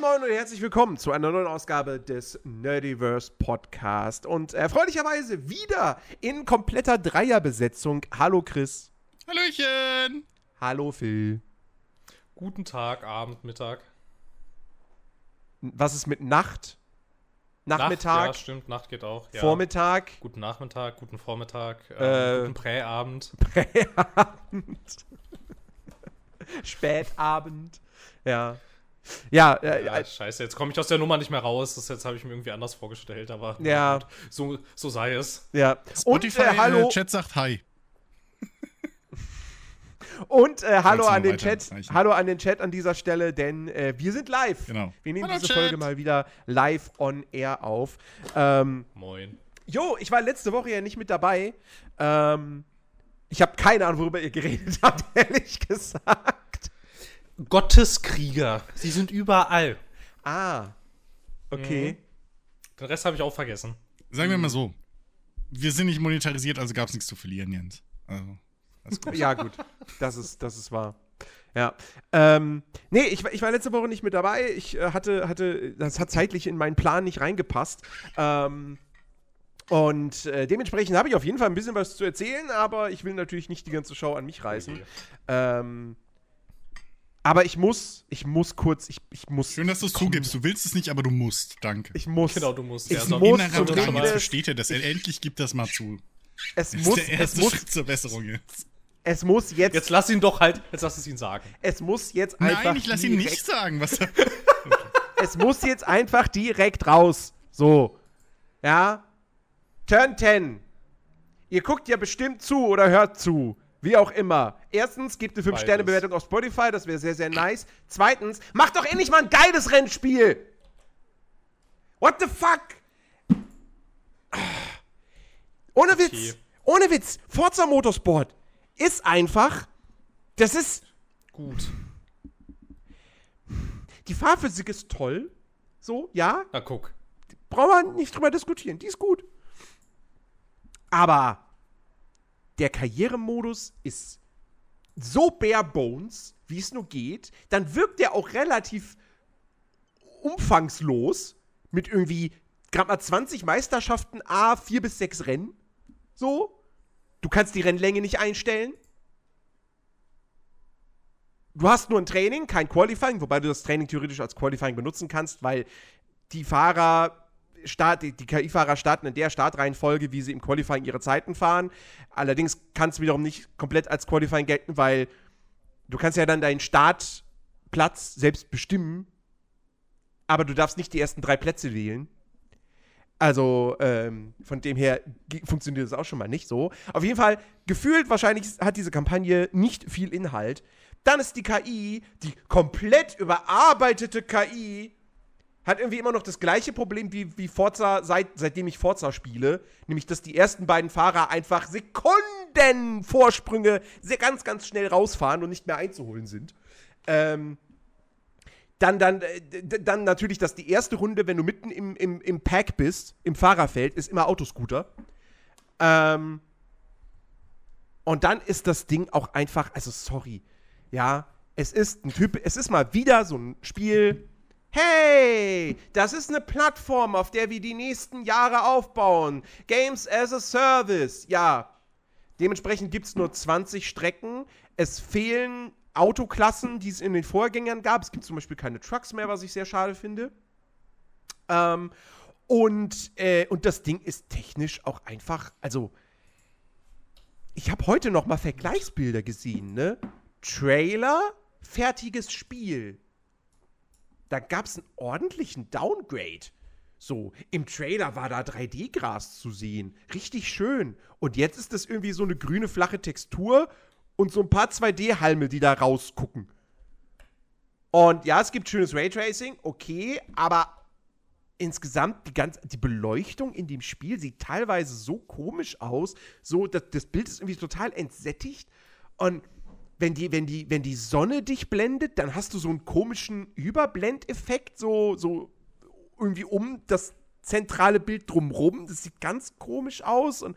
Moin Moin und herzlich willkommen zu einer neuen Ausgabe des Nerdiverse Podcast. Und erfreulicherweise wieder in kompletter Dreierbesetzung. Hallo Chris. Hallöchen. Hallo Phil. Guten Tag, Abend, Mittag. Was ist mit Nacht? Nachmittag? Nacht, ja, stimmt, Nacht geht auch. Ja. Vormittag? Guten Nachmittag, guten Vormittag, Äh, äh, guten Präabend. Präabend. Spätabend. Ja. Ja, äh, Ja, scheiße, jetzt komme ich aus der Nummer nicht mehr raus. Das jetzt habe ich mir irgendwie anders vorgestellt, aber Ja. gut, so, so sei es. ja. Und Spotify äh, hallo, äh, Chat sagt Hi. und äh, hallo an den Chat. Hallo an den Chat an dieser Stelle, denn äh, wir sind live. Genau. Wir nehmen Hallo, diese Chat. Folge mal wieder live on air auf. Ähm, Moin. jo, ich war letzte Woche ja nicht mit dabei. Ähm, ich habe keine Ahnung, worüber ihr geredet habt, ehrlich gesagt. Gotteskrieger. Sie sind überall. Ah. Okay. Den Rest habe ich auch vergessen. Sagen wir mal so. Wir sind nicht monetarisiert, also gab es nichts zu verlieren, Jens. Also, gut. Ja, gut. Das ist, das ist wahr. Ja. Ähm, nee, ich, war- ich war letzte Woche nicht mit dabei. Ich äh, hatte, hatte, das hat zeitlich in meinen Plan nicht reingepasst. Ähm, und äh, dementsprechend habe ich auf jeden Fall ein bisschen was zu erzählen, aber ich will natürlich nicht die ganze Show an mich reißen. Okay. Ähm, aber ich muss, ich muss kurz, ich, ich muss. Schön, dass du es zugibst. Du willst es nicht, aber du musst. Danke. Ich muss. Genau, du musst. Ich Ja, so- muss Innerer Drang, jetzt versteht er das. Er endlich gibt das mal zu. es Das ist muss, der es erste muss, Schritt zur Besserung jetzt. es muss jetzt, Jetzt lass ihn doch halt, jetzt lass es ihn sagen. es muss jetzt einfach. Nein, ich lass ihn nicht sagen, was es muss jetzt einfach direkt raus. So. Ja. Turn 10. Ihr guckt ja bestimmt zu oder hört zu. Wie auch immer. Erstens, gebt eine 5-Sterne-Bewertung auf Spotify, das wäre sehr, sehr nice. Zweitens, macht doch endlich mal ein geiles Rennspiel! What the fuck? Ohne Witz, Okay. ohne Witz, Forza Motorsport ist einfach, das ist, Gut. die Fahrphysik ist toll, so, ja, Na guck. brauchen wir nicht drüber diskutieren. Die ist gut. Aber der Karrieremodus ist so bare bones, wie es nur geht. Dann wirkt der auch relativ umfangslos mit irgendwie gerade mal 20 Meisterschaften, A, 4 bis 6 Rennen. So. Du kannst die Rennlänge nicht einstellen. Du hast nur ein Training, kein Qualifying, wobei du das Training theoretisch als Qualifying benutzen kannst, weil die Fahrer start, die, die KI-Fahrer starten in der Startreihenfolge, wie sie im Qualifying ihre Zeiten fahren. Allerdings kann es wiederum nicht komplett als Qualifying gelten, weil du kannst ja dann deinen Startplatz selbst bestimmen, aber du darfst nicht die ersten drei Plätze wählen. Also ähm, von dem her funktioniert das auch schon mal nicht so. Auf jeden Fall, gefühlt wahrscheinlich hat diese Kampagne nicht viel Inhalt. Dann ist die KI, die komplett überarbeitete KI, hat irgendwie immer noch das gleiche Problem wie, wie Forza, seit, seitdem ich Forza spiele. Nämlich, dass die ersten beiden Fahrer einfach Sekunden Vorsprünge sehr ganz, ganz schnell rausfahren und nicht mehr einzuholen sind. Ähm, dann, dann, äh, dann natürlich, dass die erste Runde, wenn du mitten im, im, im Pack bist, im Fahrerfeld, ist immer Autoscooter. Ähm, und dann ist das Ding auch einfach, also sorry, ja, es ist ein Typ, es ist mal wieder so ein Spiel. Hey, das ist eine Plattform, auf der wir die nächsten Jahre aufbauen. Games as a Service, ja. Dementsprechend gibt es nur 20 Strecken. Es fehlen Autoklassen, die es in den Vorgängern gab. Es gibt zum Beispiel keine Trucks mehr, was ich sehr schade finde. Ähm, und, äh, und das Ding ist technisch auch einfach, also ich habe heute noch mal Vergleichsbilder gesehen, ne? Trailer, fertiges Spiel. Da gab es einen ordentlichen Downgrade. So, im Trailer war da 3D-Gras zu sehen. Richtig schön. Und jetzt ist das irgendwie so eine grüne, flache Textur und so ein paar 2D-Halme, die da rausgucken. Und ja, es gibt schönes Raytracing, okay, aber insgesamt die, ganz, die Beleuchtung in dem Spiel sieht teilweise so komisch aus. So, das, das Bild ist irgendwie total entsättigt. Und wenn die, wenn, die, wenn die Sonne dich blendet, dann hast du so einen komischen Überblendeffekt, so, so irgendwie um das zentrale Bild drumrum. Das sieht ganz komisch aus. Und,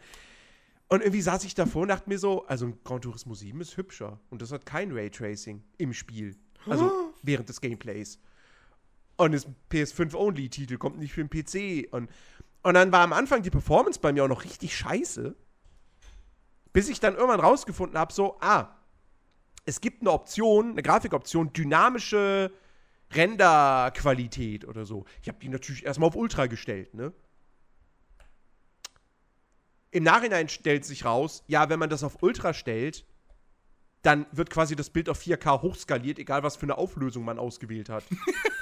und irgendwie saß ich davor und dachte mir so, also ein Gran Turismo 7 ist hübscher. Und das hat kein Raytracing im Spiel. Also während des Gameplays. Und ist ein PS5-Only-Titel, kommt nicht für den PC. Und, und dann war am Anfang die Performance bei mir auch noch richtig scheiße. Bis ich dann irgendwann rausgefunden habe, so, ah, es gibt eine Option, eine Grafikoption, dynamische Renderqualität oder so. Ich habe die natürlich erstmal auf Ultra gestellt, ne? Im Nachhinein stellt sich raus, ja, wenn man das auf Ultra stellt, dann wird quasi das Bild auf 4K hochskaliert, egal was für eine Auflösung man ausgewählt hat.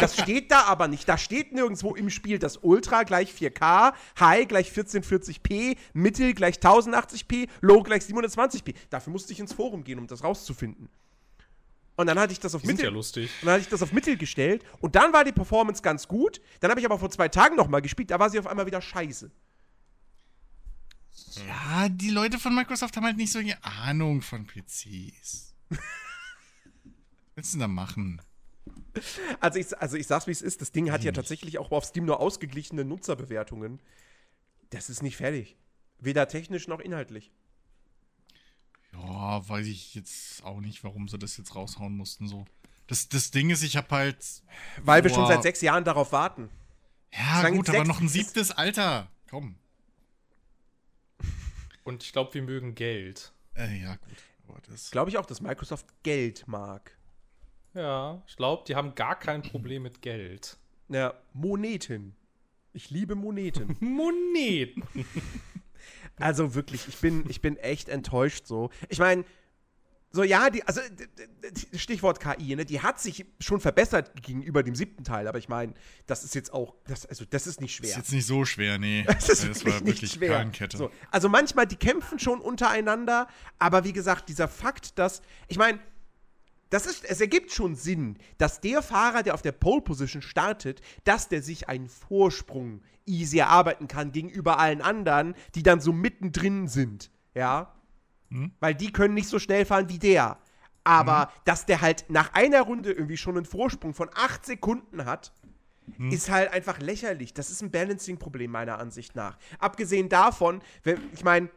das steht da aber nicht. Da steht nirgendwo im Spiel, dass Ultra gleich 4K, High gleich 1440p, Mittel gleich 1080p, Low gleich 720p. Dafür musste ich ins Forum gehen, um das rauszufinden. Und dann hatte ich das auf Die sind Mittel. ja lustig. Und dann hatte ich das auf Mittel gestellt und dann war die Performance ganz gut. Dann habe ich aber vor zwei Tagen nochmal gespielt, da war sie auf einmal wieder scheiße. Ja, die Leute von Microsoft haben halt nicht so eine Ahnung von PCs. Was willst du denn da machen? Also ich, also ich sag's wie es ist, das Ding hat ja tatsächlich auch auf Steam nur ausgeglichene Nutzerbewertungen. Das ist nicht fertig. Weder technisch noch inhaltlich. Ja, weiß ich jetzt auch nicht, warum sie das jetzt raushauen mussten so. Das, das Ding ist, ich habe halt. Weil wir schon Boah. seit sechs Jahren darauf warten. Ja, Sagen gut, aber noch ein siebtes Alter. Komm. Und ich glaube, wir mögen Geld. Äh, ja, gut. Glaube ich auch, dass Microsoft Geld mag. Ja, ich glaube, die haben gar kein Problem mit Geld. Ja, Moneten. Ich liebe Moneten. Moneten. Also wirklich, ich bin, ich bin echt enttäuscht so. Ich meine, so ja, die, also Stichwort KI, ne, die hat sich schon verbessert gegenüber dem siebten Teil, aber ich meine, das ist jetzt auch, das, also das ist nicht schwer. Ist jetzt nicht so schwer, nee. Das ist Weil wirklich nicht schwer. Perlenkette. So, also manchmal, die kämpfen schon untereinander, aber wie gesagt, dieser Fakt, dass, ich meine, das ist, es ergibt schon Sinn, dass der Fahrer, der auf der Pole Position startet, dass der sich einen Vorsprung easy erarbeiten kann gegenüber allen anderen, die dann so mittendrin sind, ja, Hm? weil die können nicht so schnell fahren wie der. Aber dass der halt nach einer Runde irgendwie schon einen Vorsprung von acht Sekunden hat, ist halt einfach lächerlich. Das ist ein Balancing-Problem meiner Ansicht nach. Abgesehen davon, wenn, ich meine,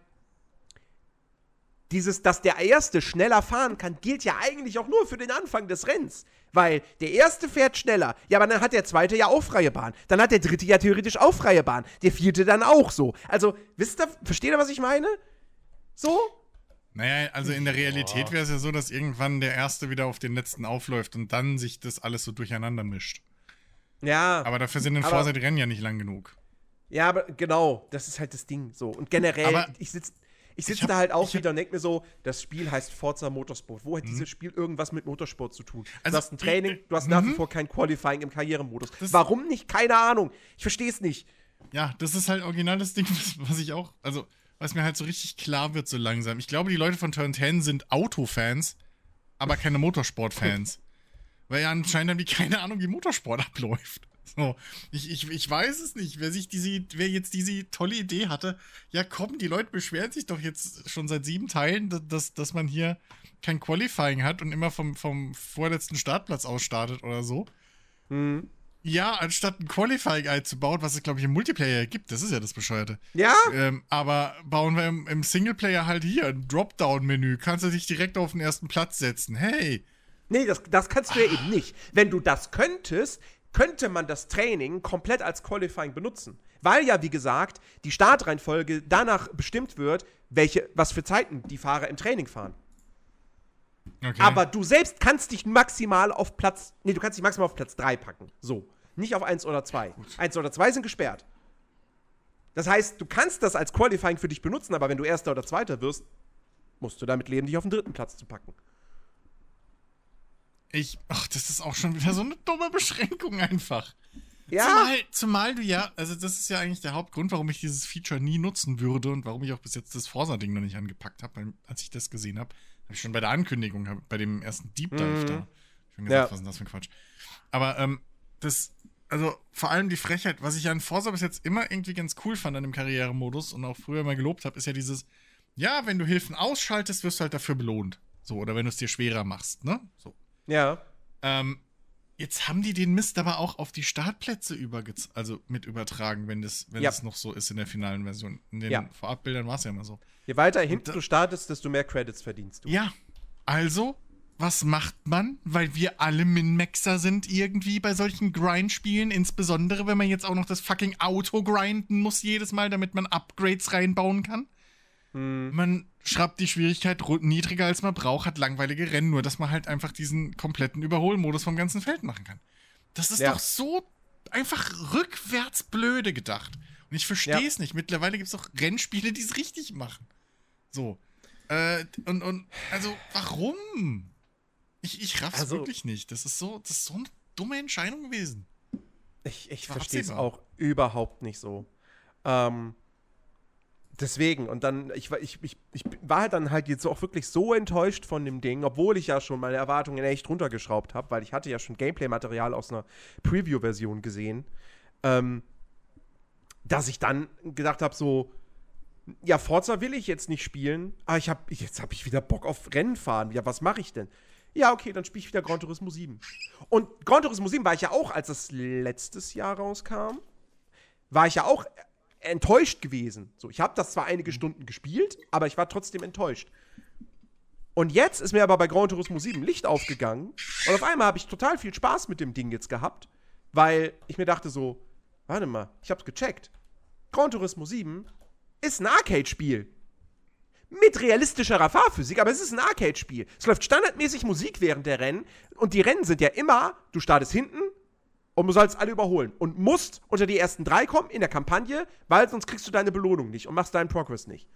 dieses, dass der Erste schneller fahren kann, gilt ja eigentlich auch nur für den Anfang des Rennens. Weil der Erste fährt schneller. Ja, aber dann hat der Zweite ja auch freie Bahn. Dann hat der Dritte ja theoretisch auch freie Bahn. Der Vierte dann auch so. Also, wisst ihr, versteht ihr, was ich meine? So? Naja, also in der Realität wäre es ja so, dass irgendwann der Erste wieder auf den Letzten aufläuft und dann sich das alles so durcheinander mischt. Ja. Aber dafür sind in Forza die Rennen ja nicht lang genug. Ja, aber genau, das ist halt das Ding so. Und generell, Aber ich sitze ich ich sitz hab- da halt auch hab- wieder und denke mir so, das Spiel heißt Forza Motorsport. Wo hat dieses Spiel irgendwas mit Motorsport zu tun? Also, du hast ein Training, du hast nach wie mhm. vor kein Qualifying im Karrieremodus. Warum nicht? Keine Ahnung. Ich verstehe es nicht. Ja, das ist halt original das Ding, was, was ich auch, also, was mir halt so richtig klar wird so langsam. Ich glaube, die Leute von Turn 10 sind Autofans, aber keine Motorsport-Fans. Weil ja anscheinend haben die keine Ahnung, wie Motorsport abläuft. So, ich, ich, ich weiß es nicht, wer sich diese, wer jetzt diese tolle Idee hatte. Ja, komm, die Leute beschweren sich doch jetzt schon seit sieben Teilen, da- dass, dass man hier kein Qualifying hat und immer vom, vom vorletzten Startplatz aus startet oder so. Hm. Ja, anstatt ein Qualifying einzubauen, was es, glaube ich, im Multiplayer gibt, das ist ja das Bescheuerte. Ja? Ähm, aber bauen wir im, im Singleplayer halt hier ein Dropdown-Menü. Kannst du dich direkt auf den ersten Platz setzen. Hey. Nee, das, das kannst du ja eben nicht. Wenn du das könntest, könnte man das Training komplett als Qualifying benutzen. Weil ja, wie gesagt, die Startreihenfolge danach bestimmt wird, welche, was für Zeiten die Fahrer im Training fahren. Okay. Aber du selbst kannst dich maximal auf Platz. Nee, du kannst dich maximal auf Platz 3 packen. So. Nicht auf 1 oder 2. 1 oder 2 sind gesperrt. Das heißt, du kannst das als Qualifying für dich benutzen, aber wenn du Erster oder Zweiter wirst, musst du damit leben, dich auf den dritten Platz zu packen. Ich, ach, das ist auch schon wieder so eine dumme Beschränkung einfach. Ja. Zumal, zumal du ja, also das ist ja eigentlich der Hauptgrund, warum ich dieses Feature nie nutzen würde und warum ich auch bis jetzt das Forza-Ding noch nicht angepackt habe, weil als ich das gesehen habe, habe ich schon bei der Ankündigung, bei dem ersten Deep Dive Mhm. da, schon gesagt, Ja. was ist denn das für ein Quatsch. Aber ähm, das, also vor allem die Frechheit, was ich an Forza bis jetzt immer irgendwie ganz cool fand an dem Karrieremodus und auch früher mal gelobt habe, ist ja dieses, ja, wenn du Hilfen ausschaltest, wirst du halt dafür belohnt. So, oder wenn du es dir schwerer machst, ne? So. Ja. Ähm, jetzt haben die den Mist aber auch auf die Startplätze übergez also mit übertragen, wenn das, wenn Ja. das noch so ist in der finalen Version. In den Ja. Vorabbildern war es ja immer so. Je weiter hinten du startest, desto mehr Credits verdienst du. Ja, also was macht man? Weil wir alle Min-Maxer sind irgendwie bei solchen Grind-Spielen, insbesondere wenn man jetzt auch noch das fucking Auto grinden muss jedes Mal, damit man Upgrades reinbauen kann. Hm. Man schraubt die Schwierigkeit niedriger, als man braucht, hat langweilige Rennen, nur dass man halt einfach diesen kompletten Überholmodus vom ganzen Feld machen kann. Das ist Ja. doch so einfach rückwärts blöde gedacht. Und ich verstehe Ja. es nicht. Mittlerweile gibt es doch Rennspiele, die es richtig machen. So. Äh, und, und, also, warum? Ich, ich raff's Also- wirklich nicht. Das ist so, das ist so eine dumme Entscheidung gewesen. Ich, ich verstehe es auch überhaupt nicht so. Ähm, deswegen, und dann, ich, war- ich, ich, ich war halt dann halt jetzt auch wirklich so enttäuscht von dem Ding, obwohl ich ja schon meine Erwartungen echt runtergeschraubt habe, weil ich hatte ja schon Gameplay-Material aus einer Preview-Version gesehen, ähm, dass ich dann gedacht habe, so, ja, Forza will ich jetzt nicht spielen, aber ich hab, jetzt habe ich wieder Bock auf Rennen fahren. Ja, was mache ich denn? Ja, okay, dann spiele ich wieder Gran Turismo 7. Und Gran Turismo 7 war ich ja auch, als das letztes Jahr rauskam, war ich ja auch enttäuscht gewesen. So, ich habe das zwar einige Stunden gespielt, aber ich war trotzdem enttäuscht. Und jetzt ist mir aber bei Gran Turismo 7 Licht aufgegangen und auf einmal habe ich total viel Spaß mit dem Ding jetzt gehabt, weil ich mir dachte so, warte mal, ich hab's gecheckt. Gran Turismo 7 ist ein Arcade-Spiel. Mit realistischerer Fahrphysik, aber es ist ein Arcade-Spiel. Es läuft standardmäßig Musik während der Rennen und die Rennen sind ja immer, du startest hinten und du sollst alle überholen und musst unter die ersten drei kommen in der Kampagne, weil sonst kriegst du deine Belohnung nicht und machst deinen Progress nicht.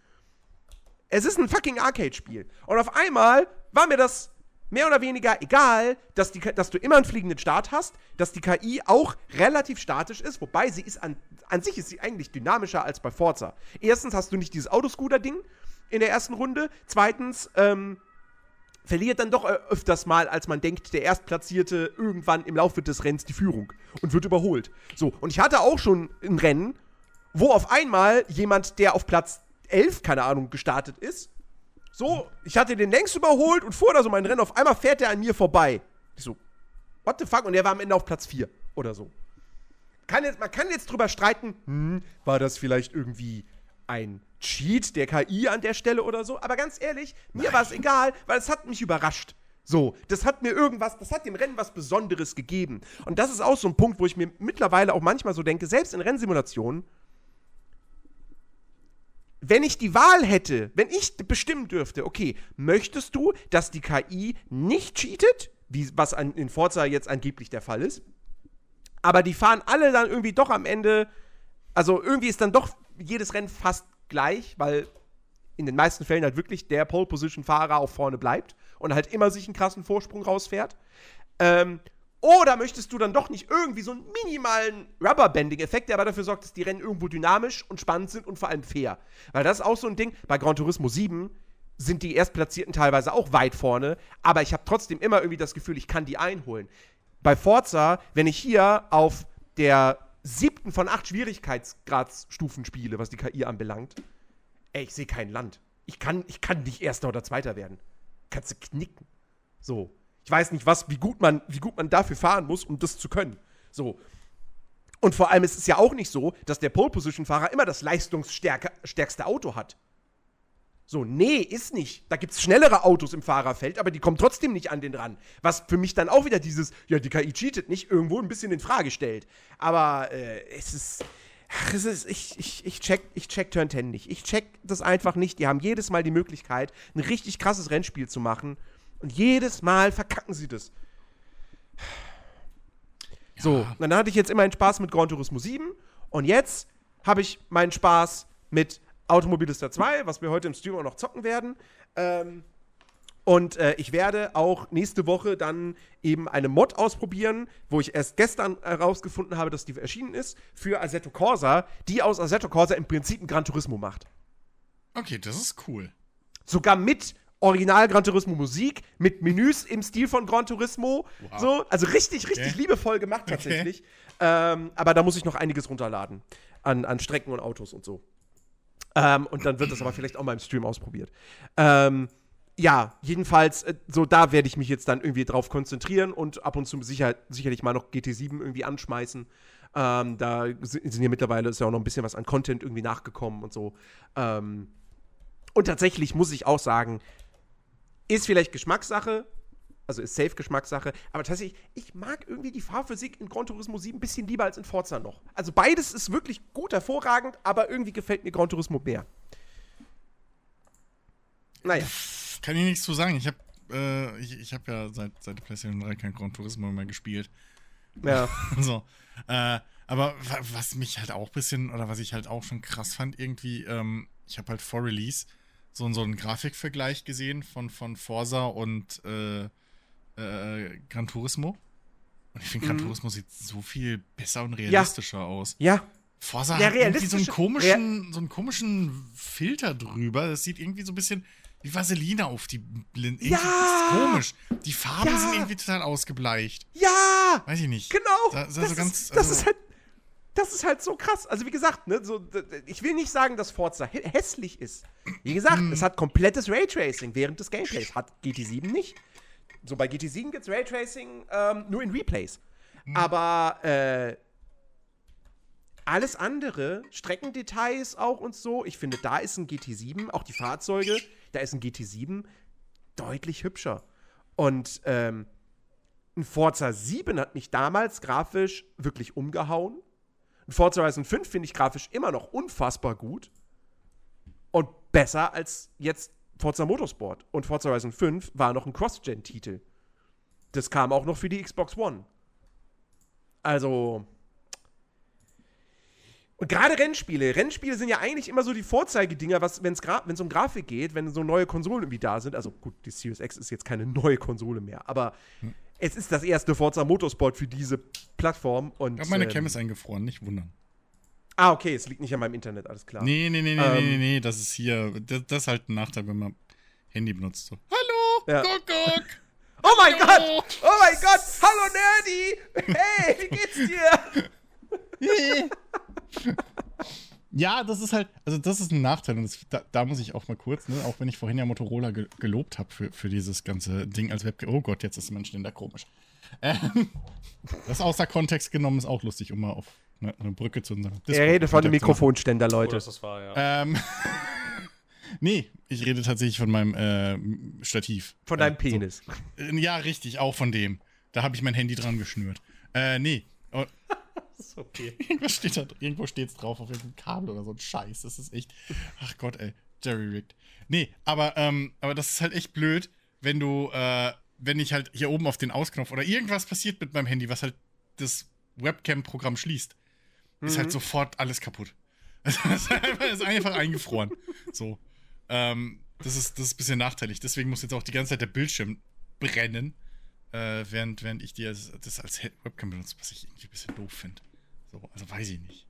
Es ist ein fucking Arcade-Spiel. Und auf einmal war mir das mehr oder weniger egal, dass, die, dass du immer einen fliegenden Start hast, dass die KI auch relativ statisch ist, wobei sie ist an, an sich ist sie eigentlich dynamischer als bei Forza. Erstens hast du nicht dieses Autoscooter-Ding in der ersten Runde. Zweitens, ähm, verliert dann doch ö- öfters mal, als man denkt, der Erstplatzierte irgendwann im Laufe des Rennens die Führung und wird überholt. So, und ich hatte auch schon ein Rennen, wo auf einmal jemand, der auf Platz 11, keine Ahnung, gestartet ist, so, ich hatte den längst überholt und fuhr da so mein Rennen, auf einmal fährt der an mir vorbei. Ich so, what the fuck? Und der war am Ende auf Platz 4 oder so. Kann jetzt, man kann jetzt drüber streiten, hm, war das vielleicht irgendwie ein Cheat der KI an der Stelle oder so? Aber ganz ehrlich, mir war es egal, weil es hat mich überrascht. So, das hat mir irgendwas, das hat dem Rennen was Besonderes gegeben. Und das ist auch so ein Punkt, wo ich mir mittlerweile auch manchmal so denke, selbst in Rennsimulationen, wenn ich die Wahl hätte, wenn ich bestimmen dürfte, okay, möchtest du, dass die KI nicht cheatet, wie, was an, in Forza jetzt angeblich der Fall ist, aber die fahren alle dann irgendwie doch am Ende, also irgendwie ist dann doch jedes Rennen fast gleich, weil in den meisten Fällen halt wirklich der Pole-Position-Fahrer auch vorne bleibt und halt immer sich einen krassen Vorsprung rausfährt. Ähm, oder möchtest du dann doch nicht irgendwie so einen minimalen Rubberbanding-Effekt, der aber dafür sorgt, dass die Rennen irgendwo dynamisch und spannend sind und vor allem fair? Weil das ist auch so ein Ding, bei Gran Turismo 7 sind die Erstplatzierten teilweise auch weit vorne, aber ich habe trotzdem immer irgendwie das Gefühl, ich kann die einholen. Bei Forza, wenn ich hier auf der siebten von acht Schwierigkeitsgradsstufen spiele, was die KI anbelangt, ey, ich sehe kein Land. Ich kann, ich kann nicht Erster oder Zweiter werden. Kannst du knicken. So. Ich weiß nicht, was, wie gut man, wie gut man dafür fahren muss, um das zu können. So. Und vor allem ist es ja auch nicht so, dass der Pole-Position-Fahrer immer das leistungsstärkste Auto hat. So, nee, ist nicht. Da gibt es schnellere Autos im Fahrerfeld, aber die kommen trotzdem nicht an den ran. Was für mich dann auch wieder dieses, ja, die KI cheatet nicht, irgendwo ein bisschen in Frage stellt. Aber äh, es ist. Ach, es ist, ich, ich, ich, check, ich check Turn 10 nicht. Ich check das einfach nicht. Die haben jedes Mal die Möglichkeit, ein richtig krasses Rennspiel zu machen. Und jedes Mal verkacken sie das. So, und dann hatte ich jetzt immer einen Spaß mit Gran Turismo 7. Und jetzt habe ich meinen Spaß mit Automobilista 2, was wir heute im Stream auch noch zocken werden. Ähm, und äh, ich werde auch nächste Woche dann eben eine Mod ausprobieren, wo ich erst gestern herausgefunden habe, dass die erschienen ist, für Assetto Corsa, die aus Assetto Corsa im Prinzip ein Gran Turismo macht. Okay, das ist cool. Sogar mit Original Gran Turismo Musik, mit Menüs im Stil von Gran Turismo. Wow. So, also richtig, richtig Okay. liebevoll gemacht Okay. tatsächlich. Ähm, aber da muss ich noch einiges runterladen an, an Strecken und Autos und so. Ähm, und dann wird das aber vielleicht auch mal im Stream ausprobiert. Ähm, ja, jedenfalls, äh, so da werde ich mich jetzt dann irgendwie drauf konzentrieren und ab und zu sicher, sicherlich mal noch GT7 irgendwie anschmeißen. Ähm, da sind ja mittlerweile ist ja auch noch ein bisschen was an Content irgendwie nachgekommen und so. Ähm, und tatsächlich muss ich auch sagen, ist vielleicht Geschmackssache, Also ist safe Geschmackssache. Aber tatsächlich, ich mag irgendwie die Fahrphysik in Gran Turismo 7 ein bisschen lieber als in Forza noch. Also beides ist wirklich gut, hervorragend, aber irgendwie gefällt mir Gran Turismo mehr. Naja. Kann ich nichts zu sagen. Ich habe äh, ich, ich hab ja seit, seit der PlayStation 3 kein Gran Turismo mehr gespielt. Ja. so. Äh, aber wa- was mich halt auch ein bisschen, oder was ich halt auch schon krass fand, irgendwie, ähm, ich habe halt vor Release so, so einen Grafikvergleich gesehen von, von Forza und äh, äh, Gran Turismo. Und ich finde, Gran Mhm. Turismo sieht so viel besser und realistischer aus. Ja. Forza Ja, hat irgendwie so einen komischen, so einen komischen Filter drüber. Das sieht irgendwie so ein bisschen wie Vaseline auf die Blinden. Ja! ist komisch. Die Farben Ja! sind irgendwie total ausgebleicht. Ja! Weiß ich nicht. Genau. Da- da das, so ganz- ist, das also- ist halt. Das ist halt so krass. Also, wie gesagt, ne, so, ich will nicht sagen, dass Forza hä- hässlich ist. Wie gesagt, Hm. es hat komplettes Raytracing während des Gameplays. Hat GT7 nicht. So, bei GT7 gibt es Raytracing ähm, nur in Replays. Hm. Aber äh, alles andere, Streckendetails auch und so, ich finde, da ist ein GT7, auch die Fahrzeuge, da ist ein GT7 deutlich hübscher. Und ähm, ein Forza 7 hat mich damals grafisch wirklich umgehauen. Ein Forza Horizon 5 finde ich grafisch immer noch unfassbar gut. Und besser als jetzt Forza Motorsport. Und Forza Horizon 5 war noch ein Cross-Gen-Titel. Das kam auch noch für die Xbox One. Also. Und gerade Rennspiele. Rennspiele sind ja eigentlich immer so die Vorzeigedinger, wenn es um Grafik geht, wenn so neue Konsolen irgendwie da sind. Also gut, die Series X ist jetzt keine neue Konsole mehr, aber es ist das erste Forza Motorsport für diese Plattform. Und, Ich glaube, meine ähm, Cam ist eingefroren, nicht wundern. Ah, okay, es liegt nicht an meinem Internet, alles klar. Nee, nee, nee, nee, Ähm. nee, nee, nee, das ist hier, das, das ist halt ein Nachteil, wenn man Handy benutzt. So. Hallo, Ja. guck, guck. Oh mein Hallo. Gott! Oh mein Gott! Hallo Nerdy! Hey, wie geht's dir? Ja, das ist halt, also das ist ein Nachteil und das, da, da muss ich auch mal kurz, ne, auch wenn ich vorhin ja Motorola ge gelobt habe für, für dieses ganze Ding als Webcam. Oh Gott, jetzt ist mein Ständer komisch. Ähm, das außer Kontext genommen ist auch lustig, um mal auf ne, eine Brücke zu unserem Er redet von machen. Mikrofonständer, Oh, Leute. dass das war, ja. Ähm, nee, ich rede tatsächlich von meinem äh, Stativ. Von deinem Äh, Penis. So. Äh, Ja, richtig, auch von dem. Da habe ich mein Handy dran geschnürt. Äh, nee. Oh, Das ist okay. irgendwas steht da, irgendwo steht's drauf auf irgendeinem Kabel oder so ein Scheiß. Das ist echt. Ach Gott, ey. Jerry rigged. Nee, aber, ähm, aber das ist halt echt blöd, wenn du, äh, wenn ich halt hier oben auf den Ausknopf oder irgendwas passiert mit meinem Handy, was halt das Webcam-Programm schließt, ist halt sofort alles kaputt. Es ist einfach, ist einfach eingefroren. So. Ähm, das ist, das ist ein bisschen nachteilig. Deswegen muss jetzt auch die ganze Zeit der Bildschirm brennen, äh, während, während ich die als, das als Webcam benutze, was ich irgendwie ein bisschen doof finde. So, also weiß ich nicht.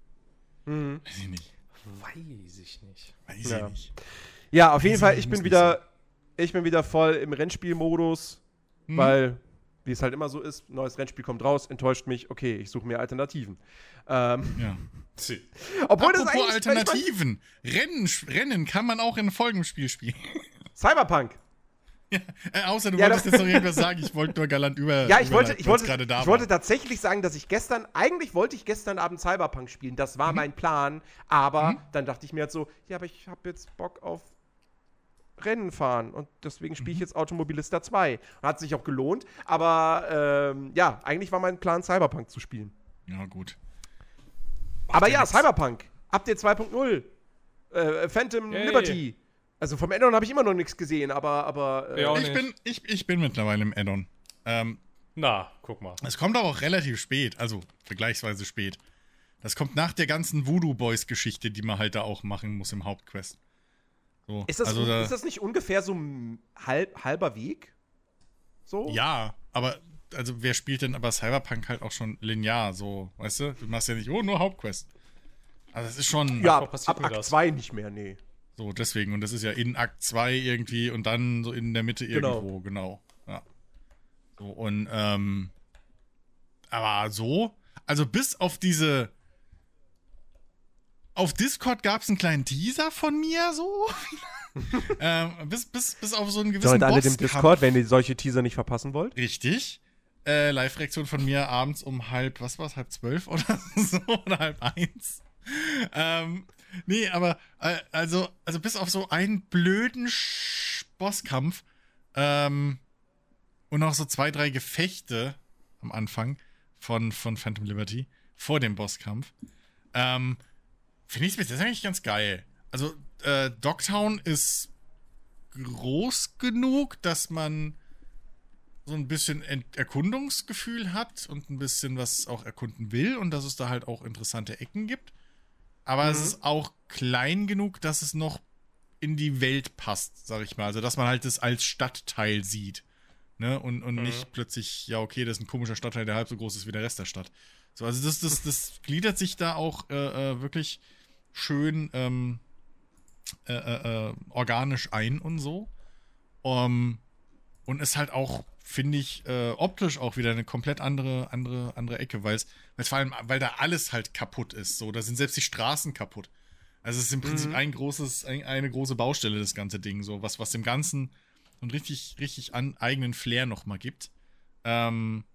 Mhm. Weiß ich nicht. Weiß ich nicht. Weiß Ja. ich nicht. Ja, auf jeden Fall, ich bin wieder, ich bin wieder voll im Rennspielmodus, Hm? weil, wie es halt immer so ist, neues Rennspiel kommt raus, enttäuscht mich, okay, ich suche mir Alternativen. Ähm, Ja. Obwohl das Apropos eigentlich, ich mein, Alternativen. Rennen, Rennen kann man auch in Folgenspiel spielen. Cyberpunk. ja, äh, außer du Ja, wolltest das- jetzt noch irgendwas sagen. Ich wollte nur galant über. Ja, ich wollte, ich wollte, gerade da ich wollte tatsächlich sagen, dass ich gestern, eigentlich wollte ich gestern Abend Cyberpunk spielen. Das war mein Plan. Aber Mhm. dann dachte ich mir halt so, ja, aber ich habe jetzt Bock auf Rennen fahren und deswegen spiele Mhm. ich jetzt Automobilista 2. Hat sich auch gelohnt. Aber ähm, ja, eigentlich war mein Plan, Cyberpunk zu spielen. Ja, gut. aber ja nix. Cyberpunk. Update 2.0. Äh, Phantom Yay. Liberty. Also vom Addon habe ich immer noch nichts gesehen, aber, aber äh, Ja, Ich bin, ich, ich bin mittlerweile im Addon. Ähm, Na, guck mal. es kommt aber auch relativ spät, also vergleichsweise spät. Das kommt nach der ganzen Voodoo Boys Geschichte, die man halt da auch machen muss im Hauptquest. So, ist, das, also da, ist das nicht ungefähr so ein halb, halber Weg? So? Ja, aber also wer spielt denn aber Cyberpunk halt auch schon linear so, weißt du? Du machst ja nicht, oh, nur Hauptquest. Also das ist schon Ja, ab mir Akt das. 2 nicht mehr, nee. so deswegen und das ist ja in Akt 2 irgendwie und dann so in der Mitte Genau. irgendwo, genau. Ja. So und ähm aber so, also bis auf diese auf Discord gab es einen kleinen Teaser von mir so. ähm, bis, bis, bis auf so einen gewissen Joint alle dem. Discord, wenn ihr solche Teaser nicht verpassen wollt. Richtig. Äh, Live-Reaktion von mir abends um halb, was war's, halb zwölf oder so, oder halb eins. Ähm, nee, aber, äh, also, also bis auf so einen blöden Sch Bosskampf, ähm, und auch so zwei, drei Gefechte am Anfang von, von Phantom Liberty vor dem Bosskampf. Ähm, Finde ich das ist eigentlich ganz geil. Also, äh, Dogtown ist groß genug, dass man so ein bisschen Ent Erkundungsgefühl hat und ein bisschen was auch erkunden will und dass es da halt auch interessante Ecken gibt. Aber mhm. es ist auch klein genug, dass es noch in die Welt passt, sag ich mal. Also, dass man halt das als Stadtteil sieht. Ne? Und, und mhm. nicht plötzlich, ja, okay, das ist ein komischer Stadtteil, der halb so groß ist wie der Rest der Stadt. So, also das, das, das gliedert sich da auch äh, äh, wirklich schön ähm, äh, äh, äh organisch ein und so. Um, und ist halt auch, finde ich, äh, optisch auch wieder eine komplett andere, andere, andere Ecke, weil es vor allem, weil da alles halt kaputt ist. So, da sind selbst die Straßen kaputt. Also es ist im Prinzip mhm. ein großes, ein, eine große Baustelle, das ganze Ding, so, was, was dem Ganzen einen richtig, richtig an, eigenen Flair nochmal gibt. Ähm,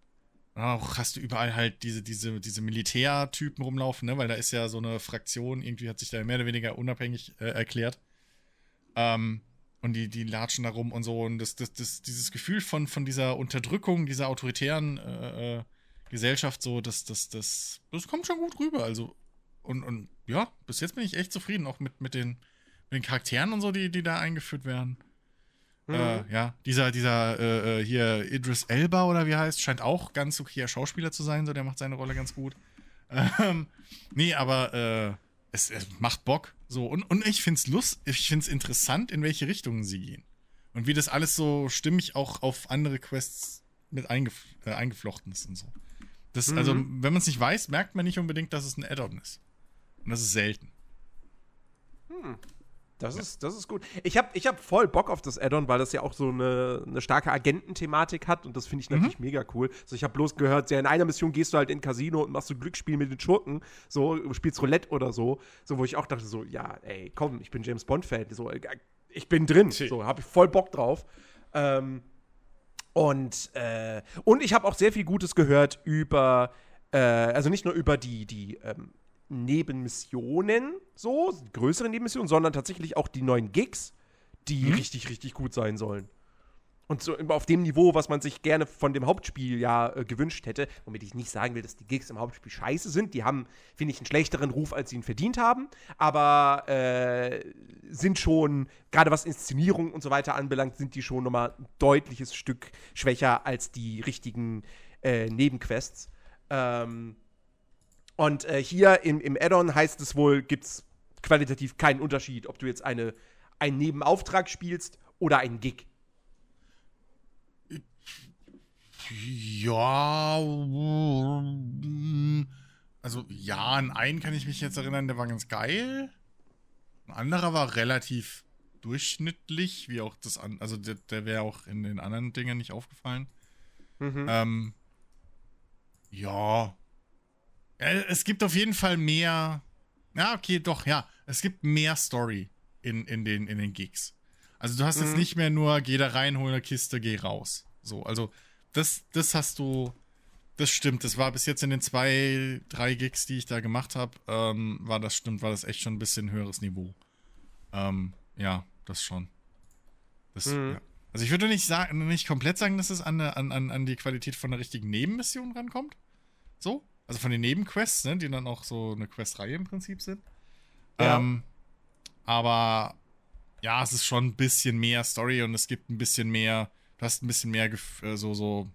auch hast du überall halt diese, diese, diese Militärtypen rumlaufen, ne? Weil da ist ja so eine Fraktion, irgendwie hat sich da mehr oder weniger unabhängig äh, erklärt. Ähm, und die, die latschen da rum und so. Und das, das, das, dieses Gefühl von, von dieser Unterdrückung, dieser autoritären äh, äh Gesellschaft, so, das, das, das, das kommt schon gut rüber. Also, und, und ja, bis jetzt bin ich echt zufrieden, auch mit, mit, den, mit den Charakteren und so, die, die da eingeführt werden. Mhm. Äh, ja, dieser, dieser äh, äh, hier Idris Elba oder wie heißt, scheint auch ganz okayer Schauspieler zu sein, so der macht seine Rolle ganz gut. Ähm, nee, aber äh, es, es, macht Bock. So, und, und ich find's lust, ich find's interessant, in welche Richtungen sie gehen. Und wie das alles so stimmig auch auf andere Quests mit eingef äh, eingeflochten ist und so. Das, mhm. Also, wenn man es nicht weiß, merkt man nicht unbedingt, dass es ein Add-on ist. Und das ist selten. Hm. Das, ist, das ist gut. Ich habe ich hab voll Bock auf das Add-on, weil das ja auch so eine, eine starke Agententhematik hat und das finde ich mhm. natürlich mega cool. Also ich habe bloß gehört, ja, in einer Mission gehst du halt in Casino und machst so Glücksspiel mit den Schurken, so spielst Roulette oder so, so wo ich auch dachte so, ja, ey, komm, ich bin James Bond Fan, so äh, ich bin drin, so habe ich voll Bock drauf. Ähm, und äh, und ich habe auch sehr viel Gutes gehört über äh, also nicht nur über die die ähm, Nebenmissionen, so, größere Nebenmissionen, sondern tatsächlich auch die neuen Gigs, die mhm. richtig, richtig gut sein sollen. Und so auf dem Niveau, was man sich gerne von dem Hauptspiel ja äh, gewünscht hätte, womit ich nicht sagen will, dass die Gigs im Hauptspiel scheiße sind. Die haben, finde ich, einen schlechteren Ruf, als sie ihn verdient haben. Aber äh, sind schon, gerade was Inszenierung und so weiter anbelangt, sind die schon nochmal ein deutliches Stück schwächer als die richtigen äh, Nebenquests. Ähm, und äh, hier im, im Add-on heißt es wohl, gibt es qualitativ keinen Unterschied, ob du jetzt eine, einen Nebenauftrag spielst oder einen Gig. Ja, also ja, an einen kann ich mich jetzt erinnern, der war ganz geil. Ein anderer war relativ durchschnittlich, wie auch das an, also der, der wäre auch in den anderen Dingen nicht aufgefallen. Mhm. Ähm, ja, es gibt auf jeden Fall mehr. Ja, okay, doch, ja. Es gibt mehr Story in, in, den, in den Gigs. Also du hast mhm. jetzt nicht mehr nur, geh da rein, hol eine Kiste, geh raus. So, also das, das hast du, das stimmt. Das war bis jetzt in den zwei, drei Gigs, die ich da gemacht habe, ähm, war das stimmt, war das echt schon ein bisschen höheres Niveau. Ähm, ja, das schon. Das, mhm. ja. Also ich würde nicht sagen, nicht komplett sagen, dass es an, an, an die Qualität von einer richtigen Nebenmission rankommt. So. Also von den Nebenquests, ne, die dann auch so eine Questreihe im Prinzip sind. Ja. Ähm, aber ja, es ist schon ein bisschen mehr Story und es gibt ein bisschen mehr, du hast ein bisschen mehr äh, so, so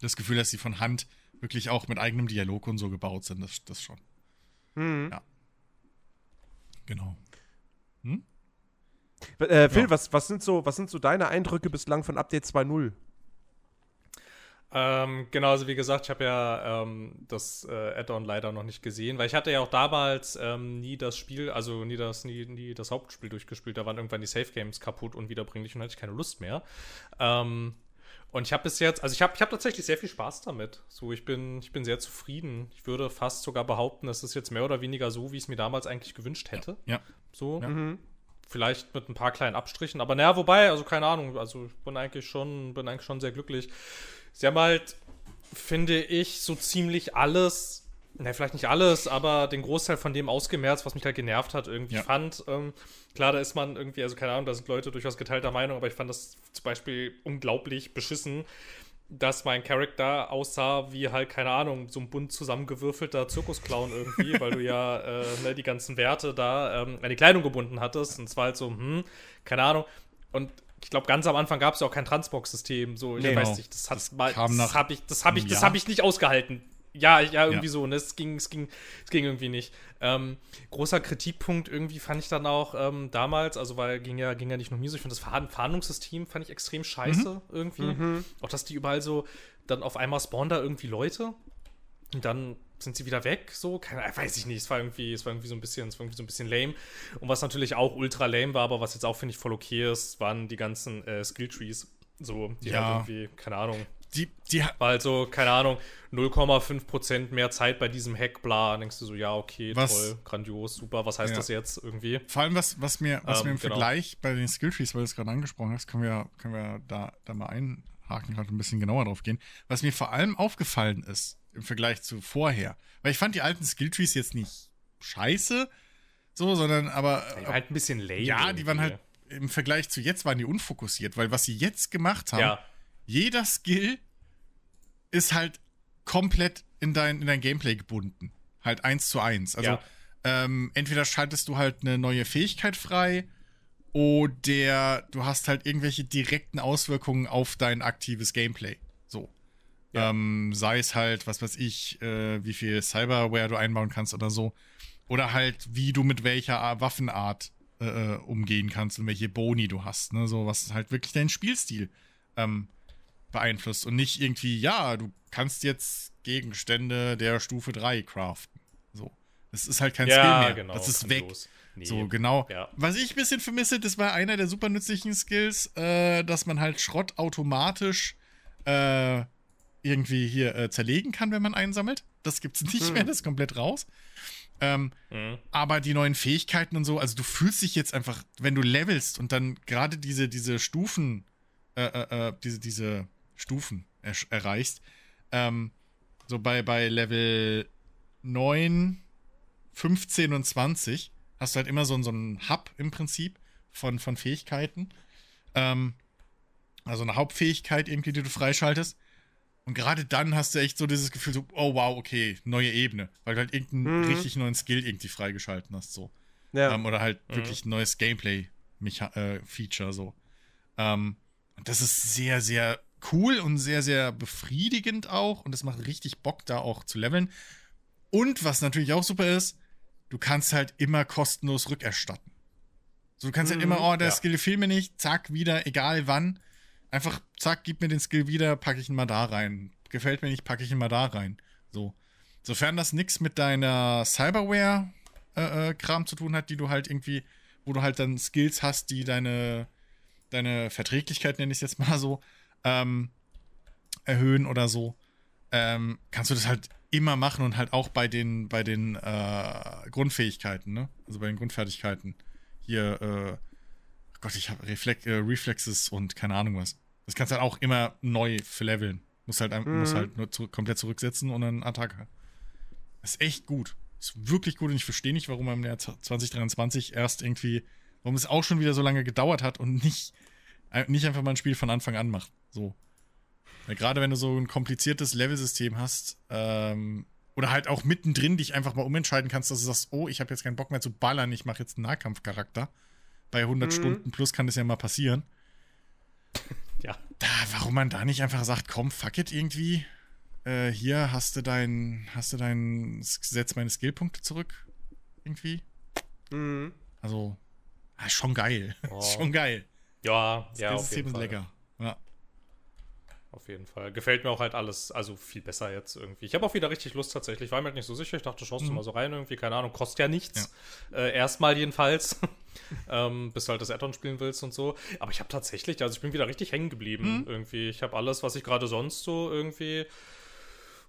das Gefühl, dass sie von Hand wirklich auch mit eigenem Dialog und so gebaut sind. Das, das schon. Mhm. Ja. Genau. Hm? Äh, Phil, ja. was, was, sind so, was sind so deine Eindrücke bislang von Update 2.0? Ähm, genau, also wie gesagt, ich habe ja ähm, das äh, Add-on leider noch nicht gesehen, weil ich hatte ja auch damals ähm, nie das Spiel, also nie das, nie, nie das Hauptspiel durchgespielt. Da waren irgendwann die Safe Games kaputt und wiederbringlich und hatte ich keine Lust mehr. Ähm, und ich habe bis jetzt, also ich habe ich hab tatsächlich sehr viel Spaß damit. So, ich bin, ich bin sehr zufrieden. Ich würde fast sogar behaupten, es ist jetzt mehr oder weniger so, wie ich es mir damals eigentlich gewünscht hätte. Ja. So. Ja. Mhm. Vielleicht mit ein paar kleinen Abstrichen, aber naja, wobei, also keine Ahnung, also ich bin eigentlich schon, bin eigentlich schon sehr glücklich. Sie haben halt, finde ich, so ziemlich alles ne, vielleicht nicht alles, aber den Großteil von dem ausgemerzt, was mich halt genervt hat, irgendwie Ja. fand. Ähm, klar, da ist man irgendwie, also keine Ahnung, da sind Leute durchaus geteilter Meinung, aber ich fand das zum Beispiel unglaublich beschissen, dass mein Charakter aussah wie halt, keine Ahnung, so ein bunt zusammengewürfelter Zirkusclown irgendwie, weil du ja äh, ne, die ganzen Werte da ähm, an die Kleidung gebunden hattest. Und es war halt so, hm, keine Ahnung. Und ich glaube, ganz am Anfang gab es ja auch kein Transbox-System. So, ich Nee. weiß Genau. nicht, das Das mal, das habe ich, das habe ich, das habe ich nicht ausgehalten. Ja, ja, irgendwie Ja. so. Ne? Es ging, es ging, es ging irgendwie nicht. Ähm, großer Kritikpunkt irgendwie fand ich dann auch ähm, damals, also weil ging ja, ging ja nicht nur mir so, ich finde das Fahndungssystem fand ich extrem scheiße irgendwie. Auch dass die überall so, dann auf einmal spawnen da irgendwie Leute und dann sind sie wieder weg, so, keine weiß ich nicht, es war irgendwie, es war irgendwie so ein bisschen, es war irgendwie so ein bisschen lame. Und was natürlich auch ultra lame war, aber was jetzt auch, finde ich, voll okay ist, waren die ganzen äh, Skilltrees. So, die Ja. halt irgendwie, keine Ahnung, Die, die, war halt so, keine Ahnung, 0,5% mehr Zeit bei diesem Hack, bla. Dann denkst du so, ja, okay, Was- toll, grandios, super, was heißt Ja. das jetzt irgendwie? Vor allem, was, was mir, was Ähm, mir im genau. Vergleich bei den Skilltrees, weil du es gerade angesprochen hast, können wir, können wir da, da mal einhaken, gerade ein bisschen genauer drauf gehen. Was mir vor allem aufgefallen ist, im Vergleich zu vorher, weil ich fand die alten Skilltrees jetzt nicht scheiße, so, sondern aber. Die waren halt ein bisschen lame. ja, die waren halt im Vergleich zu jetzt waren die unfokussiert, weil was sie jetzt gemacht haben, Ja, jeder Skill ist halt komplett in dein, in dein Gameplay gebunden. Halt eins zu eins. Also Ja. ähm, entweder schaltest du halt eine neue Fähigkeit frei oder du hast halt irgendwelche direkten Auswirkungen auf dein aktives Gameplay. Ja. Ähm, sei es halt, was weiß ich, äh, wie viel Cyberware du einbauen kannst oder so. Oder halt, wie du mit welcher Ar- Waffenart äh, äh, umgehen kannst und welche Boni du hast. Ne? So, was halt wirklich deinen Spielstil ähm, beeinflusst. Und nicht irgendwie, ja, du kannst jetzt Gegenstände der Stufe 3 craften. So. Das ist halt kein Skill ja mehr. genau. das ist weg. Nee. So, genau. Ja. Was ich ein bisschen vermisse, das war einer der super nützlichen Skills, äh, dass man halt Schrott automatisch äh, irgendwie hier äh, zerlegen kann, wenn man einsammelt. Das gibt's nicht Hm. mehr, das ist komplett raus. Ähm, Mhm. aber die neuen Fähigkeiten und so, also du fühlst dich jetzt einfach, wenn du levelst und dann gerade diese, diese Stufen, äh, äh, äh, diese, diese Stufen er erreichst, ähm, so bei, bei Level 9, 15 und 20 hast du halt immer so, so einen Hub im Prinzip von, von Fähigkeiten. Ähm, also eine Hauptfähigkeit irgendwie, die du freischaltest. Und gerade dann hast du echt so dieses Gefühl, so, oh wow, okay, neue Ebene. Weil du halt irgendeinen Mhm. richtig neuen Skill irgendwie freigeschalten hast, so. Ja. Ähm, oder halt Mhm. wirklich ein neues Gameplay-Feature, so. Ähm, und das ist sehr, sehr cool und sehr, sehr befriedigend auch. Und es macht richtig Bock, da auch zu leveln. Und was natürlich auch super ist, du kannst halt immer kostenlos rückerstatten. So, du kannst halt Mhm, immer, oh, der ja. Skill fehlt mir nicht, zack, wieder, egal wann. Einfach, zack, gib mir den Skill wieder, packe ich ihn mal da rein. Gefällt mir nicht, packe ich ihn mal da rein. So. Sofern das nichts mit deiner Cyberware-Kram zu tun hat, die du halt irgendwie, wo du halt dann Skills hast, die deine, deine Verträglichkeit, nenne ich es jetzt mal so, ähm, erhöhen oder so, ähm, kannst du das halt immer machen und halt auch bei den, bei den äh, Grundfähigkeiten, ne? Also bei den Grundfertigkeiten. Hier, äh, Gott, ich habe Reflex, äh, Reflexes und keine Ahnung was. Das kannst du halt auch immer neu verleveln. Musst halt, Mhm. musst halt nur zu, komplett zurücksetzen und dann Attacke. Das ist echt gut. Ist wirklich gut und ich verstehe nicht, warum im Jahr 2023 erst irgendwie, warum es auch schon wieder so lange gedauert hat und nicht, äh, nicht einfach mal ein Spiel von Anfang an macht. So. Weil gerade wenn du so ein kompliziertes Levelsystem hast, ähm, oder halt auch mittendrin dich einfach mal umentscheiden kannst, dass du sagst, oh, ich habe jetzt keinen Bock mehr zu ballern, ich mache jetzt einen Nahkampfcharakter. Bei 100 Mhm. Stunden plus kann das ja mal passieren. Ja. Da, warum man da nicht einfach sagt, komm, fuck it irgendwie. Äh, hier hast du dein, hast du dein, setz meine Skillpunkte zurück. Irgendwie. Mhm. Also, ah, schon geil. Oh. schon geil. Ja, Das ja, Skillsystem jeden ist Fall. lecker. Ja. Auf jeden Fall. Gefällt mir auch halt alles, also viel besser jetzt irgendwie. Ich habe auch wieder richtig Lust tatsächlich. War mir halt nicht so sicher. Ich dachte, schaust du Mhm. mal so rein irgendwie. Keine Ahnung, kostet ja nichts. Äh, erstmal jedenfalls. ähm, bis du halt das Add-on spielen willst und so. Aber ich habe tatsächlich, also ich bin wieder richtig hängen geblieben Mhm. irgendwie. Ich habe alles, was ich gerade sonst so irgendwie.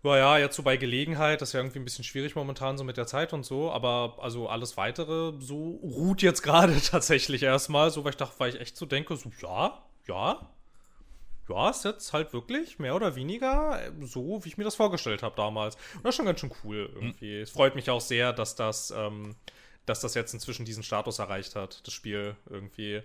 Naja, jetzt so bei Gelegenheit, das ist ja irgendwie ein bisschen schwierig momentan so mit der Zeit und so, aber also alles weitere so ruht jetzt gerade tatsächlich erstmal, so weil ich dachte, weil ich echt so denke, so ja, ja, ja, ist jetzt halt wirklich mehr oder weniger äh, so, wie ich mir das vorgestellt habe damals. Und das ist schon ganz schön cool irgendwie. Mhm. Es freut mich auch sehr, dass das, ähm, dass das jetzt inzwischen diesen Status erreicht hat, das Spiel irgendwie.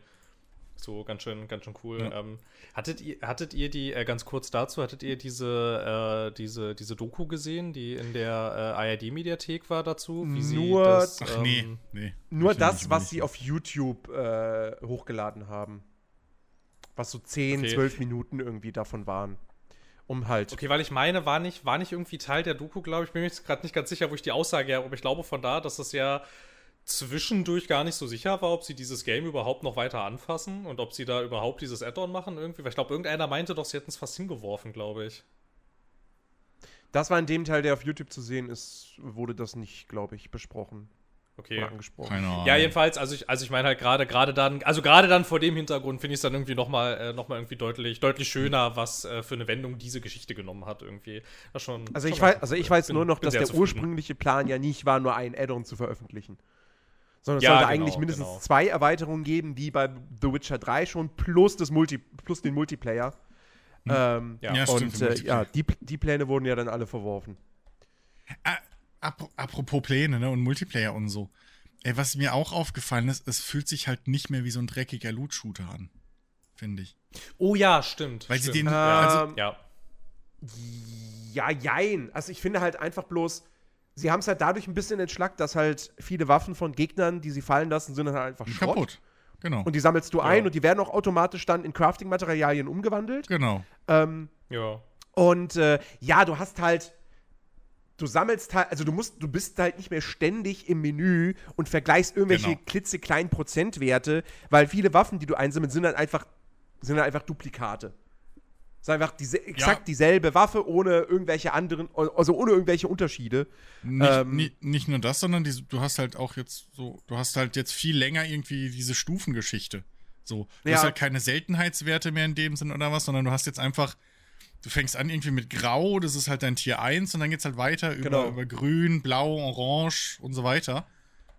So ganz schön, ganz schön cool. Ja. Ähm, hattet ihr, hattet ihr die, äh, ganz kurz dazu, hattet ihr diese, äh, diese, diese Doku gesehen, die in der äh, ARD-Mediathek war dazu? nur, das, ach nee, ähm, nee. Nur das, was sie auf YouTube äh, hochgeladen haben. Was so 10, okay. 12 Minuten irgendwie davon waren. Um halt. Okay, weil ich meine, war nicht, war nicht irgendwie Teil der Doku, glaube ich. Bin mir gerade nicht ganz sicher, wo ich die Aussage her, aber ich glaube von da, dass das ja zwischendurch gar nicht so sicher war, ob sie dieses Game überhaupt noch weiter anfassen und ob sie da überhaupt dieses Add-on machen irgendwie. Weil ich glaube, irgendeiner meinte doch, sie hätten es fast hingeworfen, glaube ich. Das war in dem Teil, der auf YouTube zu sehen ist, wurde das nicht, glaube ich, besprochen. Okay. angesprochen. Keine Ahnung. Ja, jedenfalls, also ich, also ich meine halt gerade, gerade dann, also gerade dann vor dem Hintergrund finde ich es dann irgendwie nochmal äh, noch irgendwie deutlich, deutlich schöner, was äh, für eine Wendung diese Geschichte genommen hat irgendwie. Das schon, also, ich weiß, also ich weiß bin, nur noch, dass der zufrieden. ursprüngliche Plan ja nicht war, nur ein Add-on zu veröffentlichen sondern es ja, sollte genau, eigentlich mindestens genau. zwei Erweiterungen geben, wie bei The Witcher 3 schon, plus, das Multi plus den Multiplayer. Hm. Ähm, ja. ja, und äh, ja, die, die Pläne wurden ja dann alle verworfen. Apropos Pläne ne, und Multiplayer und so. Ey, was mir auch aufgefallen ist, es fühlt sich halt nicht mehr wie so ein dreckiger Loot-Shooter an. Finde ich. Oh ja, stimmt. Weil stimmt. sie den. Ähm, also, ja. Ja, jein. Also ich finde halt einfach bloß, sie haben es halt dadurch ein bisschen entschlackt, dass halt viele Waffen von Gegnern, die sie fallen lassen, sind halt einfach Schrott. Kaputt. Genau. Und die sammelst du ja. ein und die werden auch automatisch dann in Crafting-Materialien umgewandelt. Genau. Ähm, ja. Und äh, ja, du hast halt, du sammelst halt, also du musst, du bist halt nicht mehr ständig im Menü und vergleichst irgendwelche genau. klitzekleinen Prozentwerte, weil viele Waffen, die du einsammelst, sind halt einfach, sind halt einfach Duplikate. Es ist einfach diese, exakt ja. dieselbe Waffe ohne irgendwelche anderen, also ohne irgendwelche Unterschiede. Nicht, ähm, nicht, nicht nur das, sondern die, du hast halt auch jetzt so, du hast halt jetzt viel länger irgendwie diese Stufengeschichte. So, du ja. hast halt keine Seltenheitswerte mehr in dem Sinn oder was, sondern du hast jetzt einfach, du fängst an irgendwie mit Grau, das ist halt dein Tier 1 und dann geht's halt weiter über, genau. über Grün, Blau, Orange und so weiter.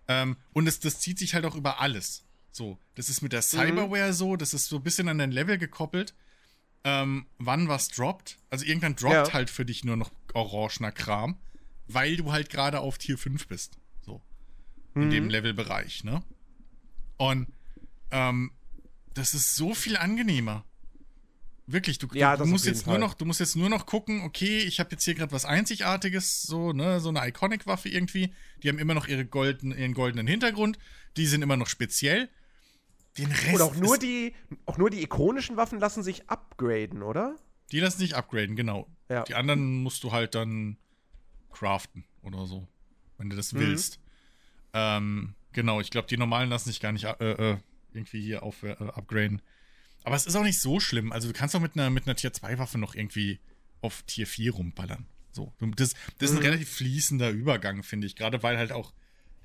Ähm, und das, das zieht sich halt auch über alles. So, das ist mit der mhm. Cyberware mhm. so, das ist so ein bisschen an dein Level gekoppelt ähm, wann was droppt. Also irgendwann droppt ja. halt für dich nur noch orangener Kram, weil du halt gerade auf Tier 5 bist. So. In mhm. dem Levelbereich, ne? Und ähm, das ist so viel angenehmer. Wirklich, du, ja, du, musst jetzt Fall. nur noch, du musst jetzt nur noch gucken, okay, ich habe jetzt hier gerade was Einzigartiges, so, ne, so eine Iconic-Waffe irgendwie. Die haben immer noch ihre golden, ihren goldenen Hintergrund, die sind immer noch speziell. Den Rest. Und auch nur, die, auch nur die ikonischen Waffen lassen sich upgraden, oder? Die lassen sich upgraden, genau. Ja. Die anderen musst du halt dann craften oder so, wenn du das mhm. willst. Ähm, genau, ich glaube, die normalen lassen sich gar nicht äh, äh, irgendwie hier auf äh, upgraden. Aber es ist auch nicht so schlimm. Also du kannst auch mit einer, mit einer Tier 2 Waffe noch irgendwie auf Tier 4 rumballern. So. Das, das ist ein mhm. relativ fließender Übergang, finde ich. Gerade weil halt auch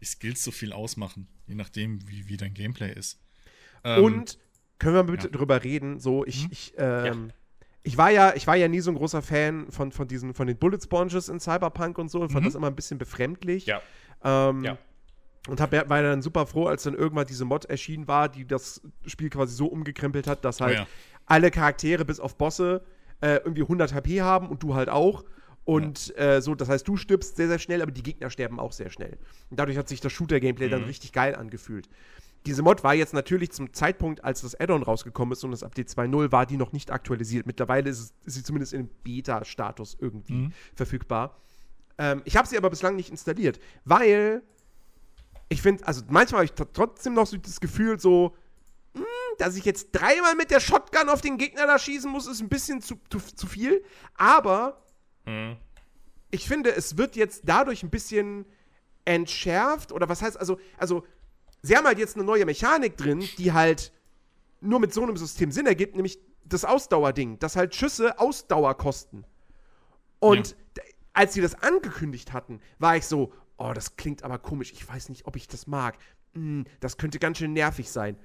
die Skills so viel ausmachen. Je nachdem, wie, wie dein Gameplay ist. Ähm, und können wir bitte ja. drüber reden? So, ich, mhm. ich, ähm, ja. ich war ja, ich war ja nie so ein großer Fan von, von diesen, von den Bullet Sponges in Cyberpunk und so und fand mhm. das immer ein bisschen befremdlich. Ja. Ähm, ja. Und hab, war dann super froh, als dann irgendwann diese Mod erschienen war, die das Spiel quasi so umgekrempelt hat, dass halt oh ja. alle Charaktere bis auf Bosse äh, irgendwie 100 HP haben und du halt auch. Und ja. äh, so, das heißt, du stirbst sehr, sehr schnell, aber die Gegner sterben auch sehr schnell. Und dadurch hat sich das Shooter-Gameplay mhm. dann richtig geil angefühlt. Diese Mod war jetzt natürlich zum Zeitpunkt, als das Add-on rausgekommen ist und das Update 2.0 war die noch nicht aktualisiert. Mittlerweile ist, es, ist sie zumindest in Beta-Status irgendwie mhm. verfügbar. Ähm, ich habe sie aber bislang nicht installiert, weil ich finde, also manchmal habe ich trotzdem noch so das Gefühl, so, mh, hm, dass ich jetzt dreimal mit der Shotgun auf den Gegner da schießen muss, ist ein bisschen zu, zu, zu viel. Aber mhm. ich finde, es wird jetzt dadurch ein bisschen entschärft oder was heißt, also, also sie haben halt jetzt eine neue Mechanik drin, die halt nur mit so einem System Sinn ergibt, nämlich das Ausdauerding, dass halt Schüsse Ausdauer kosten. Und ja. als sie das angekündigt hatten, war ich so, oh, das klingt aber komisch, ich weiß nicht, ob ich das mag. Hm, das könnte ganz schön nervig sein.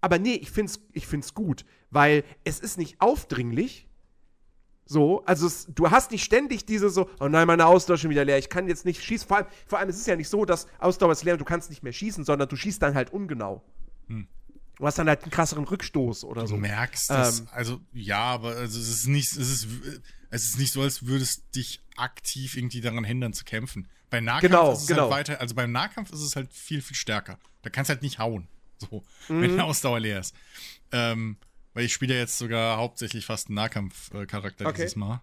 Aber nee, ich find's, ich find's gut, weil es ist nicht aufdringlich, so, also es, du hast nicht ständig diese so, oh nein, meine Ausdauer ist schon wieder leer, ich kann jetzt nicht schießen. Vor allem, vor allem ist es ja nicht so, dass Ausdauer ist leer und du kannst nicht mehr schießen, sondern du schießt dann halt ungenau. Hm. Du hast dann halt einen krasseren Rückstoß oder so. Du merkst das, Ähm. also ja, aber also es ist nicht, es ist, es ist nicht so, als würdest dich aktiv irgendwie daran hindern zu kämpfen. Bei Nahkampf Genau, ist es genau. halt weiter, also beim Nahkampf ist es halt viel, viel stärker. Da kannst du halt nicht hauen, so, Mhm. wenn die Ausdauer leer ist. Ähm, weil ich spiele ja jetzt sogar hauptsächlich fast einen Nahkampf-Charakter Okay. dieses Mal.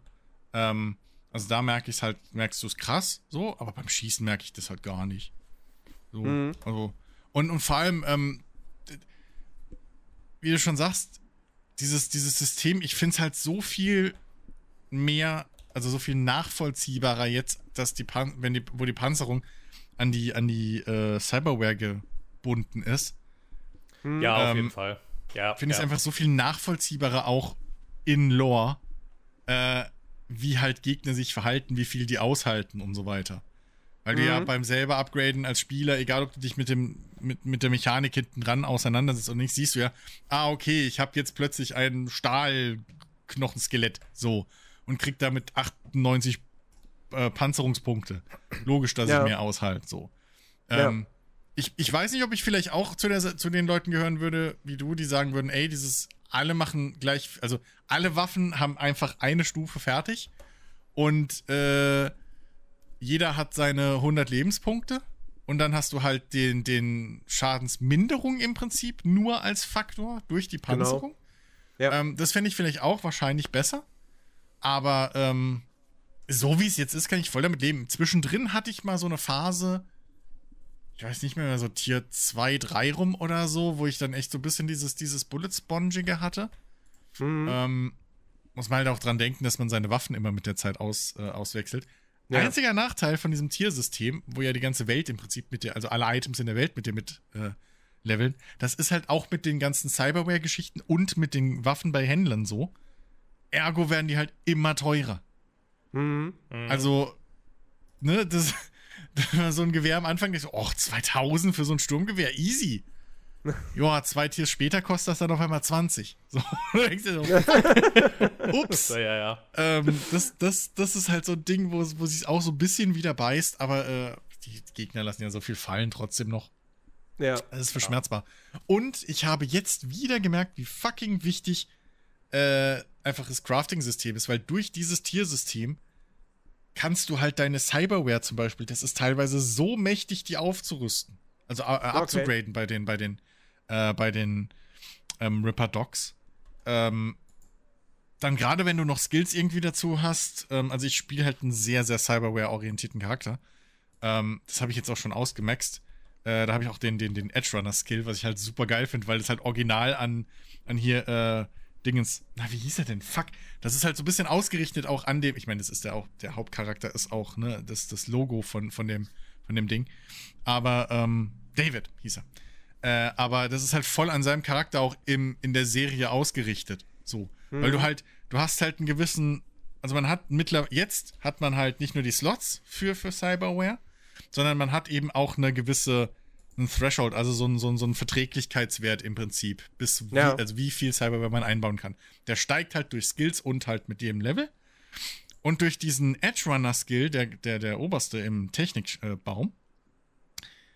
Ähm, also da merke ich halt, merkst du es krass, so, aber beim Schießen merke ich das halt gar nicht. So, Mhm. also, und, und vor allem, ähm, wie du schon sagst, dieses, dieses System, ich finde es halt so viel mehr, also so viel nachvollziehbarer jetzt, dass die, Pan wenn die, wo die Panzerung an die, an die äh, Cyberware gebunden ist, Ja, auf Ähm, jeden Fall. Ja, finde ich ja. es einfach so viel nachvollziehbarer auch in Lore, äh, wie halt Gegner sich verhalten, wie viel die aushalten und so weiter. Weil du ja beim selber Upgraden als Spieler, egal ob du dich mit dem mit, mit der Mechanik hinten dran auseinandersetzt oder nicht, siehst du ja, ah, okay, ich habe jetzt plötzlich ein Stahlknochenskelett so und krieg damit 98 äh, Panzerungspunkte. Logisch, dass Ja. ich mehr aushalte, so. Ja. Ähm, ich, ich weiß nicht, ob ich vielleicht auch zu, der, zu den Leuten gehören würde, wie du, die sagen würden, ey, dieses, alle machen gleich, also alle Waffen haben einfach eine Stufe fertig und äh, jeder hat seine 100 Lebenspunkte und dann hast du halt den, den Schadensminderung im Prinzip nur als Faktor durch die Panzerung. Ja. Ähm, das fände ich vielleicht auch wahrscheinlich besser. Aber ähm, so wie es jetzt ist, kann ich voll damit leben. Zwischendrin hatte ich mal so eine Phase, ich weiß nicht mehr, so Tier 2, 3 rum oder so, wo ich dann echt so ein bisschen dieses, dieses Bullet-Spongige hatte. Mhm. Ähm, muss man halt auch dran denken, dass man seine Waffen immer mit der Zeit aus, äh, auswechselt. Ja. Einziger Nachteil von diesem Tiersystem, wo ja die ganze Welt im Prinzip mit dir, also alle Items in der Welt mit dir mit äh, leveln, das ist halt auch mit den ganzen Cyberware-Geschichten und mit den Waffen bei Händlern so. Ergo werden die halt immer teurer. Mhm. Also, ne, das, so ein Gewehr am Anfang, ich so, oh, 2000 für so ein Sturmgewehr, easy. Joa, zwei Tiers später kostet das dann auf einmal 20. So, da denkst du so, ups. Ja, ja, ja. ähm, das, das, das ist halt so ein Ding, wo, wo sich auch so ein bisschen wieder beißt, aber äh, die Gegner lassen ja so viel fallen trotzdem noch. Ja. Das ist verschmerzbar. Und ich habe jetzt wieder gemerkt, wie fucking wichtig äh, einfach das Crafting-System ist, weil durch dieses Tiersystem kannst du halt deine Cyberware zum Beispiel, das ist teilweise so mächtig, die aufzurüsten. Also äh, abzugraden bei den, bei den, äh, bei den ähm, Ripper Dogs. Ähm, dann gerade wenn du noch Skills irgendwie dazu hast, ähm, also ich spiele halt einen sehr, sehr Cyberware-orientierten Charakter. Ähm, das habe ich jetzt auch schon ausgemaxt. Äh, da habe ich auch den, den, den Edge Runner Skill, was ich halt super geil finde, weil das halt original an, an hier äh, Dingens. Na, wie hieß er denn? Fuck. Das ist halt so ein bisschen ausgerichtet auch an dem. Ich meine, das ist der auch, der Hauptcharakter ist auch, ne, das, das Logo von, von dem, von dem Ding. Aber, ähm, David hieß er. Äh, aber das ist halt voll an seinem Charakter auch im, in der Serie ausgerichtet. So. Weil du halt, du hast halt einen gewissen, also man hat mittlerweile, jetzt hat man halt nicht nur die Slots für, für Cyberware, sondern man hat eben auch eine gewisse, ein Threshold, also so ein, so ein, so ein Verträglichkeitswert im Prinzip, bis wie, Ja. also wie viel Cyberware man einbauen kann. Der steigt halt durch Skills und halt mit jedem Level. Und durch diesen Edge Runner Skill, der, der, der oberste im Technikbaum,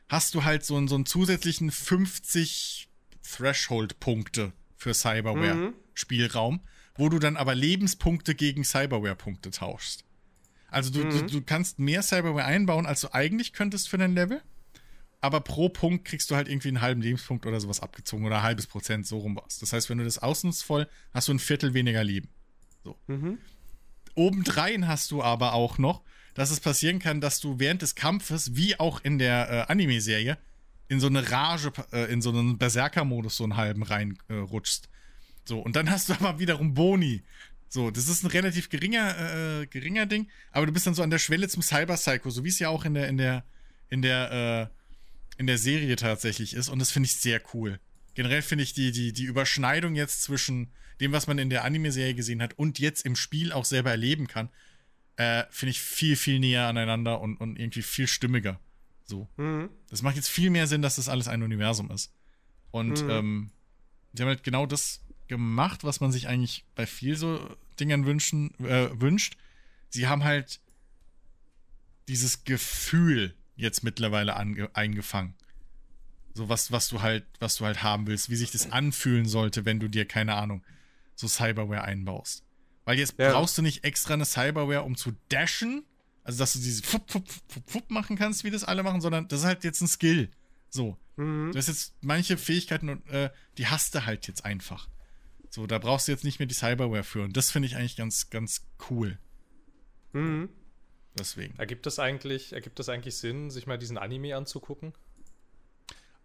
hast du halt so, einen- so einen zusätzlichen 50 Threshold-Punkte für Cyberware-Spielraum, wo du dann aber Lebenspunkte gegen Cyberware-Punkte tauschst. Also du, du, du kannst mehr Cyberware einbauen, als du eigentlich könntest für dein Level. Aber pro Punkt kriegst du halt irgendwie einen halben Lebenspunkt oder sowas abgezogen oder ein halbes Prozent, so rum was. Das heißt, wenn du das ausnutzt voll, hast du ein Viertel weniger Leben. So. Obendrein hast du aber auch noch, dass es passieren kann, dass du während des Kampfes, wie auch in der äh, Anime-Serie, in so eine Rage, äh, in so einen Berserker-Modus so einen halben reinrutschst. Äh, so, und dann hast du aber wiederum Boni. So, das ist ein relativ geringer, äh, geringer Ding, aber du bist dann so an der Schwelle zum Cyber-Psycho, so wie es ja auch in der, in der, in der, äh, in der Serie tatsächlich ist. Und das finde ich sehr cool. Generell finde ich die, die, die Überschneidung jetzt zwischen dem, was man in der Anime-Serie gesehen hat und jetzt im Spiel auch selber erleben kann, äh, finde ich viel, viel näher aneinander und, und irgendwie viel stimmiger. So. Das macht jetzt viel mehr Sinn, dass das alles ein Universum ist. Und ähm, die haben halt genau das gemacht, was man sich eigentlich bei viel so Dingern wünschen, äh, wünscht. Sie haben halt dieses Gefühl jetzt mittlerweile ange eingefangen. So was, was du halt, was du halt haben willst, wie sich das anfühlen sollte, wenn du dir, keine Ahnung, so Cyberware einbaust. Weil jetzt Ja. brauchst du nicht extra eine Cyberware, um zu dashen, also dass du diese Fupp, Fupp, Fupp, Fupp machen kannst, wie das alle machen, sondern das ist halt jetzt ein Skill. So. Mhm. Du hast jetzt manche Fähigkeiten, und, äh, die hast du halt jetzt einfach. So, da brauchst du jetzt nicht mehr die Cyberware für. Und das finde ich eigentlich ganz, ganz cool. Mhm. Deswegen. Ergibt es eigentlich, ergibt es eigentlich Sinn, sich mal diesen Anime anzugucken?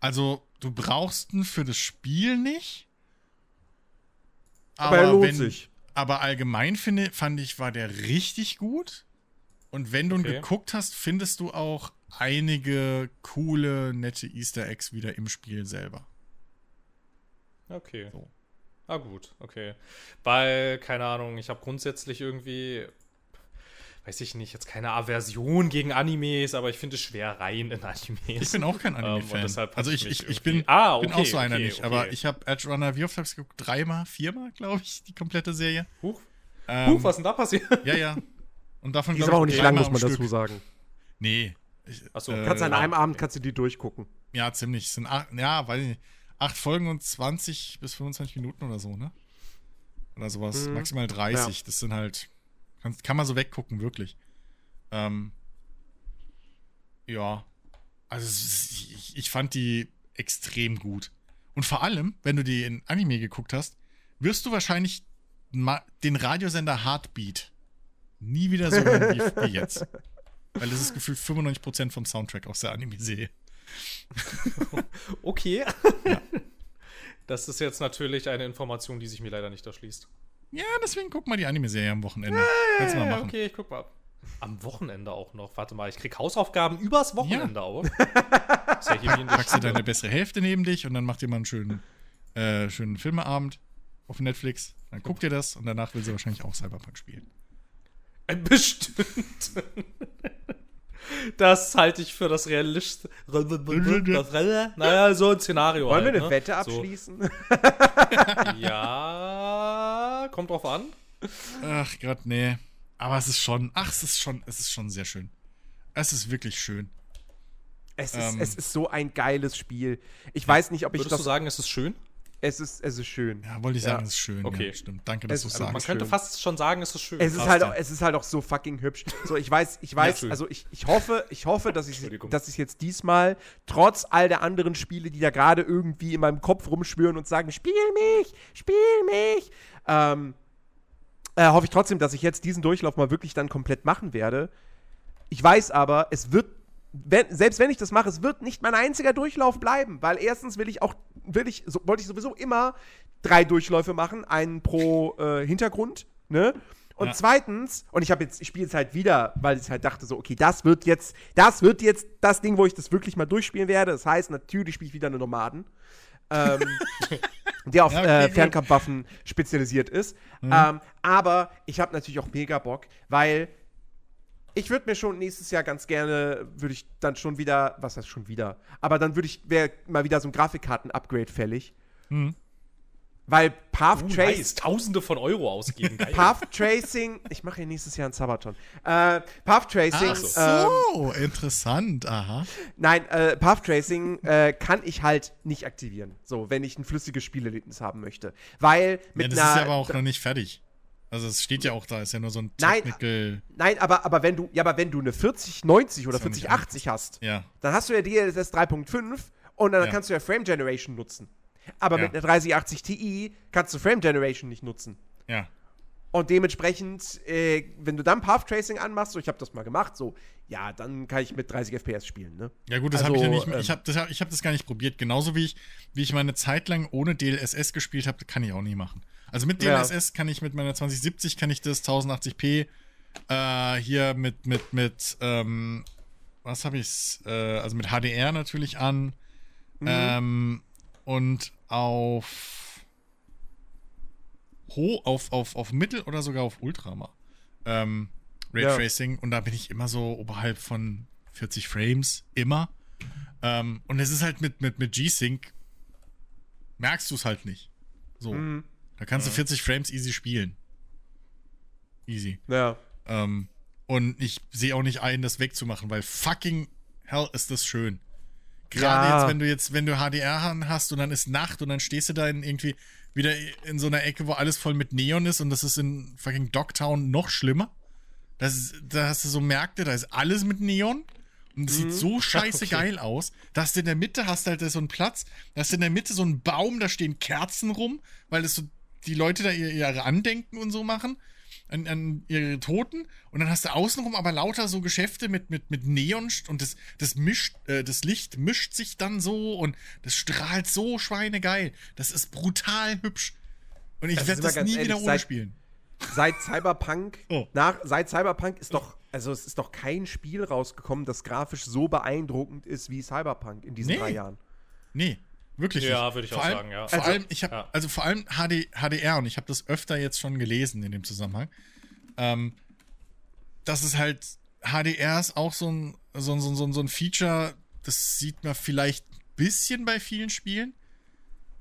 Also, du brauchst ihn für das Spiel nicht. Aber er lohnt sich. Aber allgemein finde, fand ich, war der richtig gut. Und wenn du ihn Okay. geguckt hast, findest du auch einige coole, nette Easter Eggs wieder im Spiel selber. Okay. So. Ah, gut, okay. Weil, keine Ahnung, ich habe grundsätzlich irgendwie, weiß ich nicht, jetzt keine Aversion gegen Animes, aber ich finde es schwer rein in Animes. Ich bin auch kein Ähm, Anime-Fan. deshalb also ich, ich ich, bin, Ah, bin okay, auch so einer okay, nicht. okay. Aber ich habe Edge Runner, wie oft habe ich geguckt? Dreimal, viermal, glaube ich, die komplette Serie. Huch, Ähm, Huch, was ist denn da passiert? Ja, ja. Und davon Die ist aber auch ich, nicht lang, muss man dazu sagen. Nee. Ich, Achso, äh, Kannst an ja, einem Abend okay. kannst du die durchgucken. Ja, ziemlich. Es sind acht, ja, weiß ich nicht. Acht Folgen und 20 bis 25 Minuten oder so, ne? Oder sowas. Mhm. Maximal 30. Das sind halt. Kann, kann man so weggucken, wirklich. Ähm, ja. Also, ich, ich fand die extrem gut. Und vor allem, wenn du die in Anime geguckt hast, wirst du wahrscheinlich den Radiosender Heartbeat nie wieder so hören wie, wie jetzt. Weil das ist gefühlt 95% vom Soundtrack aus der Anime-Serie. Okay. Das ist jetzt natürlich eine Information, die sich mir leider nicht erschließt. Ja, deswegen guck mal die Anime-Serie am Wochenende. Kannst du mal Ja, machen. okay, ich guck mal. Am Wochenende auch noch. Warte mal, ich krieg Hausaufgaben übers Wochenende auch. Ist ja hier Packst du deine bessere Hälfte neben dich und dann macht ihr mal einen schönen, äh, schönen Filmeabend auf Netflix. Dann guckt ihr das und danach will sie wahrscheinlich auch Cyberpunk spielen. Äh, Bestimmt. Das halte ich für das realistischste. Das, naja, so ein Szenario. Wollen wir halt, eine ne? Wette So. abschließen? Ja, kommt drauf an. Ach Gott, nee. Aber es ist schon, ach, es ist schon, es ist schon sehr schön. Es ist wirklich schön. Es ist, Ähm. es ist so ein geiles Spiel. Ich weiß nicht, ob ich Würdest das. du sagen, es ist schön? Es, ist, es ist schön. Ja, wollte ich sagen, Ja. es ist schön. Okay. Ja, stimmt. Danke, dass du es also Man sagst. könnte schön. fast schon sagen, es ist schön. Es ist, halt ja. auch, es ist halt auch so fucking hübsch. So, ich weiß, ich weiß, schön. also ich, ich hoffe, ich hoffe, dass ich, dass ich jetzt diesmal, trotz all der anderen Spiele, die da gerade irgendwie in meinem Kopf rumschwören und sagen, spiel mich, spiel mich, ähm, äh, hoffe ich trotzdem, dass ich jetzt diesen Durchlauf mal wirklich dann komplett machen werde. Ich weiß aber, es wird, wenn, selbst wenn ich das mache, es wird nicht mein einziger Durchlauf bleiben, weil erstens will ich auch, will ich, so, wollte ich sowieso immer drei Durchläufe machen, einen pro äh, Hintergrund, ne? Und Ja. zweitens, und ich habe jetzt, ich spiele jetzt halt wieder, weil ich halt dachte so, okay, das wird jetzt, das wird jetzt das Ding, wo ich das wirklich mal durchspielen werde. Das heißt, natürlich spiele ich wieder eine Nomaden. ähm, der auf Ja, okay, äh, gut. Mhm. Fernkampfwaffen spezialisiert ist. Ähm, aber ich habe natürlich auch mega Bock, weil ich würde mir schon nächstes Jahr ganz gerne, würde ich dann schon wieder, was heißt schon wieder, aber dann würde ich, wäre mal wieder so ein Grafikkarten-Upgrade fällig. Mhm. Weil Path Uh, Trace, nice. Tausende von Euro ausgeben. Geil. Path Tracing, ich mache ja nächstes Jahr ein Sabaton. Äh, Path Tracing, Ach ähm, so, interessant. Aha. nein, äh, Path Tracing äh, kann ich halt nicht aktivieren. So, wenn ich ein flüssiges Spielerlebnis haben möchte. Weil Ja, mit das einer. ist ja aber auch noch nicht fertig. Also es steht ja auch da, ist ja nur so ein Nein. Technical. Nein, aber, aber wenn du, ja, aber wenn du eine 4090 oder Ist ja nicht 4080 hast, Ja. dann hast du ja DLSS 3.5 und dann Ja. kannst du ja Frame Generation nutzen. Aber Ja. mit einer 3080 Ti kannst du Frame Generation nicht nutzen. Ja. Und dementsprechend, äh, wenn du dann Path Tracing anmachst, so ich habe das mal gemacht, so, ja, dann kann ich mit 30 FPS spielen, ne? Ja gut, das Also, habe ich ja nicht. ähm, ich habe das, hab- ich hab das gar nicht probiert. Genauso wie ich, wie ich meine Zeit lang ohne DLSS gespielt habe, kann ich auch nie machen. Also mit Ja. DLSS kann ich mit meiner 2070 kann ich das 1080p äh, hier mit mit mit ähm, was habe ich's? Äh, also mit HDR natürlich an Mhm. ähm, und auf ho auf auf auf Mittel oder sogar auf Ultra mal. Ähm, Raytracing und da bin ich immer so oberhalb von 40 Frames immer. Ähm, und es ist halt mit, mit, mit G-Sync, merkst du es halt nicht. So. Mhm. Da kannst du 40 Frames easy spielen. Easy. Ja. Ähm, und ich sehe auch nicht ein, das wegzumachen, weil fucking hell ist das schön. Gerade Ja. jetzt, wenn du jetzt, wenn du HDR hast und dann ist Nacht und dann stehst du da in irgendwie wieder in so einer Ecke, wo alles voll mit Neon ist und das ist in fucking Dogtown noch schlimmer. Das ist, da hast du so Märkte, da ist alles mit Neon. Und das sieht so scheiße Okay. geil aus. Da hast du in der Mitte, hast halt so einen Platz, da hast du in der Mitte so einen Baum, da stehen Kerzen rum, weil das so die Leute da ihr- ihre Andenken und so machen an, an ihre Toten. Und dann hast du außenrum aber lauter so Geschäfte mit, mit, mit Neon und das, das mischt, äh, das Licht mischt sich dann so und das strahlt so schweinegeil. Das ist brutal hübsch. Und ich Das werde das ganz nie ehrlich, wieder ohne seit- spielen. Seit Cyberpunk, Oh. nach, seit Cyberpunk ist doch, also es ist doch kein Spiel rausgekommen, das grafisch so beeindruckend ist wie Cyberpunk in diesen Nee. drei Jahren. Nee, wirklich Ja, würde ich vor auch allem, sagen, ja. Vor Also- allem, ich habe, ja. also vor allem HD, HDR und ich habe das öfter jetzt schon gelesen in dem Zusammenhang. Ähm, das ist halt, HDR ist auch so ein, so, ein- so, ein- so, ein- Feature, das sieht man vielleicht ein bisschen bei vielen Spielen.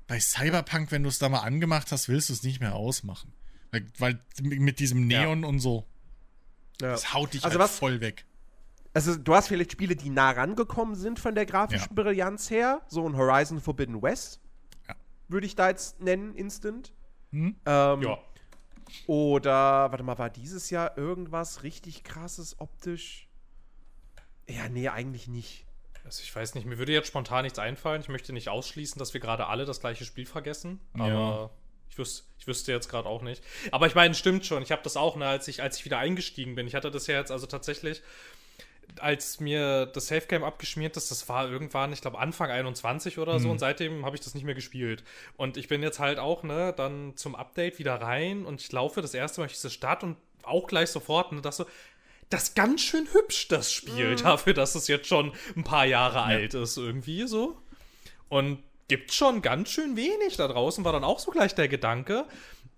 Bei Cyberpunk, wenn du es da mal angemacht hast, willst du es nicht mehr ausmachen. Weil, weil mit diesem Ja. Neon und so, Ja. das haut dich Also halt was- voll weg. Also, du hast vielleicht Spiele, die nah rangekommen sind von der grafischen Ja. Brillanz her. So ein Horizon Forbidden West. Ja. Würde ich da jetzt nennen, instant. Hm? Ähm, Ja. Oder, warte mal, war dieses Jahr irgendwas richtig krasses optisch? Ja, nee, eigentlich nicht. Also ich weiß nicht, mir würde jetzt spontan nichts einfallen. Ich möchte nicht ausschließen, dass wir gerade alle das gleiche Spiel vergessen. Aber Ja. ich, wüs ich wüsste jetzt gerade auch nicht. Aber ich meine, stimmt schon. Ich habe das auch, ne, als ich, als ich wieder eingestiegen bin. Ich hatte das ja jetzt also tatsächlich, als mir das Safegame abgeschmiert ist, das war irgendwann, ich glaube, Anfang 21 oder so. Und seitdem habe ich das nicht mehr gespielt. Und ich bin jetzt halt auch, ne, dann zum Update wieder rein und ich laufe das erste Mal durch diese Stadt und auch gleich sofort, ne, das so, das ist ganz schön hübsch, das Spiel, dafür, dass es jetzt schon ein paar Jahre alt ist, irgendwie so. Und gibt schon ganz schön wenig da draußen, war dann auch so gleich der Gedanke,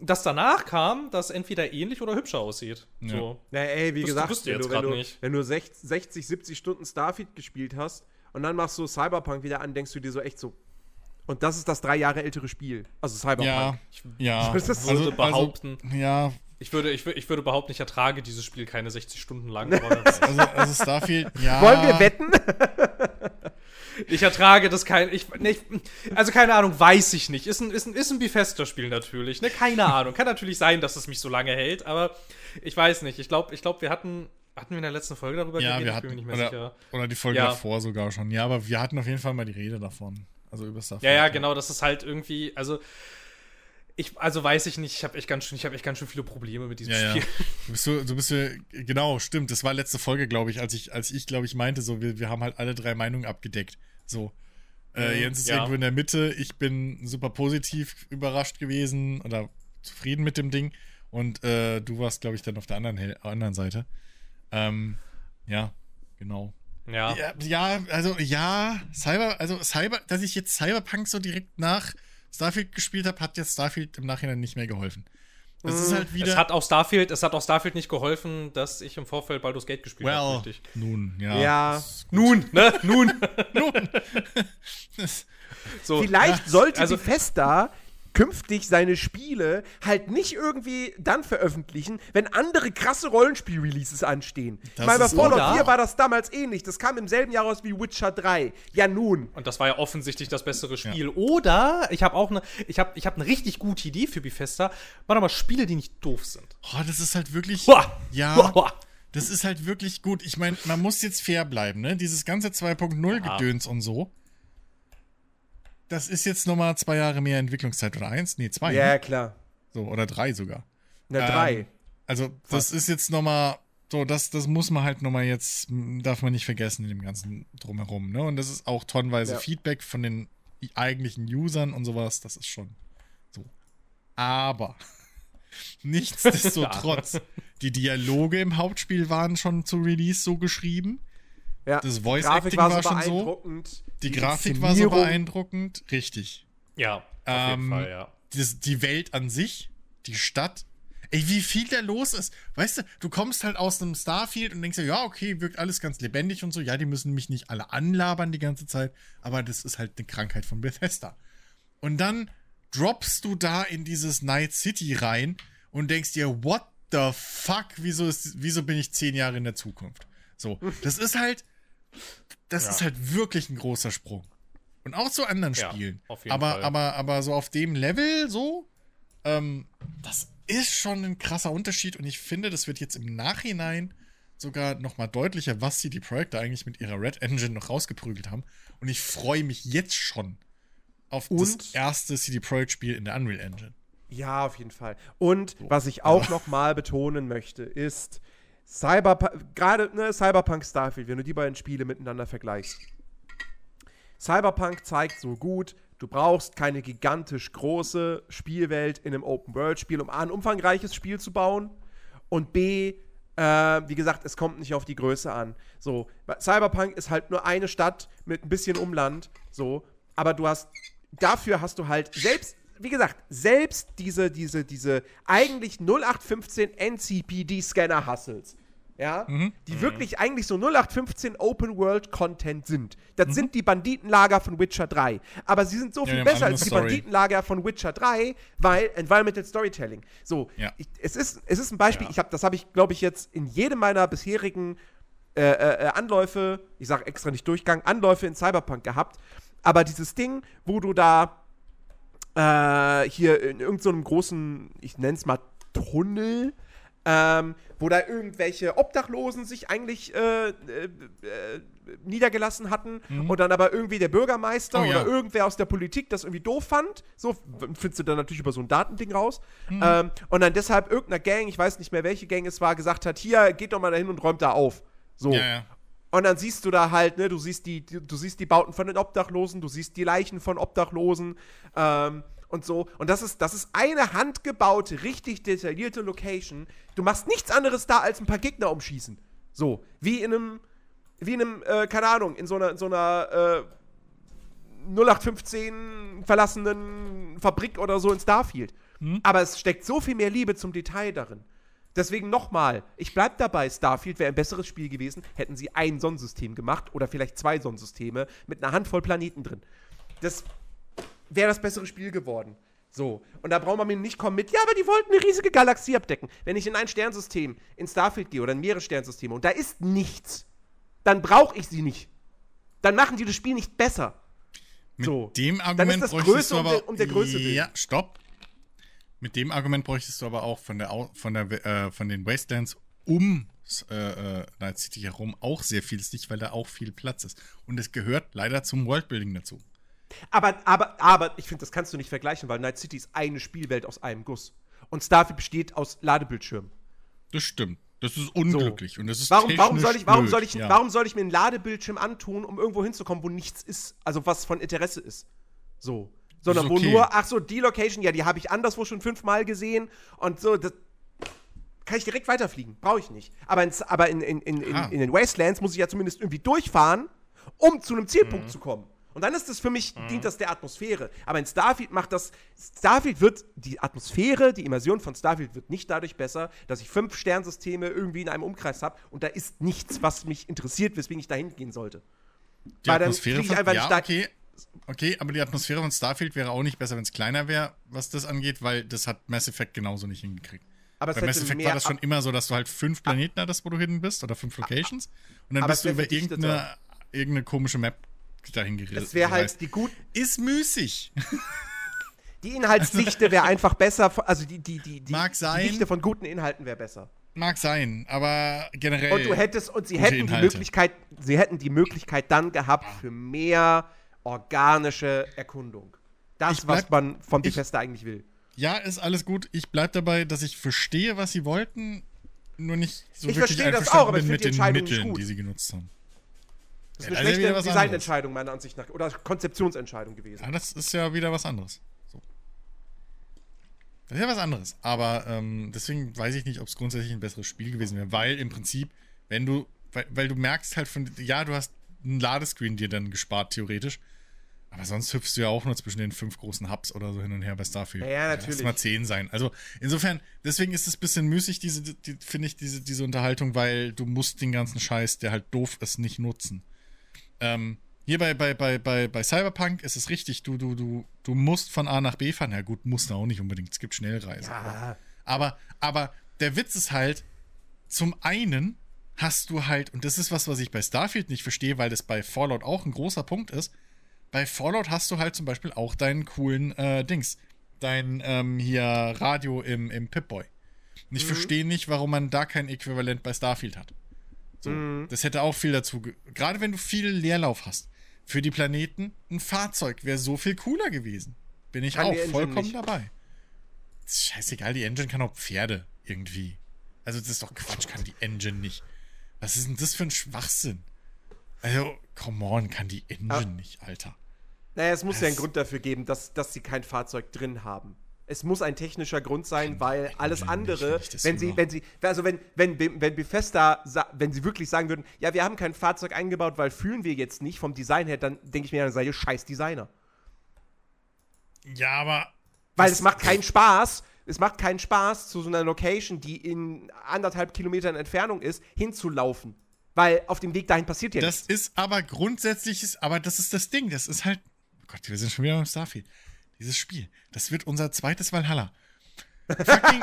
dass danach kam, dass entweder ähnlich oder hübscher aussieht. So. Na, ey, wie Wüsste- gesagt, wenn du, wenn, du, nicht. wenn du sech- 60, 70 Stunden Starfield gespielt hast und dann machst du Cyberpunk wieder an, denkst du dir so echt so. Und das ist das drei Jahre ältere Spiel. Also Cyberpunk. Ja, ja. Das ist- würde behaupten- ja, Ich würde, ich, ich würde behaupten, ich ertrage dieses Spiel keine 60 Stunden lang. also, also Starfield, ja. Wollen wir wetten? ich ertrage das kein. Ich, nee, ich, also keine Ahnung, weiß ich nicht. Ist ein, ist ein, ist ein Bethesda-Spiel natürlich. Ne? Keine Ahnung. Kann natürlich sein, dass es mich so lange hält, aber ich weiß nicht. Ich glaube, ich glaub, wir hatten. Hatten wir in der letzten Folge darüber Ja, geredet? wir Ich bin mir nicht mehr oder, sicher. oder die Folge Ja. davor sogar schon. Ja, aber wir hatten auf jeden Fall mal die Rede davon. Also über Starfield. Ja, ja, genau, das ist halt irgendwie, also ich, also weiß ich nicht, ich habe echt ganz schön, ich habe echt ganz schön viele Probleme mit diesem Ja, ja. Spiel. Du bist so, du bist so, genau, stimmt. Das war letzte Folge, glaube ich, als ich, als ich, glaube ich, meinte, so, wir, wir haben halt alle drei Meinungen abgedeckt. So. Äh, Mhm, Jens ist ja. irgendwo in der Mitte. Ich bin super positiv überrascht gewesen oder zufrieden mit dem Ding. Und äh, du warst, glaube ich, dann auf der anderen, anderen Seite. Ähm, ja, genau. Ja. Ja, ja, also ja, Cyber, also Cyber, dass ich jetzt Cyberpunk so direkt nach Starfield gespielt habe, hat jetzt Starfield im Nachhinein nicht mehr geholfen. Das ist halt wieder. Es hat auch Starfield, es hat auch Starfield nicht geholfen, dass ich im Vorfeld Baldur's Gate gespielt habe, well, richtig. nun, ja. Ja. Nun, ne? Nun. Das- So. Vielleicht Ja, sollte also- Bethesda künftig seine Spiele halt nicht irgendwie dann veröffentlichen, wenn andere krasse Rollenspiel-Releases anstehen. Ich Das meine, bei Fallout Oder- 4 war das damals ähnlich. Das kam im selben Jahr raus wie Witcher 3. Ja, nun. Und das war ja offensichtlich das bessere Spiel. Oder ich habe auch eine, ich habe, ich habe eine richtig gute Idee für Bethesda. Warte mal, Spiele, die nicht doof sind. Oh, das ist halt wirklich. Boah. Ja. Boah. Das ist halt wirklich gut. Ich meine, man muss jetzt fair bleiben, ne? Dieses ganze 2.0-Gedöns und so. Das ist jetzt nochmal zwei Jahre mehr Entwicklungszeit oder eins? Nee, zwei. Ja, ne? klar. So, oder drei sogar. Na, Ähm, drei. Also, das ist jetzt nochmal, so, das, das muss man halt nochmal jetzt, darf man nicht vergessen in dem ganzen Drumherum, ne? Und das ist auch tonnenweise Ja. Feedback von den eigentlichen Usern und sowas, das ist schon so. Aber, nichtsdestotrotz, die Dialoge im Hauptspiel waren schon zu Release so geschrieben. Ja. das Voice Grafik Acting war war so schon so. beeindruckend. Die Grafik war so beeindruckend. Richtig. Ja, auf Ähm, jeden Fall, ja. das, die Welt an sich, die Stadt. Ey, wie viel da los ist. Weißt du, du kommst halt aus einem Starfield und denkst dir, ja, okay, wirkt alles ganz lebendig und so. Ja, die müssen mich nicht alle anlabern die ganze Zeit, aber das ist halt eine Krankheit von Bethesda. Und dann droppst du da in dieses Night City rein und denkst dir, what the fuck, wieso, ist, wieso bin ich zehn Jahre in der Zukunft? So, das ist halt, das Ja. ist halt wirklich ein großer Sprung. Und auch zu anderen Ja, Spielen. auf jeden aber, Fall. aber, aber so auf dem Level so, ähm, das ist schon ein krasser Unterschied und ich finde, das wird jetzt im Nachhinein sogar nochmal deutlicher, was CD Projekt da eigentlich mit ihrer Red Engine noch rausgeprügelt haben. Und ich freue mich jetzt schon auf Und? das erste CD Projekt Spiel in der Unreal Engine. Ja, auf jeden Fall. Und was ich auch noch mal betonen möchte, ist Cyberpunk, gerade ne, Cyberpunk Starfield, wenn du die beiden Spiele miteinander vergleichst. Cyberpunk zeigt so gut, du brauchst keine gigantisch große Spielwelt in einem Open-World-Spiel, um A, ein umfangreiches Spiel zu bauen und B, äh, wie gesagt, es kommt nicht auf die Größe an. So, Cyberpunk ist halt nur eine Stadt mit ein bisschen Umland, so, aber du hast, dafür hast du halt selbst, wie gesagt, selbst diese, diese, diese eigentlich 0815 NCPD-Scanner-Hustles, ja, die wirklich eigentlich so 0815 Open-World-Content sind. Das sind die Banditenlager von Witcher 3. Aber sie sind so Ja, viel besser als die Story. Banditenlager von Witcher 3, weil Environmental Storytelling. So, Ja. ich, es, ist, es ist ein Beispiel, Ja. ich hab, das habe ich, glaube ich, jetzt in jedem meiner bisherigen äh, äh, äh, Anläufe, ich sage extra nicht Durchgang, Anläufe in Cyberpunk gehabt. Aber dieses Ding, wo du da äh, hier in irgendeinem großen, ich nenne es mal Tunnel, ähm, wo da irgendwelche Obdachlosen sich eigentlich äh, äh, äh, niedergelassen hatten und dann aber irgendwie der Bürgermeister Mhm. Oh, ja. oder irgendwer aus der Politik das irgendwie doof fand. So findest du dann natürlich über so ein Datending raus. Mhm. Ähm, und dann deshalb irgendeiner Gang, ich weiß nicht mehr, welche Gang es war, gesagt hat: Hier, geht doch mal dahin und räumt da auf. So. Ja, ja. Und dann siehst du da halt, ne, du siehst die, du siehst die Bauten von den Obdachlosen, du siehst die Leichen von Obdachlosen ähm, und so. Und das ist, das ist eine handgebaute, richtig detaillierte Location. Du machst nichts anderes da, als ein paar Gegner umschießen. So, wie in einem, wie in einem, äh, keine Ahnung, in so einer, in so einer äh, 0815 verlassenen Fabrik oder so in Starfield. Aber es steckt so viel mehr Liebe zum Detail darin. Deswegen nochmal, ich bleib dabei, Starfield wäre ein besseres Spiel gewesen, hätten sie ein Sonnensystem gemacht oder vielleicht zwei Sonnensysteme mit einer Handvoll Planeten drin. Das wäre das bessere Spiel geworden. So. Und da braucht man mir nicht kommen mit, ja, aber die wollten eine riesige Galaxie abdecken. Wenn ich in ein Sternsystem, in Starfield gehe oder in mehrere Sternsysteme und da ist nichts, dann brauche ich sie nicht. Dann machen die das Spiel nicht besser. Mit So. dem Dann Argument ist das Größe um der- um der Größe. Ja, stopp. Mit dem Argument bräuchtest du aber auch von der von der äh, von den Wastelands um äh, äh, Night City herum auch sehr viel Licht, weil da auch viel Platz ist. Und es gehört leider zum Worldbuilding dazu. Aber, aber, aber, ich finde, das kannst du nicht vergleichen, weil Night City ist eine Spielwelt aus einem Guss. Und Starfield besteht aus Ladebildschirmen. Das stimmt. Das ist unglücklich und das ist Warum, warum, soll ich, warum, blöd, soll ich, ja. warum soll ich mir einen Ladebildschirm antun, um irgendwo hinzukommen, wo nichts ist? Also was von Interesse ist. So. Sondern Ist wo okay. nur, ach so, die Location, ja, die habe ich anderswo schon fünfmal gesehen und so, das kann ich direkt weiterfliegen. Brauche ich nicht. Aber, in, aber in, in, in, in, Ah. in den Wastelands muss ich ja zumindest irgendwie durchfahren, um zu einem Zielpunkt Mhm. zu kommen. Und dann ist das für mich, dient das der Atmosphäre. Aber in Starfield macht das, Starfield wird, die Atmosphäre, die Immersion von Starfield wird nicht dadurch besser, dass ich fünf Sternsysteme irgendwie in einem Umkreis habe und da ist nichts, was mich interessiert, weswegen ich da hingehen sollte. Die Weil dann Atmosphäre ich von, einfach ja, nicht da- okay. Okay, aber die Atmosphäre von Starfield wäre auch nicht besser, wenn es kleiner wäre, was das angeht, weil das hat Mass Effect genauso nicht hingekriegt. Aber Bei Mass Effect war das schon immer so, dass du halt fünf Planeten hattest, wo du hin bist, oder fünf Locations. Und dann bist du über irgendeine, irgendeine komische Map dahin gerissen. Das wäre halt die gut, Ist müßig. die Inhaltsdichte wäre einfach besser, also die, die, die, die, Mag sein. die Dichte von guten Inhalten wäre besser. Mag sein, aber generell. Und du hättest, und sie hätten die Inhalte. Möglichkeit, sie hätten die Möglichkeit dann gehabt für mehr organische Erkundung. Das, Ich bleib- was man vom ich- Bethesda eigentlich will. Ja, ist alles gut. Ich bleib dabei, dass ich verstehe, was sie wollten, nur nicht so Ich wirklich verstehe das einverstanden auch, aber ich bin mit den Mitteln, die sie genutzt haben. Das ist eine ja wieder schlechte Designentscheidung, meiner Ansicht nach. Oder Konzeptionsentscheidung gewesen. Ja, das ist ja wieder was anderes. So. Das ist ja was anderes. Aber ähm, deswegen weiß ich nicht, ob es grundsätzlich ein besseres Spiel gewesen wäre, weil im Prinzip, wenn du, weil, weil du merkst halt von, ja, du hast einen Ladescreen dir dann gespart, theoretisch. Aber sonst hüpfst du ja auch nur zwischen den fünf großen Hubs oder so hin und her bei Starfield. Ja, ja, natürlich. Lass mal zehn sein. Also insofern, deswegen ist es ein bisschen müßig, diese, die, finde ich, diese, diese Unterhaltung, weil du musst den ganzen Scheiß, der halt doof ist, nicht nutzen. Ähm, hier bei, bei, bei, bei, bei Cyberpunk ist es richtig, du, du, du, du musst von A nach B fahren. Ja, gut, musst du auch nicht unbedingt. Es gibt Schnellreisen. Ja. Aber, aber der Witz ist halt, zum einen hast du halt, und das ist was, was ich bei Starfield nicht verstehe, weil das bei Fallout auch ein großer Punkt ist. Bei Fallout hast du halt zum Beispiel auch deinen coolen äh, Dings. Dein ähm, hier Radio im, im Pip-Boy. Und ich Mhm. verstehe nicht, warum man da kein Äquivalent bei Starfield hat. So, Mhm. Das hätte auch viel dazu. ge- Gerade wenn du viel Leerlauf hast. Für die Planeten, ein Fahrzeug wäre so viel cooler gewesen. Bin ich Kann auch vollkommen nicht. dabei. Ist Scheißegal, die Engine kann auch Pferde irgendwie. Also, das ist doch Quatsch, kann die Engine nicht. Was ist denn das für ein Schwachsinn? Also, come on, kann die Engine Ah. nicht, Alter. Naja, es muss ja einen Das- Grund dafür geben, dass, dass sie kein Fahrzeug drin haben. Es muss ein technischer Grund sein, weil alles andere, wenn das sie, wenn sie, also wenn, wenn, wenn Bethesda, wenn sie wirklich sagen würden, ja, wir haben kein Fahrzeug eingebaut, weil fühlen wir jetzt nicht vom Design her, dann denke ich mir, dann seid ihr scheiß Designer. Ja, aber. Weil es macht keinen Spaß, es macht keinen Spaß, zu so einer Location, die in anderthalb Kilometern Entfernung ist, hinzulaufen. Weil auf dem Weg dahin passiert ja Das nichts. ist aber grundsätzlich, ist, aber das ist das Ding. Das ist halt. Oh Gott, wir sind schon wieder beim Starfield. Dieses Spiel, das wird unser zweites Valhalla. Fucking.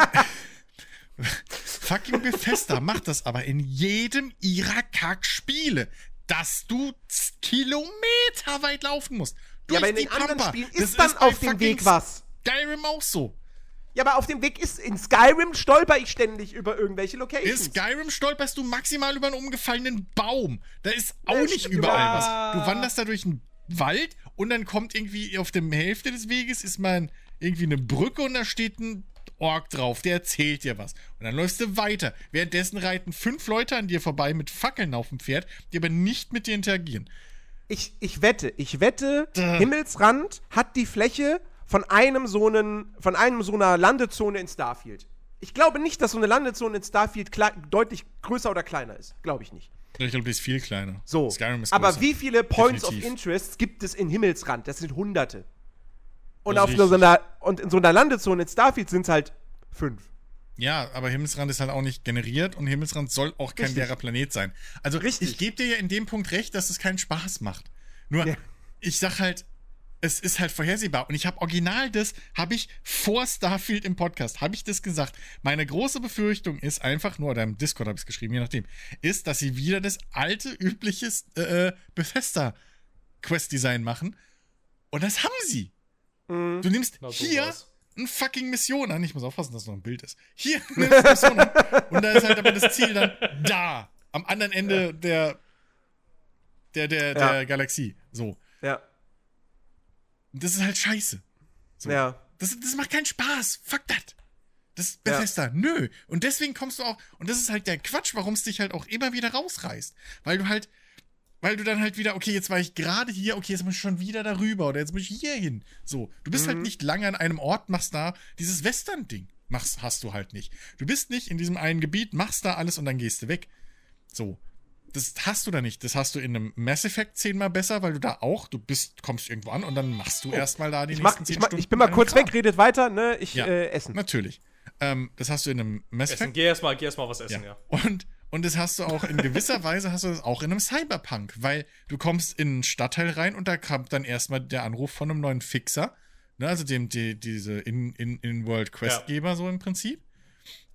fucking Bethesda macht das aber in jedem ihrer Kack-Spiele, dass du z- Kilometer weit laufen musst. Ja, aber in Durch den die anderen Pampa. Spielen Das ist dann bei auf dem Weg was. Skyrim auch so. Ja, aber auf dem Weg ist, in Skyrim stolper ich ständig über irgendwelche In Locations. Skyrim stolperst du maximal über einen umgefallenen Baum. Da ist auch Ja, nicht überall was. Du wanderst da durch einen Wald und dann kommt irgendwie auf der Hälfte des Weges ist mal irgendwie eine Brücke und da steht ein Ork drauf, der erzählt dir was. Und dann läufst du weiter. Währenddessen reiten fünf Leute an dir vorbei mit Fackeln auf dem Pferd, die aber nicht mit dir interagieren. Ich, ich wette, ich wette, Duh. Himmelsrand hat die Fläche von einem so einen, von einem so einer Landezone in Starfield. Ich glaube nicht, dass so eine Landezone in Starfield deutlich größer oder kleiner ist. Glaube ich nicht. Ich glaube, die ist viel kleiner. So. Skyrim ist Aber größer. wie viele Points Definitiv. of Interest gibt es in Himmelsrand? Das sind hunderte. Und, Das auf so einer, und in so einer Landezone in Starfield sind es halt fünf. Ja, aber Himmelsrand ist halt auch nicht generiert und Himmelsrand soll auch kein Richtig. leerer Planet sein. Also Richtig. ich gebe dir ja in dem Punkt recht, dass es keinen Spaß macht. Nur, Ja. ich sag halt, es ist halt vorhersehbar. Und ich habe original das, habe ich vor Starfield im Podcast, habe ich das gesagt. Meine große Befürchtung ist einfach nur, oder im Discord habe ich es geschrieben, je nachdem, ist, dass sie wieder das alte, übliche äh, Bethesda-Quest-Design machen. Und das haben sie. Mhm. Du nimmst Na, hier eine fucking Mission an. Ich muss aufpassen, dass noch ein Bild ist. Hier nimmst du eine Mission an. Und da ist halt aber das Ziel dann da. Am anderen Ende der, der, der, der Ja. Galaxie. So. Ja. Und das ist halt scheiße. So. Ja. Das, das macht keinen Spaß. Fuck that. Das ist Ja. Bethesda. Nö. Und deswegen kommst du auch, und das ist halt der Quatsch, warum es dich halt auch immer wieder rausreißt. Weil du halt, weil du dann halt wieder, okay, jetzt war ich gerade hier, okay, jetzt muss ich schon wieder darüber oder jetzt muss ich hier hin. So. Du bist Mhm. halt nicht lange an einem Ort, machst da dieses Western-Ding. Machst, hast du halt nicht. Du bist nicht in diesem einen Gebiet, machst da alles und dann gehst du weg. So. Das hast du da nicht. Das hast du in einem Mass Effect zehnmal besser, weil du da auch, du bist, kommst irgendwo an und dann machst du erstmal da die Oh. Ich, mach, nächsten zehn ich, mach, Stunden. ich bin mal kurz Kram. weg, redet weiter, ne? Ich Ja. äh, essen. Natürlich. Ähm, das hast du in einem Mass Essen. Effect. Geh erstmal geh erst was essen, ja. Und, und das hast du auch in gewisser Weise, hast du das auch in einem Cyberpunk, weil du kommst in einen Stadtteil rein und da kommt dann erstmal der Anruf von einem neuen Fixer, ne, also dem, die, diese In-World-Questgeber so im Prinzip.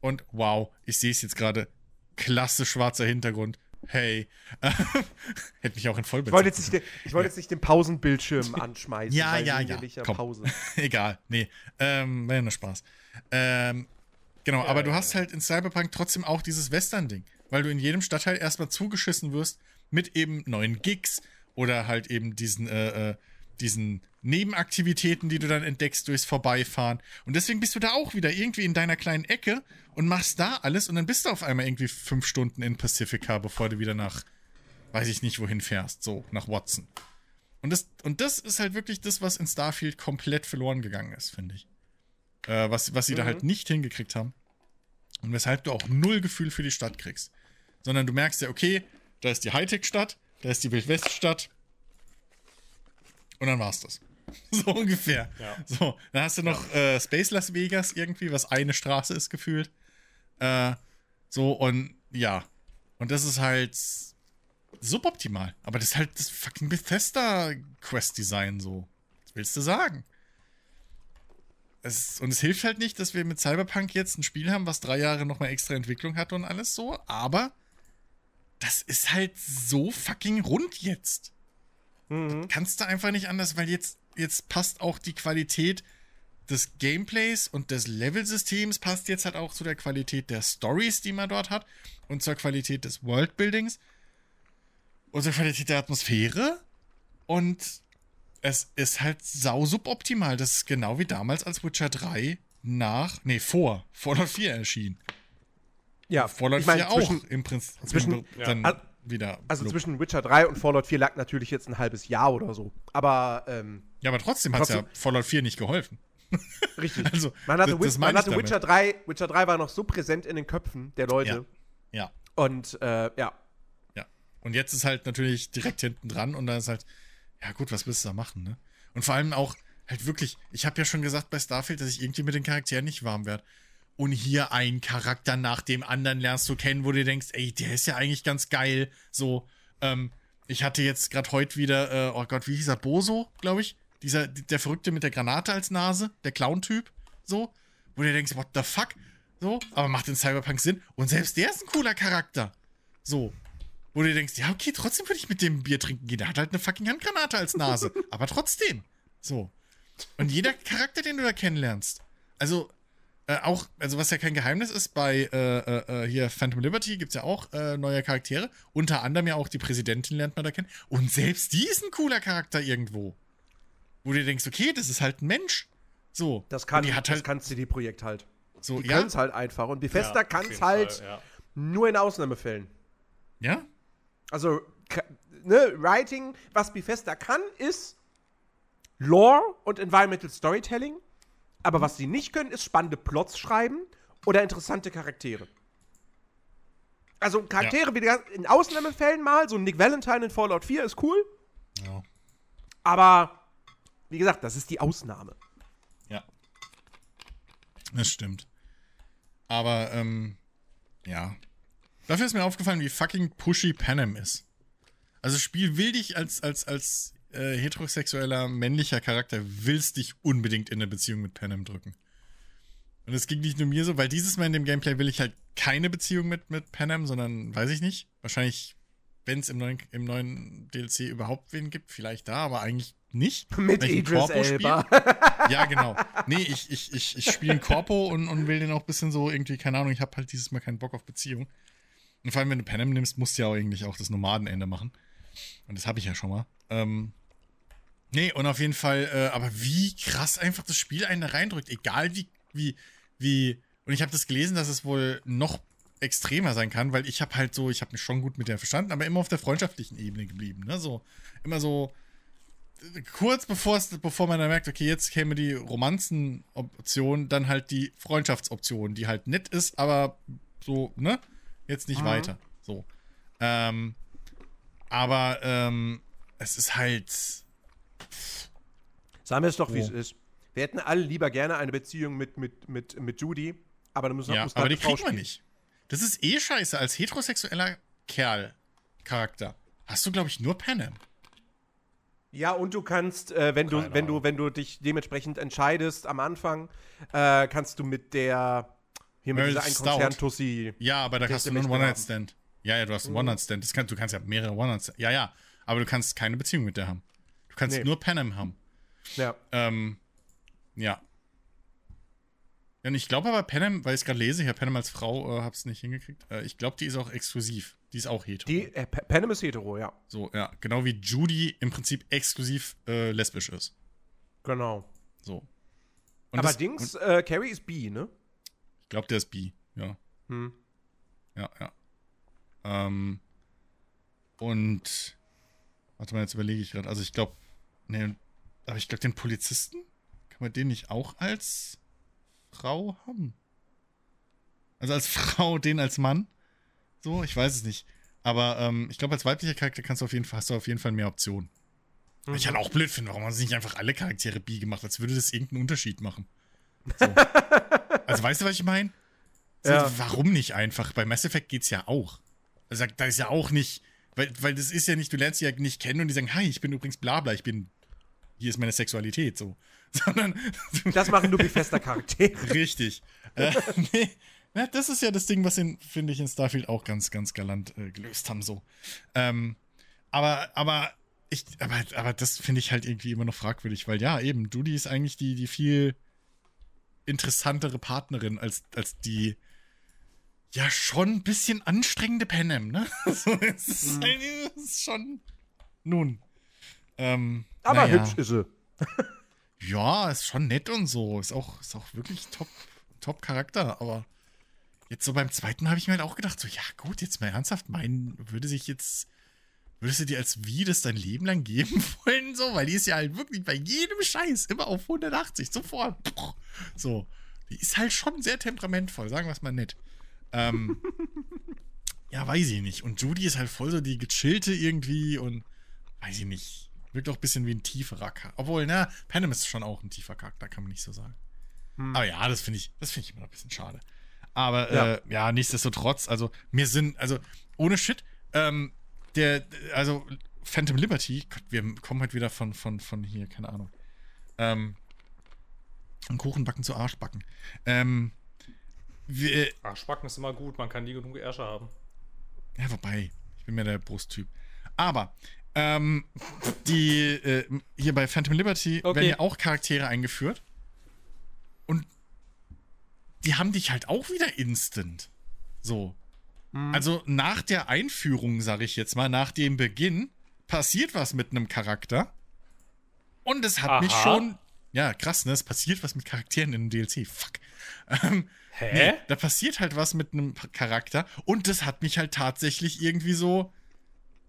Und wow, ich sehe es jetzt gerade, klasse schwarzer Hintergrund. Hey, hätte mich auch in Ich Vollbild wollte jetzt, nicht ich wollte jetzt nicht den Pausenbildschirm anschmeißen. Ja, ja, ja. ja Komm. Egal, nee. Ähm, war ja nur Spaß. Ähm, genau, aber du ja, hast halt in Cyberpunk trotzdem auch dieses Western-Ding, weil du in jedem Stadtteil erstmal zugeschissen wirst mit eben neuen Gigs oder halt eben diesen, äh, äh, diesen Nebenaktivitäten, die du dann entdeckst durchs Vorbeifahren. Und deswegen bist du da auch wieder irgendwie in deiner kleinen Ecke und machst da alles und dann bist du auf einmal irgendwie fünf Stunden in Pacifica, bevor du wieder nach, weiß ich nicht, wohin fährst, so, nach Watson. Und das, und das ist halt wirklich das, was in Starfield komplett verloren gegangen ist, finde ich. Äh, was, was sie da Mhm. halt nicht hingekriegt haben. Und weshalb du auch null Gefühl für die Stadt kriegst. Sondern du merkst ja, okay, da ist die Hightech-Stadt, da ist die Wildwest-Stadt. Und dann war's das. So ungefähr. Ja. So, dann hast du noch äh, Space Las Vegas irgendwie, was eine Straße ist gefühlt. Äh, so, und ja. Und das ist halt suboptimal. Aber das ist halt das fucking Bethesda-Quest-Design so. Was willst du sagen? Es, und es hilft halt nicht, dass wir mit Cyberpunk jetzt ein Spiel haben, was drei Jahre nochmal extra Entwicklung hatte und alles so, aber das ist halt so fucking rund jetzt. Mhm. Kannst du einfach nicht anders, weil jetzt, jetzt passt auch die Qualität des Gameplays und des Levelsystems passt jetzt halt auch zu der Qualität der Stories, die man dort hat und zur Qualität des Worldbuildings und zur Qualität der Atmosphäre und es ist halt sau suboptimal. Das ist genau wie damals, als Witcher 3 nach, nee, vor Fallout 4 erschien. Ja, Fallout ich mein, 4 zwischen, auch im Prinzip zwischen- dann ja. wieder. Also blub. zwischen Witcher 3 und Fallout 4 lag natürlich jetzt ein halbes Jahr oder so. Aber, ähm, ja, aber trotzdem hat es ja Fallout 4 nicht geholfen. richtig. Also, man hatte, das- das man hatte. Witcher 3, Witcher 3 war noch so präsent in den Köpfen der Leute. Ja. Und, äh, ja. Ja. Und jetzt ist halt natürlich direkt hinten dran und da ist halt, ja gut, was willst du da machen, ne? Und vor allem auch halt wirklich, ich habe ja schon gesagt bei Starfield, dass ich irgendwie mit den Charakteren nicht warm werde. Und hier ein Charakter nach dem anderen lernst du kennen, wo du denkst, ey, der ist ja eigentlich ganz geil. So, ähm, ich hatte jetzt gerade heute wieder, äh, oh Gott, wie hieß er? Boso, glaube ich. Dieser, der Verrückte mit der Granate als Nase, der Clown-Typ, so, wo du denkst, what the fuck? So, aber macht in Cyberpunk Sinn. Und selbst der ist ein cooler Charakter. So, wo du denkst, ja, okay, trotzdem würde ich mit dem Bier trinken gehen. Der hat halt eine fucking Handgranate als Nase. aber trotzdem. So. Und jeder Charakter, den du da kennenlernst. Also, äh, auch, also was ja kein Geheimnis ist, bei äh, äh, äh, hier Phantom Liberty gibt es ja auch äh, neue Charaktere. Unter anderem ja auch die Präsidentin lernt man da kennen. Und selbst die ist ein cooler Charakter irgendwo. Wo du denkst, okay, das ist halt ein Mensch. So. Das kann, die hat das halt kann CD-Projekt halt. so, Die ja. können es halt einfach. Und Bethesda Ja, kann es halt Fall, ja. nur in Ausnahmefällen. Ja? Also, ne, Writing, was Bethesda kann, ist Lore und Environmental Storytelling. Aber was sie nicht können, ist spannende Plots schreiben oder interessante Charaktere. Also Charaktere wie die- in Ausnahmefällen mal, so Nick Valentine in Fallout 4 ist cool, Ja. aber wie gesagt, das ist die Ausnahme. Ja. Das stimmt. Aber, ähm, ja. Dafür ist mir aufgefallen, wie fucking pushy Panem ist. Also das Spiel will dich als, als, als äh, heterosexueller männlicher Charakter, willst dich unbedingt in eine Beziehung mit Panem drücken. Und es ging nicht nur mir so, weil dieses Mal in dem Gameplay will ich halt keine Beziehung mit, mit Panem, sondern weiß ich nicht. Wahrscheinlich, wenn es im neuen, im neuen DLC überhaupt wen gibt, vielleicht da, aber eigentlich nicht. Mit Weil Idris Corpo spiel. Elba. Ja, genau. Nee, ich, ich, ich, ich spiele einen Corpo und, und will den auch ein bisschen so irgendwie, keine Ahnung, ich habe halt dieses Mal keinen Bock auf Beziehung. Und vor allem, wenn du Panem nimmst, musst du ja auch eigentlich auch das Nomadenende machen. Und das habe ich ja schon mal. Ähm, nee, und auf jeden Fall, äh, aber wie krass einfach das Spiel einen da reindrückt. Egal wie, wie, wie. Und ich habe das gelesen, dass es wohl noch extremer sein kann, weil ich habe halt so, ich habe mich schon gut mit der verstanden, aber immer auf der freundschaftlichen Ebene geblieben. Ne? So, immer so, kurz bevor es, bevor man dann merkt, okay, jetzt käme die Romanzen-Option, dann halt die Freundschaftsoption, die halt nett ist, aber so, ne? Jetzt nicht Mhm. weiter. So. Ähm, aber ähm, es ist halt. Sagen wir es doch, wie Oh. es ist. Wir hätten alle lieber gerne eine Beziehung mit, mit, mit, mit Judy, aber dann müssen Ja, muss aber die kriegt man nicht. Das ist eh scheiße. Als heterosexueller Kerl-Charakter hast du, glaube ich, nur Panem. Ja, und du kannst, äh, wenn du, wenn du, wenn du dich dementsprechend entscheidest am Anfang, äh, kannst du mit der hier mit Meryl dieser einen Tussi. Ja, aber da hast du nur einen One-Night-Stand. Ja, ja, du hast einen One-Night-Stand. Das kann, du kannst ja mehrere One-Night-Stand. Ja, ja. Aber du kannst keine Beziehung mit der haben. Du kannst Nee. nur Panem haben. Ja. Ähm, ja. Ja, und ich glaube aber Panem, weil ich es gerade lese, ich habe Panem als Frau, äh, hab's nicht hingekriegt. Äh, ich glaube, die ist auch exklusiv. Die ist auch hetero. Die, äh, Pa- Panem ist hetero, ja. So, ja. Genau wie Judy im Prinzip exklusiv äh, lesbisch ist. Genau. So. Und aber das- Dings, und äh, Carrie ist bi, ne? Ich glaube, der ist bi. Ja. Hm. Ja, ja. Ähm, und warte mal, jetzt überlege ich gerade. Also ich glaube, nee, aber ich glaube, den Polizisten kann man den nicht auch als Frau haben? Also als Frau, den als Mann? So, ich weiß es nicht. Aber ähm, ich glaube, als weiblicher Charakter kannst du auf jeden Fall, hast du auf jeden Fall mehr Optionen. Was Ich halt auch blöd finde, warum haben sie nicht einfach alle Charaktere bi gemacht, als würde das irgendeinen Unterschied machen. So. also weißt du, was ich meine? So, Ja. Warum nicht einfach? Bei Mass Effect geht's ja auch. Also da ist ja auch nicht, weil, weil das ist ja nicht, du lernst sie ja nicht kennen und die sagen, hi, ich bin übrigens Blabla, ich bin, hier ist meine Sexualität, so. Sondern, Das machen nur Bethesda Charaktere. richtig. äh, nee, Ja, das ist ja das Ding, was in, finde ich, in Starfield auch ganz, ganz galant äh, gelöst haben, so. Ähm, aber, aber, ich, aber, aber das finde ich halt irgendwie immer noch fragwürdig, weil ja, eben, Judy ist eigentlich die, die viel interessantere Partnerin als, als die, ja, schon ein bisschen anstrengende Panem, ne? so, es ist, Mhm. halt, es ist schon, nun. Ähm, Aber naja. hübsch ist sie. Ja, ist schon nett und so. Ist auch, ist auch wirklich top, top Charakter. Aber jetzt so beim zweiten habe ich mir halt auch gedacht, so, ja gut, jetzt mal ernsthaft, meinen, würde sich jetzt, würdest du dir als wie das dein Leben lang geben wollen? So, weil die ist ja halt wirklich bei jedem Scheiß immer auf 180, sofort. So, die ist halt schon sehr temperamentvoll, sagen wir es mal nett. Ähm, ja, weiß ich nicht. Und Judy ist halt voll so die gechillte irgendwie und weiß ich nicht. Wirkt auch ein bisschen wie ein tieferer Charakter. Obwohl, na, Panem ist schon auch ein tiefer Charakter, kann man nicht so sagen. Aber ja, das finde ich, das finde ich immer noch ein bisschen schade. Aber Ja. Äh, ja, nichtsdestotrotz, also mir sind, also ohne Shit, ähm, der, also Phantom Liberty, Gott, wir kommen halt wieder von, von, von hier, keine Ahnung. Ähm, von Kuchenbacken zu Arschbacken. Ähm, wir, Arschbacken ist immer gut, man kann nie genug Ärsche haben. Ja, wobei, ich bin mehr der Brusttyp. Aber, ähm, die, äh, hier bei Phantom Liberty Okay. werden ja auch Charaktere eingeführt. Und die haben dich halt auch wieder instant. So. Also nach der Einführung, sag ich jetzt mal, nach dem Beginn, passiert was mit einem Charakter. Und es hat mich Aha. schon. Ja, krass, ne? Es passiert was mit Charakteren in dem DLC. Fuck. Ähm, Hä? Nee, da passiert halt was mit einem Charakter und das hat mich halt tatsächlich irgendwie so.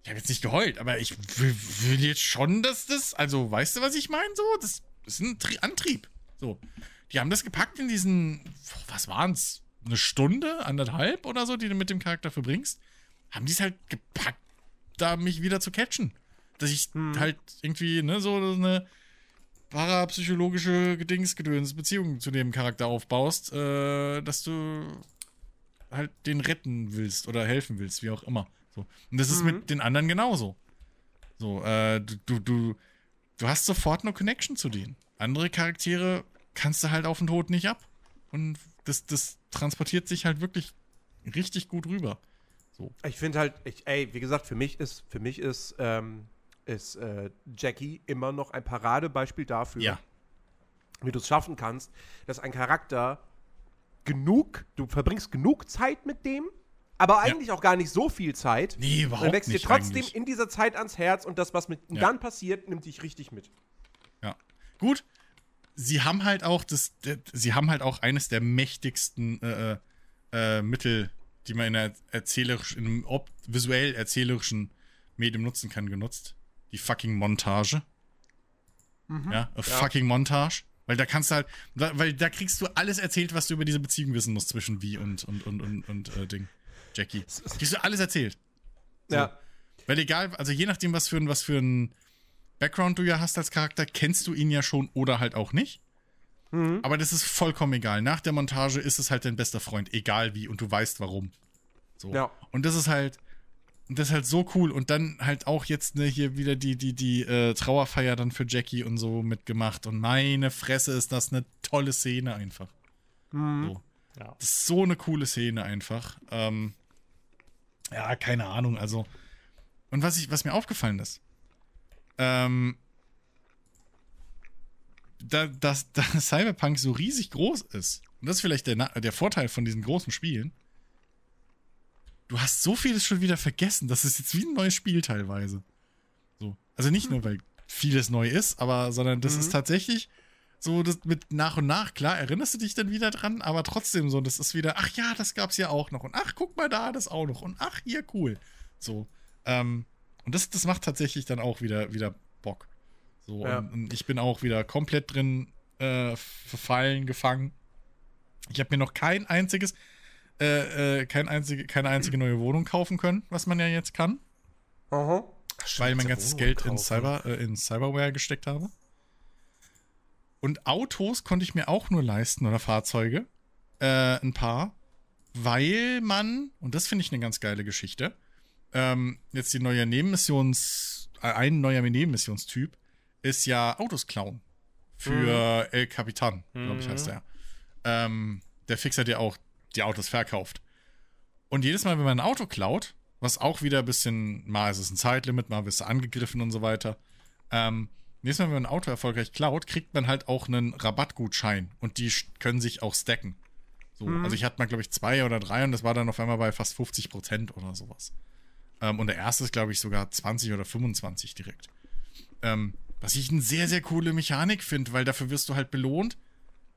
Ich habe jetzt nicht geheult, aber ich will, jetzt schon, dass das. Also, weißt du, was ich meine? So, das ist ein Tri Antrieb. So. Die haben das gepackt in diesen. Was waren's? Eine Stunde, anderthalb oder so, die du mit dem Charakter verbringst. Haben die es halt gepackt, da mich wieder zu catchen. Dass ich halt irgendwie, ne, so eine parapsychologische Gedingsgedöns Beziehung zu dem Charakter aufbaust, äh, dass du halt den retten willst oder helfen willst, wie auch immer. So. Und das ist mit den anderen genauso. So, äh, du, du, du, du hast sofort eine Connection zu denen. Andere Charaktere kannst du halt auf den Tod nicht ab. Und das, das transportiert sich halt wirklich richtig gut rüber. Ich finde halt, ich, ey, wie gesagt, für mich ist, für mich ist, ähm, ist äh, Jackie immer noch ein Paradebeispiel dafür, wie du es schaffen kannst, dass ein Charakter genug, du verbringst genug Zeit mit dem, aber eigentlich auch gar nicht so viel Zeit. Nee, überhaupt dann wächst dir trotzdem eigentlich. in dieser Zeit ans Herz und das, was mit ihm Ja. dann passiert, nimmt dich richtig mit. Ja. Gut. Sie haben halt auch das, sie haben halt auch eines der mächtigsten äh, äh, äh, Mittel, die man in der erzählerisch, in einem ob, visuell erzählerischen Medium nutzen kann, genutzt. Die fucking Montage. Ja, a fucking Montage. Weil da kannst du halt, weil da kriegst du alles erzählt, was du über diese Beziehung wissen musst zwischen Vi und, und, und, und, und äh, Ding. Jackie. Kriegst du alles erzählt. So. Ja. Weil egal, also je nachdem, was für ein, was für ein Background du ja hast als Charakter, kennst du ihn ja schon oder halt auch nicht. Aber das ist vollkommen egal. Nach der Montage ist es halt dein bester Freund, egal wie, und du weißt warum. So. Ja. Und das ist halt, das ist halt so cool. Und dann halt auch jetzt ne, hier wieder die, die, die äh, Trauerfeier dann für Jackie und so mitgemacht. Und meine Fresse ist das eine tolle Szene einfach. So. Ja. Das ist so eine coole Szene einfach. Ähm, ja, keine Ahnung, also. Und was, ich, was mir aufgefallen ist, ähm, da, dass, da Cyberpunk so riesig groß ist, und das ist vielleicht der, der Vorteil von diesen großen Spielen, du hast so vieles schon wieder vergessen, das ist jetzt wie ein neues Spiel teilweise. So. Also nicht nur, weil vieles neu ist, aber, sondern das ist tatsächlich so das mit nach und nach, klar, erinnerst du dich dann wieder dran, aber trotzdem so, das ist wieder, ach ja, das gab's ja auch noch und ach, guck mal da, das auch noch und ach, hier, cool. So. Ähm, und das, das macht tatsächlich dann auch wieder, wieder Bock. So, Ja. und, und ich bin auch wieder komplett drin äh, verfallen, gefangen. Ich habe mir noch kein einziges, äh, äh, kein einzige, keine einzige neue Wohnung kaufen können, was man ja jetzt kann, Aha. weil mein ganzes Wohnung Geld in. Cyber, äh, in Cyberware gesteckt habe. Und Autos konnte ich mir auch nur leisten oder Fahrzeuge, äh, ein paar, weil man, und das finde ich eine ganz geile Geschichte, ähm, jetzt die neue Nebenmissions, äh, ein neuer Nebenmissionstyp ist ja Autos klauen. Für El Capitan, glaube ich, heißt der. Ähm, der fixert ja auch die Autos verkauft. Und jedes Mal, wenn man ein Auto klaut, was auch wieder ein bisschen, mal ist es ein Zeitlimit, mal wirst du angegriffen und so weiter. Ähm, jedes Mal, wenn man ein Auto erfolgreich klaut, kriegt man halt auch einen Rabattgutschein und die können sich auch stacken. So, Also ich hatte mal, glaube ich, zwei oder drei und das war dann auf einmal bei fast 50 Prozent oder sowas. Ähm, und der erste ist, glaube ich, sogar 20 oder 25 direkt. Ähm, was ich eine sehr, sehr coole Mechanik finde, weil dafür wirst du halt belohnt,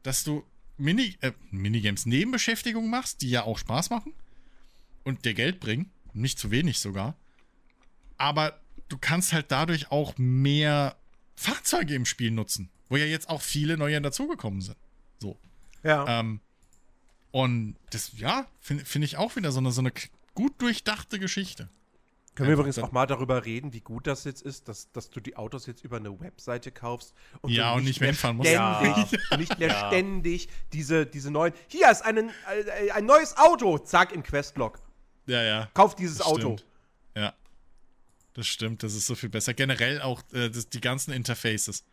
dass du Mini, äh, Minigames Nebenbeschäftigung machst, die ja auch Spaß machen und dir Geld bringen. Nicht zu wenig sogar. Aber du kannst halt dadurch auch mehr Fahrzeuge im Spiel nutzen, wo ja jetzt auch viele neue dazugekommen sind. So. Ja. Ähm, und das, ja, finde find ich auch wieder so eine, so eine gut durchdachte Geschichte. Können wir übrigens auch mal darüber reden, wie gut das jetzt ist, dass, dass du die Autos jetzt über eine Webseite kaufst und Ja, und nicht mehr hinfahren musst. Ständig, und nicht mehr Ja. ständig diese, diese neuen. Hier ist einen, äh, ein neues Auto, zack, im Questlog. Ja, ja. Kauf dieses Auto. Stimmt. Das stimmt, das ist so viel besser. Generell auch äh, das, die ganzen Interfaces.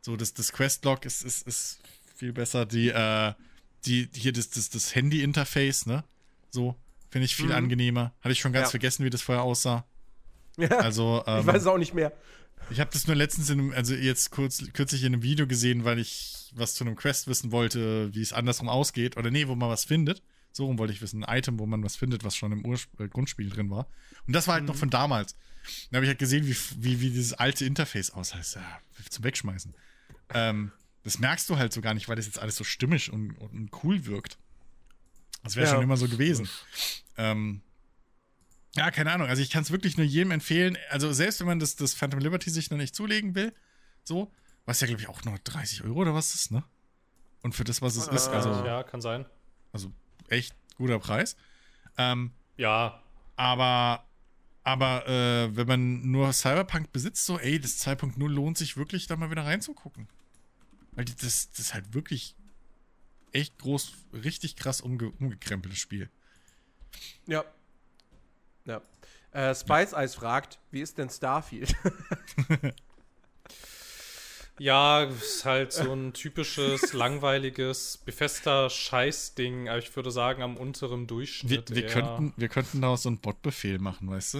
So, das, das Questlog ist, ist, ist viel besser. Die, äh, die, hier das, das, das Handy-Interface, ne? So, finde ich viel Mhm. angenehmer. Hatte ich schon ganz Ja. vergessen, wie das vorher aussah. Ja, Also, ähm, ich weiß es auch nicht mehr. Ich habe das nur letztens in einem, also jetzt kurz, kürzlich in einem Video gesehen, weil ich was zu einem Quest wissen wollte, wie es andersrum ausgeht. Oder nee, wo man was findet. So rum wollte ich wissen. Ein Item, wo man was findet, was schon im Ur äh, Grundspiel drin war. Und das war halt noch von damals. Da habe ich halt gesehen, wie, wie, wie dieses alte Interface ist ja zum Wegschmeißen. Ähm, das merkst du halt so gar nicht, weil das jetzt alles so stimmig und, und cool wirkt. Das wäre Ja. schon immer so gewesen. Ähm, ja, keine Ahnung. Also ich kann es wirklich nur jedem empfehlen. Also selbst wenn man das, das Phantom Liberty sich noch nicht zulegen will, so, was ja, glaube ich, auch nur 30 Euro oder was ist, ne? Und für das, was es ist, Äh, also, ja, kann sein. also echt guter Preis. Ähm, Ja, aber, aber äh, wenn man nur Cyberpunk besitzt, so, ey, das 2.0 lohnt sich wirklich, da mal wieder reinzugucken. Weil das, das ist halt wirklich echt groß, richtig krass umge umgekrempeltes Spiel. Ja. Ja. Äh, Spice Eyes fragt, wie ist denn Starfield? Ja, ist halt so ein typisches, langweiliges, befester Scheißding, aber ich würde sagen, am unteren Wir, Durchschnitt. wir, eher. könnten, wir könnten daraus so einen Bot-Befehl machen, weißt du?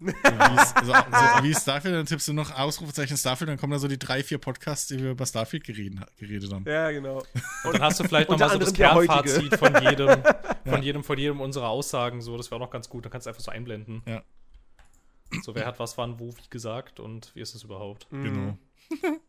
So wie es- also, so wie Starfield, dann tippst du noch Ausrufezeichen Starfield, dann kommen da so die drei, vier Podcasts, die wir über Starfield geredet, geredet haben. ja, genau. Und dann hast du vielleicht nochmal so das Kernfazit von jedem, von jedem, von jedem unserer Aussagen, so, das wäre auch noch ganz gut. Dann kannst du einfach so einblenden. Ja. So, wer hat was wann, wo, wie gesagt und wie ist es überhaupt? Genau.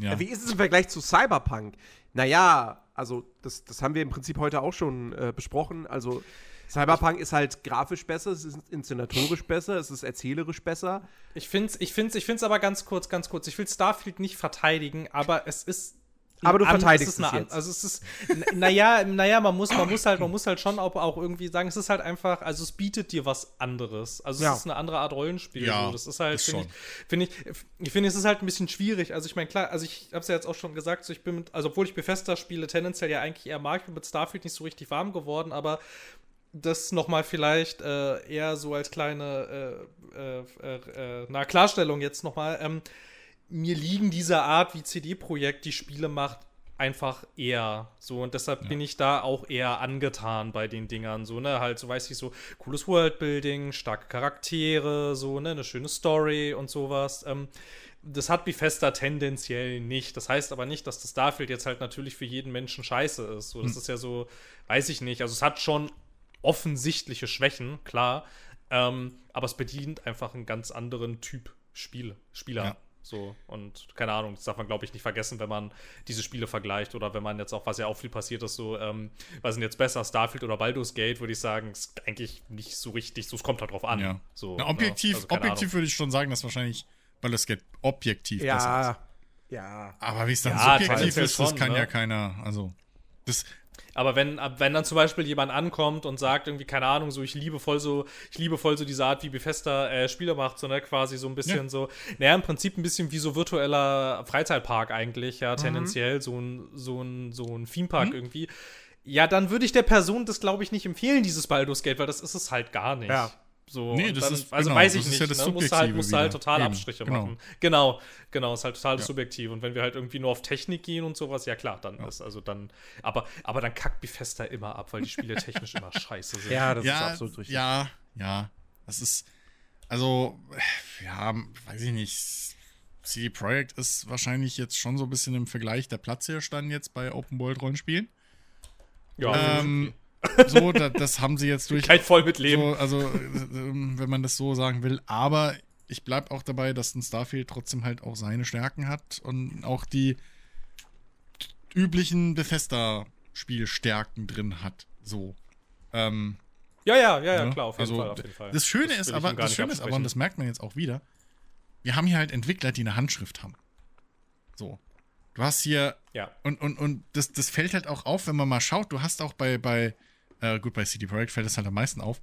ja. Wie ist es im Vergleich zu Cyberpunk? Naja, also das, das haben wir im Prinzip heute auch schon äh, besprochen. Also Cyberpunk ist halt grafisch besser, es ist inszenatorisch besser, es ist erzählerisch besser. Ich finde es ich find's, ich find's aber ganz kurz, ganz kurz. Ich will Starfield nicht verteidigen, aber es ist. Aber du an- verteidigst eine es an- jetzt. Also es ist, naja, naja, man muss, man muss halt, man muss halt schon auch, auch irgendwie sagen, es ist halt einfach, also es bietet dir was anderes. Also es Ja. ist eine andere Art Rollenspiel. Ja, so. Das ist halt, finde ich, finde ich, ich finde, es ist halt ein bisschen schwierig. Also ich meine, klar, also ich habe es ja jetzt auch schon gesagt, so ich bin mit, also obwohl ich Bethesda spiele, tendenziell ja eigentlich eher mag, ich bin mit Starfield nicht so richtig warm geworden, aber das nochmal vielleicht äh, eher so als kleine äh, äh, äh, äh, na, Klarstellung jetzt nochmal. Ähm, mir liegen diese Art, wie CD-Projekt die Spiele macht, einfach eher so. Und deshalb bin ich da auch eher angetan bei den Dingern. So, ne, halt, so weiß ich so, cooles Worldbuilding, starke Charaktere, so, ne, eine schöne Story und sowas. Ähm, das hat Bethesda tendenziell nicht. Das heißt aber nicht, dass das Starfield jetzt halt natürlich für jeden Menschen scheiße ist. So, das ist ja so, weiß ich nicht. Also es hat schon offensichtliche Schwächen, klar. Ähm, aber es bedient einfach einen ganz anderen Typ Spiel, Spieler. Ja. So, und keine Ahnung, das darf man, glaube ich, nicht vergessen, wenn man diese Spiele vergleicht oder wenn man jetzt auch, was ja auch viel passiert ist, so, ähm, was sind jetzt besser, Starfield oder Baldur's Gate, würde ich sagen, ist eigentlich nicht so richtig, so, es kommt halt drauf an. Ja. So, Na, objektiv, ne? Also keine objektiv Ahnung. würde ich schon sagen, dass wahrscheinlich Baldur's Gate objektiv besser ist. Ja. Ja. Aber wie es dann Ja, subjektiv ist, das schon, kann ne? ja keiner. Also, das, Aber wenn, wenn dann zum Beispiel jemand ankommt und sagt, irgendwie, keine Ahnung, so, ich liebe voll so, ich liebe voll so diese Art, wie Bethesda äh, Spiele macht, so, ne, quasi so ein bisschen Ja. so, naja, im Prinzip ein bisschen wie so virtueller Freizeitpark eigentlich, Mhm. ja, tendenziell, so ein, so ein, so ein Themepark irgendwie. Ja, dann würde ich der Person das, glaube ich, nicht empfehlen, dieses Baldur's Gate, weil das ist es halt gar nicht. Ja. So, Nee, das dann, ist- also genau, weiß ich das ist nicht. ja das ne? Musst du halt, musst du halt total Eben, Abstriche genau. machen. Genau, genau, ist halt total Ja. subjektiv. Und wenn wir halt irgendwie nur auf Technik gehen und sowas, ja klar, dann ist, also dann, aber, aber dann kackt Bethesda immer ab, weil die Spiele technisch immer scheiße sind. Ja, das ist ja, absolut richtig. ja, ja. Das ist, also, ja, weiß ich nicht. CD Projekt ist wahrscheinlich jetzt schon so ein bisschen im Vergleich der Platzhirschstand jetzt bei Open World Rollenspielen. Ja, Ähm, so, da, das haben sie jetzt durch. kein voll mit Leben. So, also, äh, ähm, wenn man das so sagen will. Aber ich bleib auch dabei, dass ein Starfield trotzdem halt auch seine Stärken hat und auch die üblichen Bethesda-Spielstärken drin hat. So. Ähm, Ja, ja, ja, ja, ja, klar, auf jeden also, Fall, auf jeden Fall. Das Schöne Das ist aber, das Schöne ist aber, und das merkt man jetzt auch wieder, wir haben hier halt Entwickler, die eine Handschrift haben. So. Du hast hier, Ja. und, und, und das, das fällt halt auch auf, wenn man mal schaut, du hast auch bei, bei, äh, gut, bei CD Projekt fällt das halt am meisten auf,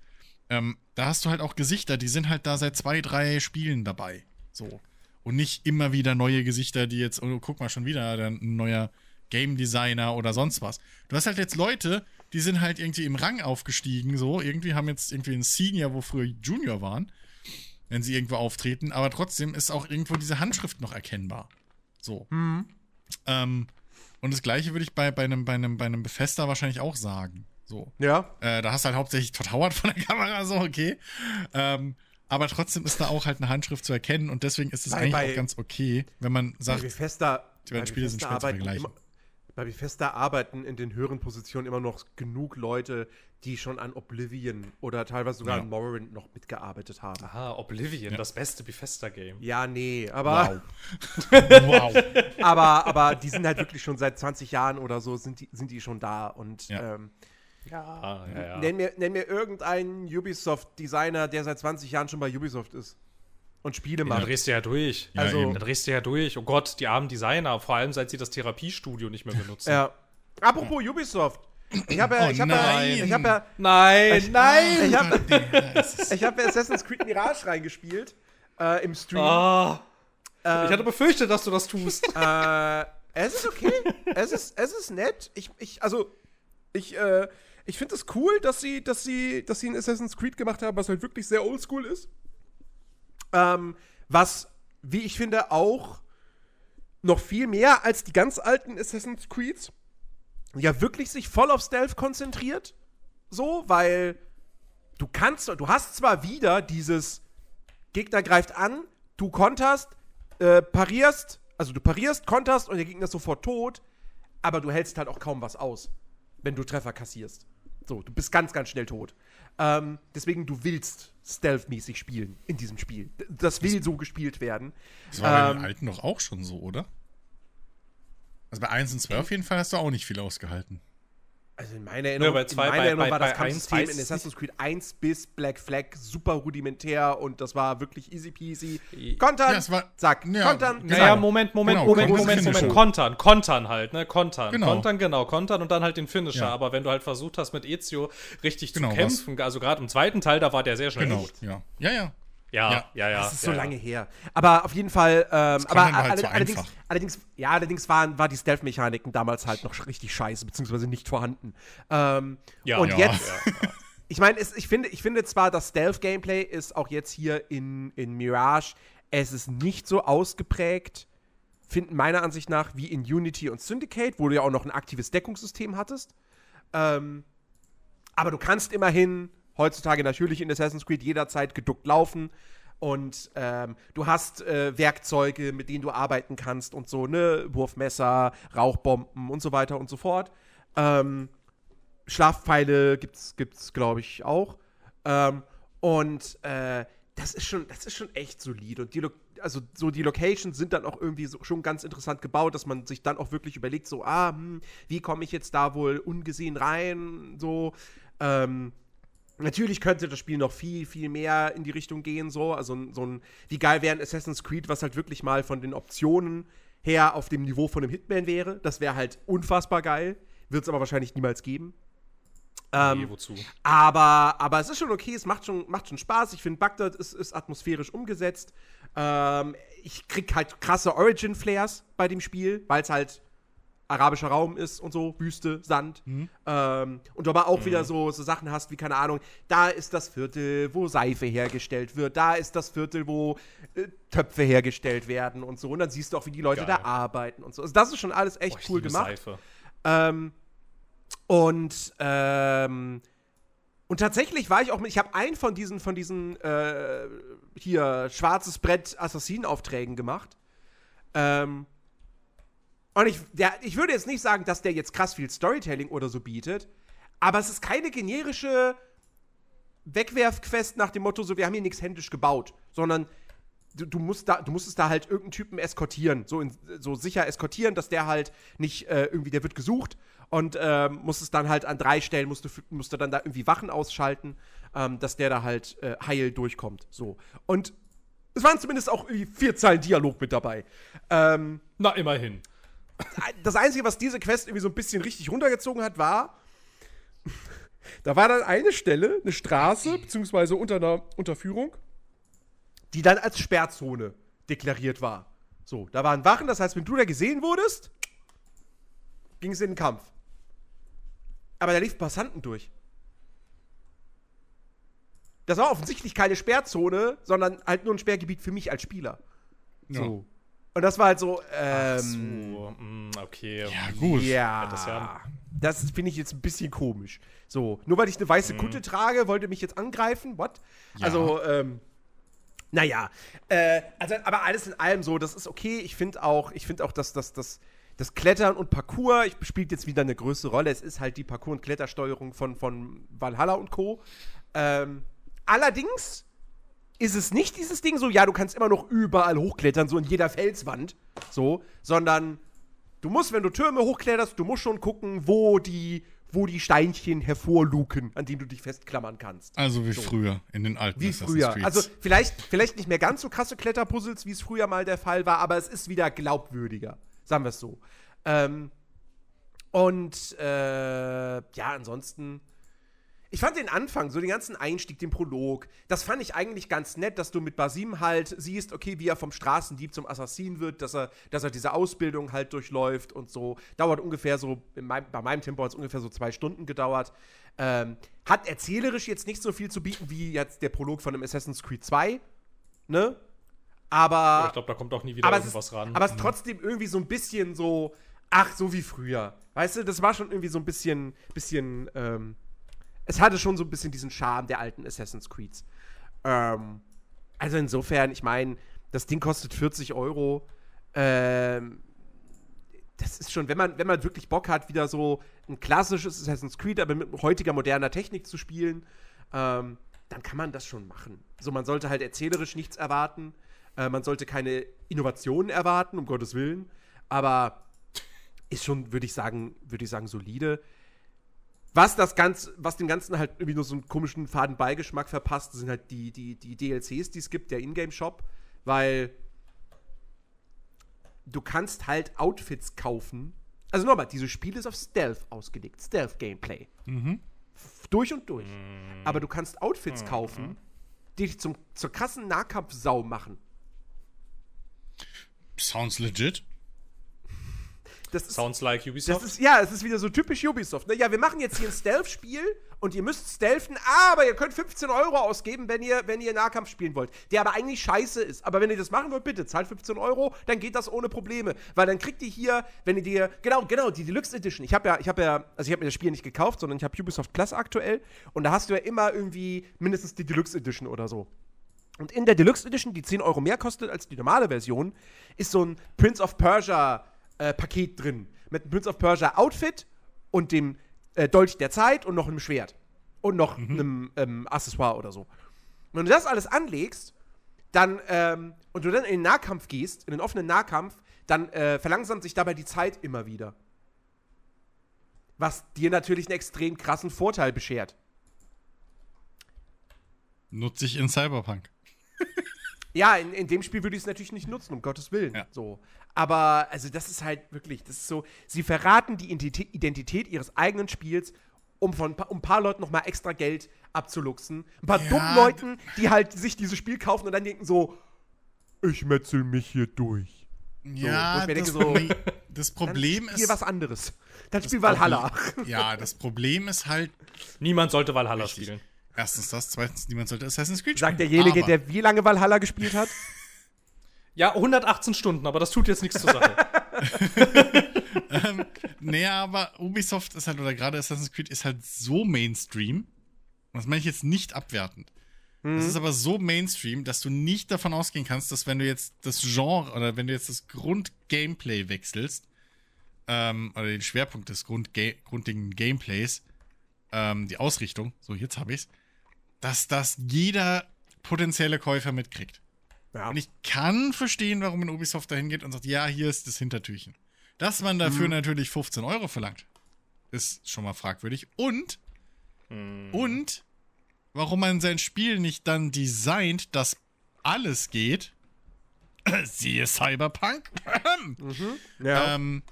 ähm, da hast du halt auch Gesichter, die sind halt da seit zwei, drei Spielen dabei. So. Und nicht immer wieder neue Gesichter, die jetzt, oh, guck mal, schon wieder ein neuer Game Designer oder sonst was. Du hast halt jetzt Leute, die sind halt irgendwie im Rang aufgestiegen, so. Irgendwie haben jetzt irgendwie einen Senior, wo früher Junior waren, wenn sie irgendwo auftreten, aber trotzdem ist auch irgendwo diese Handschrift noch erkennbar. So. Ähm, und das gleiche würde ich bei, bei, einem, bei, einem, bei einem Befester wahrscheinlich auch sagen. So. Ja. Äh, da hast du halt hauptsächlich Todd Howard von der Kamera, so, okay. Ähm, aber trotzdem ist da auch halt eine Handschrift zu erkennen und deswegen ist es Bei- eigentlich bei- auch ganz okay, wenn man Bei sagt, Bethesda, die beiden bei Spiele sind schwer zu arbeiten vergleichen. immer- Bei Bethesda arbeiten in den höheren Positionen immer noch genug Leute, die schon an Oblivion oder teilweise sogar Ja. an Morrowind noch mitgearbeitet haben. Aha, Oblivion, Ja. das beste Bethesda-Game. Ja, nee, aber, wow. aber, aber die sind halt wirklich schon seit 20 Jahren oder so, sind die, sind die schon da. Und Ja. ähm, Ja, Ah, ja, ja. nenn, mir, nenn mir irgendeinen Ubisoft-Designer, der seit 20 Jahren schon bei Ubisoft ist und Spiele Dann macht. drehst du ja durch. Ja, Also- eben. Dann drehst du ja durch. Oh Gott, die armen Designer, vor allem seit sie das Therapiestudio nicht mehr benutzen. Ja. Apropos Ubisoft. Ich habe ja, Oh ich habe ja, nein. ich habe ja, Nein, nein! ich habe ich hab ja Assassin's Creed Mirage reingespielt äh, im Stream. Ah, Ähm, ich hatte befürchtet, dass du das tust. Äh, es ist okay. es, ist, es ist nett. Ich, ich, also, ich, äh, ich finde es cool, dass sie, dass sie, dass sie ein Assassin's Creed gemacht haben, was halt wirklich sehr oldschool ist. Ähm, was, wie ich finde, auch noch viel mehr als die ganz alten Assassin's Creeds ja wirklich sich voll auf Stealth konzentriert. So, weil du kannst, du hast zwar wieder dieses Gegner greift an, du konterst, äh, parierst, also du parierst, konterst und der Gegner ist sofort tot, aber du hältst halt auch kaum was aus, wenn du Treffer kassierst. So, du bist ganz, ganz schnell tot. Ähm, deswegen, du willst stealth-mäßig spielen in diesem Spiel. Das will so gespielt werden. Das war bei Ähm, den alten doch auch schon so, oder? Also bei 1 und 2 auf jeden Fall hast du auch nicht viel ausgehalten. Also in meiner Erinnerung, bei zwei- in meiner bei- Erinnerung bei- war das bei eins Kampfsystem in Assassin's Creed 1 bis Black Flag super rudimentär und das war wirklich easy peasy. Kontern, Ja, war- zack, ja, kontern, genau. Naja, Moment, Moment, Genau, Moment, Moment, Finisher. Moment. Kontern, kontern halt, ne? Kontern. Genau. Kontern, genau, kontern und dann halt den Finisher. Ja. Aber wenn du halt versucht hast, mit Ezio richtig Genau, zu kämpfen, also gerade im zweiten Teil, da war der sehr schnell Genau, ja. Ja, ja. Ja, Ja. ja, ja. Das ist ja, so ja. lange her. Aber auf jeden Fall, ähm, aber halt alle- so allerdings, einfach. allerdings, ja, allerdings waren, war die Stealth-Mechaniken damals halt noch richtig scheiße, beziehungsweise nicht vorhanden. Ähm, Ja, und ja, jetzt, ich meine, es- ich finde, ich finde zwar, das Stealth-Gameplay ist auch jetzt hier in, in Mirage, es ist nicht so ausgeprägt, finden meiner Ansicht nach, wie in Unity und Syndicate, wo du ja auch noch ein aktives Deckungssystem hattest. Ähm, aber du kannst immerhin heutzutage natürlich in Assassin's Creed jederzeit geduckt laufen. Und ähm, du hast äh, Werkzeuge, mit denen du arbeiten kannst und so, ne? Wurfmesser, Rauchbomben und so weiter und so fort. Ähm, Schlafpfeile gibt's, gibt's glaube ich, auch. Ähm, und äh, das ist schon, das ist schon echt solide. Und die, Lo also so die Locations sind dann auch irgendwie so, schon ganz interessant gebaut, dass man sich dann auch wirklich überlegt, so, ah, hm, wie komme ich jetzt da wohl ungesehen rein, so. Ähm, Natürlich könnte das Spiel noch viel, viel mehr in die Richtung gehen, so. Also so ein, wie geil wäre ein Assassin's Creed, was halt wirklich mal von den Optionen her auf dem Niveau von einem Hitman wäre. Das wäre halt unfassbar geil. Wird es aber wahrscheinlich niemals geben. Ähm, Nee, wozu? aber, aber es ist schon okay, es macht schon, macht schon Spaß. Ich finde, Bagdad ist, ist atmosphärisch umgesetzt. Ähm, ich krieg halt krasse Origin-Flares bei dem Spiel, weil es halt arabischer Raum ist und so, Wüste, Sand. Mhm. Ähm, und du aber auch wieder so, so Sachen hast wie, keine Ahnung, da ist das Viertel, wo Seife hergestellt wird, da ist das Viertel, wo äh, Töpfe hergestellt werden und so. Und dann siehst du auch, wie die Leute Geil. da arbeiten und so. Also das ist schon alles echt Boah, cool gemacht. Seife. Ähm, und ähm, und tatsächlich war ich auch mit, ich habe einen von diesen, von diesen äh, hier schwarzes Brett Assassinenaufträgen gemacht. Ähm, und ich, der, ich würde jetzt nicht sagen, dass der jetzt krass viel Storytelling oder so bietet, aber es ist keine generische Wegwerfquest nach dem Motto, so wir haben hier nichts händisch gebaut, sondern du, du, musst da, du musstest da halt irgendeinen Typen eskortieren, so, in, so sicher eskortieren, dass der halt nicht äh, irgendwie, der wird gesucht und ähm, musstest dann halt an drei Stellen, musst du, musst du dann da irgendwie Wachen ausschalten, ähm, dass der da halt äh, heil durchkommt. So. Und es waren zumindest auch vier Zeilen Dialog mit dabei. Ähm, Na, immerhin. Das Einzige, was diese Quest irgendwie so ein bisschen richtig runtergezogen hat, war, da war dann eine Stelle, eine Straße, beziehungsweise unter einer Unterführung, die dann als Sperrzone deklariert war. So, da waren Wachen, das heißt, wenn du da gesehen wurdest, ging es in den Kampf. Aber da liefen Passanten durch. Das war offensichtlich keine Sperrzone, sondern halt nur ein Sperrgebiet für mich als Spieler. So. Und das war halt so, ähm, Ach so, mm, okay. Ja, gut. ja, das ja- das finde ich jetzt ein bisschen komisch. So, nur weil ich eine weiße Kutte trage, wollte mich jetzt angreifen? What? Ja. Also, ähm, naja. Äh, also, aber alles in allem so, das ist okay. Ich finde auch, ich finde auch, dass das, das, das Klettern und Parkour ich, spielt jetzt wieder eine größere Rolle. Es ist halt die Parkour- und Klettersteuerung von, von Valhalla und Co. Ähm, allerdings ist es nicht dieses Ding so, ja, du kannst immer noch überall hochklettern, so in jeder Felswand, so, sondern du musst, wenn du Türme hochkletterst, du musst schon gucken, wo die, wo die Steinchen hervorluken, an denen du dich festklammern kannst. Also wie früher, in den alten Wie früher. Creeds. Also vielleicht, vielleicht nicht mehr ganz so krasse Kletterpuzzles, wie es früher mal der Fall war, aber es ist wieder glaubwürdiger. Sagen wir es so. Ähm, und äh, ja, ansonsten. Ich fand den Anfang, so den ganzen Einstieg, den Prolog, das fand ich eigentlich ganz nett, dass du mit Basim halt siehst, okay, wie er vom Straßendieb zum Assassin wird, dass er, dass er diese Ausbildung halt durchläuft und so. Dauert ungefähr so, in meinem, bei meinem Tempo hat es ungefähr so zwei Stunden gedauert. Ähm, hat erzählerisch jetzt nicht so viel zu bieten wie jetzt der Prolog von einem Assassin's Creed 2, ne? Aber. Ich glaube, da kommt auch nie wieder irgendwas ist, ran. Aber es ist trotzdem irgendwie so ein bisschen so, ach, so wie früher. Weißt du, das war schon irgendwie so ein bisschen, bisschen, ähm, es hatte schon so ein bisschen diesen Charme der alten Assassin's Creeds. Ähm, also insofern, ich meine, das Ding kostet 40 Euro. Ähm, das ist schon, wenn man, wenn man wirklich Bock hat, wieder so ein klassisches Assassin's Creed, aber mit heutiger moderner Technik zu spielen, ähm, dann kann man das schon machen. So, man sollte halt erzählerisch nichts erwarten. Äh, man sollte keine Innovationen erwarten, um Gottes Willen. Aber ist schon, würde ich sagen, würde ich sagen, solide. Was das Ganze, was dem Ganzen halt irgendwie nur so einen komischen faden Beigeschmack verpasst, sind halt die, die, die DLCs, die es gibt, der Ingame-Shop, weil du kannst halt Outfits kaufen. Also nochmal, dieses Spiel ist auf Stealth ausgelegt, Stealth-Gameplay. F- Durch und durch. Aber du kannst Outfits kaufen, die dich zum, zur krassen Nahkampfsau machen. Sounds legit. Das ist, Sounds like Ubisoft. Ist, ja, es ist wieder so typisch Ubisoft. Ne? Ja, wir machen jetzt hier ein Stealth-Spiel und ihr müsst stealthen, aber ihr könnt 15 Euro ausgeben, wenn ihr, wenn ihr Nahkampf spielen wollt. Der aber eigentlich scheiße ist. Aber wenn ihr das machen wollt, bitte, zahlt 15 Euro, dann geht das ohne Probleme. Weil dann kriegt ihr hier, wenn ihr dir, genau, genau, die Deluxe Edition. Ich habe ja, ich habe ja, also ich habe mir das Spiel nicht gekauft, sondern ich habe Ubisoft Plus aktuell. Und da hast du ja immer irgendwie mindestens die Deluxe Edition oder so. Und in der Deluxe Edition, die 10 Euro mehr kostet als die normale Version, ist so ein Prince of Persia äh, Paket drin. Mit einem Prince of Persia Outfit und dem äh, Dolch der Zeit und noch einem Schwert. Und noch einem ähm, Accessoire oder so. Und wenn du das alles anlegst, dann, ähm, und du dann in den Nahkampf gehst, in den offenen Nahkampf, dann äh, verlangsamt sich dabei die Zeit immer wieder. Was dir natürlich einen extrem krassen Vorteil beschert. Nutze ich in Cyberpunk. Ja, in, in dem Spiel würde ich es natürlich nicht nutzen, um Gottes Willen. Ja. So. Aber, also, das ist halt wirklich, das ist so, sie verraten die Identität, ihres eigenen Spiels, um von ein paar- um ein paar Leuten nochmal extra Geld abzuluxen. Ein paar Ja, dummen Leuten, die halt sich dieses Spiel kaufen und dann denken so, ich metzel mich hier durch. Ja, ich mir das, denke so- das Problem Dann ist. Spiel was anderes. Dann das spiel Valhalla. Problem- Ja, das Problem ist halt, Niemand sollte Valhalla Richtig. spielen. erstens das, zweitens, niemand sollte Assassin's Creed Sagt spielen. derjenige, aber, der wie lange Valhalla gespielt hat? Ja, 118 Stunden, aber das tut jetzt nichts zur Sache. Nee, aber Ubisoft ist halt, oder gerade Assassin's Creed ist halt so Mainstream. Und das meine ich jetzt nicht abwertend. Es ist aber so Mainstream, dass du nicht davon ausgehen kannst, dass wenn du jetzt das Genre oder wenn du jetzt das Grundgameplay wechselst, ähm, oder den Schwerpunkt des Grundga grundlegenden Gameplays, ähm, die Ausrichtung, so jetzt habe ich's, dass das jeder potenzielle Käufer mitkriegt. Ja. Und ich kann verstehen, warum ein Ubisoft dahin geht und sagt, ja, hier ist das Hintertürchen. Dass man dafür natürlich 15 Euro verlangt, ist schon mal fragwürdig. Und, und, warum man sein Spiel nicht dann designt, dass alles geht, siehe Cyberpunk, ja. ähm,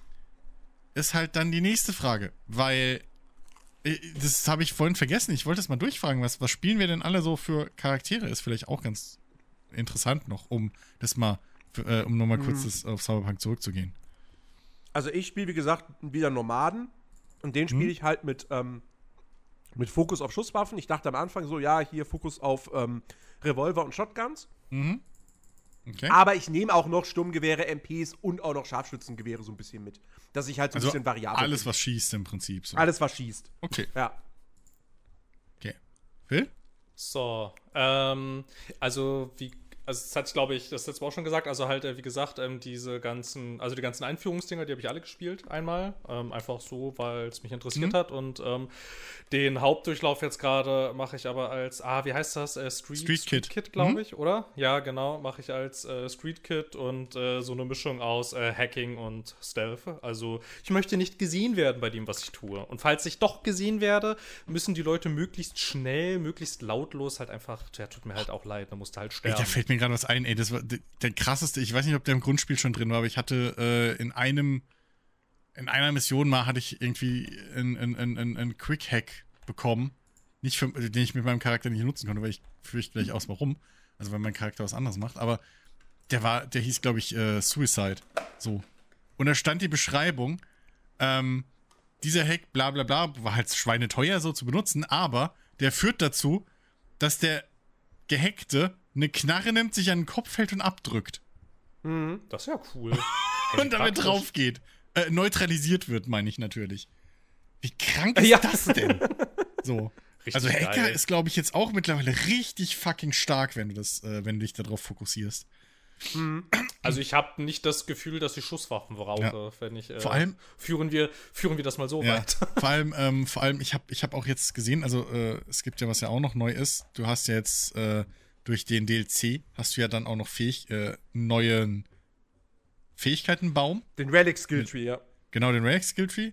ist halt dann die nächste Frage. Weil, äh, das habe ich vorhin vergessen, ich wollte es mal durchfragen, was, was spielen wir denn alle so für Charaktere? Ist vielleicht auch ganz interessant noch, um das mal, äh, um nochmal kurz das, auf Cyberpunk zurückzugehen. Also ich spiele, wie gesagt, wieder Nomaden. Und den spiele ich halt mit, ähm, mit Fokus auf Schusswaffen. Ich dachte am Anfang so, ja, hier Fokus auf ähm, Revolver und Shotguns. Okay. Aber ich nehme auch noch Sturmgewehre, MPs und auch noch Scharfschützengewehre so ein bisschen mit. Dass ich halt so ein also bisschen variabel alles, bin. was schießt im Prinzip. So. Alles, was schießt. Okay, Ja. okay. Phil? So, ähm, also wie, also das hatte ich glaube ich das letzte Mal auch schon gesagt, also halt, äh, wie gesagt, ähm, diese ganzen, also die ganzen Einführungsdinger, die habe ich alle gespielt einmal, ähm, einfach so, weil es mich interessiert Mhm. hat und ähm, den Hauptdurchlauf jetzt gerade mache ich aber als, ah, wie heißt das, äh, Street, Street Kid. Kid glaube Mhm. ich, oder? Ja, genau, mache ich als äh, Street Kid und äh, so eine Mischung aus äh, Hacking und Stealth, also ich möchte nicht gesehen werden bei dem, was ich tue und falls ich doch gesehen werde, müssen die Leute möglichst schnell, möglichst lautlos halt einfach, ja, tut mir halt auch leid, da musst du halt Ey, sterben. da fällt mir gerade was ein, ey, das war der krasseste, ich weiß nicht, ob der im Grundspiel schon drin war, aber ich hatte äh, in einem, in einer Mission mal hatte ich irgendwie einen ein, ein, ein Quick-Hack bekommen, nicht für, den ich mit meinem Charakter nicht nutzen konnte, weil ich fürchte gleich aus warum, also wenn mein Charakter was anderes macht, aber der war, der hieß, glaube ich, äh, Suicide, so. Und da stand die Beschreibung, ähm, dieser Hack, bla bla bla, war halt schweineteuer so zu benutzen, aber der führt dazu, dass der Gehackte eine Knarre nimmt, sich an den Kopf hält und abdrückt. Das ist ja cool. Und damit praktisch. drauf geht. Äh, neutralisiert wird, meine ich natürlich. Wie krank ist Ja. das denn? So. Richtig also Hacker geil. ist, glaube ich, jetzt auch mittlerweile richtig fucking stark, wenn du das, äh, wenn du dich darauf fokussierst. Also ich habe nicht das Gefühl, dass ich Schusswaffen brauche, Ja. wenn ich. Äh, Vor allem- führen wir führen wir das mal so Ja, weit. vor allem, ähm, vor allem, ich habe ich hab auch jetzt gesehen, also äh, es gibt ja was ja auch noch neu ist. Du hast ja jetzt äh, durch den DLC hast du ja dann auch noch fähig, äh, neuen Fähigkeitenbaum. Den Relic Skill Tree, ja. Genau, den Relic Skill Tree.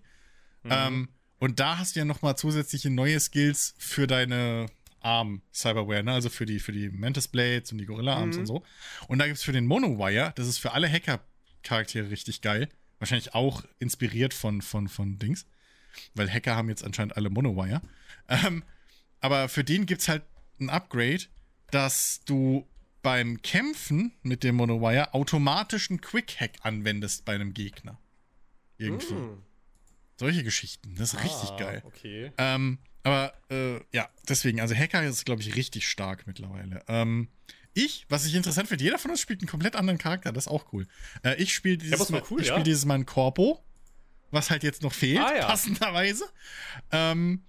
Ähm, und da hast du ja nochmal zusätzliche neue Skills für deine Arm Cyberware, ne? Also für die, für die Mantis Blades und die Gorilla Arms und so. Und da gibt's für den Monowire, das ist für alle Hacker-Charaktere richtig geil. Wahrscheinlich auch inspiriert von, von, von Dings. Weil Hacker haben jetzt anscheinend alle Monowire. Ähm, aber für den gibt's halt ein Upgrade, dass du beim Kämpfen mit dem Monowire automatisch einen Quick-Hack anwendest bei einem Gegner. Irgendwie. Solche Geschichten. Das ist richtig Ah, geil. Okay. Ähm, aber äh, ja, deswegen, also Hacker ist, glaube ich, richtig stark mittlerweile. Ähm, ich, was ich interessant finde, jeder von uns spielt einen komplett anderen Charakter, das ist auch cool. Äh, ich spiele dieses, doch cool, ich ja. spiel dieses Mal ein Corpo, was halt jetzt noch fehlt, Ah, ja. passenderweise. Ähm,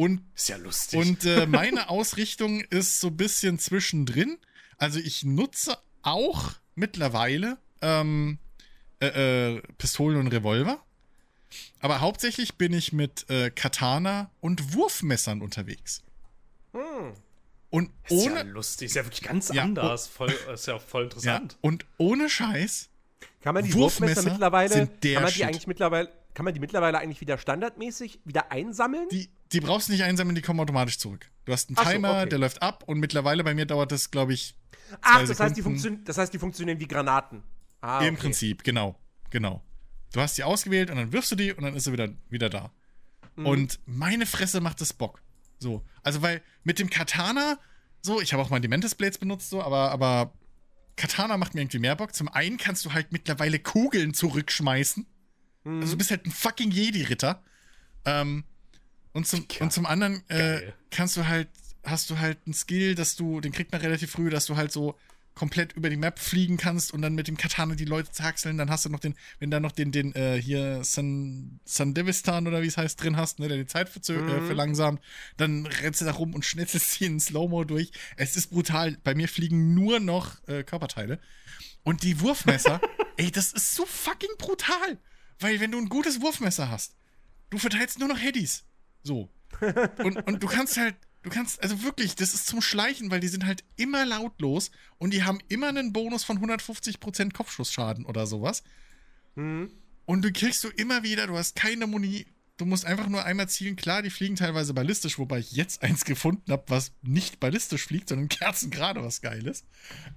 und Ist ja lustig. und äh, meine Ausrichtung ist so ein bisschen zwischendrin. Also ich nutze auch mittlerweile ähm, äh, äh, Pistolen und Revolver. Aber hauptsächlich bin ich mit äh, Katana und Wurfmessern unterwegs. Und ist ja ohne, lustig. Ist ja wirklich ganz Ja, anders. Voll, ist ja voll ja, interessant. und ohne Scheiß, Kann man die Wurfmesser Wurfmesser mittlerweile, sind der kann man die Shit. eigentlich mittlerweile, kann man die mittlerweile eigentlich wieder standardmäßig wieder einsammeln? die, die brauchst du nicht einsammeln, die kommen automatisch zurück. Du hast einen Ach so, Timer, okay. der läuft ab und mittlerweile bei mir dauert das, glaube ich, Ach, das heißt, das heißt, die funktionieren wie Granaten. Ah, Im okay. Prinzip, genau. Genau. Du hast die ausgewählt und dann wirfst du die und dann ist sie wieder, wieder da. Mhm. Und meine Fresse macht das Bock. So. Also, weil mit dem Katana, so, ich habe auch mal die Mantis Blades benutzt, so, aber, aber Katana macht mir irgendwie mehr Bock. Zum einen kannst du halt mittlerweile Kugeln zurückschmeißen. Also du bist halt ein fucking Jedi-Ritter. Ähm, und, zum, Ja, und zum anderen äh, kannst du halt, hast du halt einen Skill, dass du, den kriegt man relativ früh, dass du halt so komplett über die Map fliegen kannst und dann mit dem Katana die Leute zerhackseln. Dann hast du noch den, wenn dann noch den, den, äh, hier San, San Devistan oder wie es heißt, drin hast, ne, der die Zeit verzö äh, verlangsamt, dann rennst du da rum und schnetzelst sie in Slow-Mo durch. Es ist brutal. Bei mir fliegen nur noch äh, Körperteile. Und die Wurfmesser, ey, das ist so fucking brutal. Weil wenn du ein gutes Wurfmesser hast, du verteilst nur noch Headies. So. Und, und du kannst halt, du kannst, also wirklich, das ist zum Schleichen, weil die sind halt immer lautlos und die haben immer einen Bonus von 150% Kopfschussschaden oder sowas. Mhm. Und du kriegst du immer wieder, du hast keine Muni, du musst einfach nur einmal zielen. Klar, die fliegen teilweise ballistisch, wobei ich jetzt eins gefunden habe, was nicht ballistisch fliegt, sondern kerzengerade was Geiles.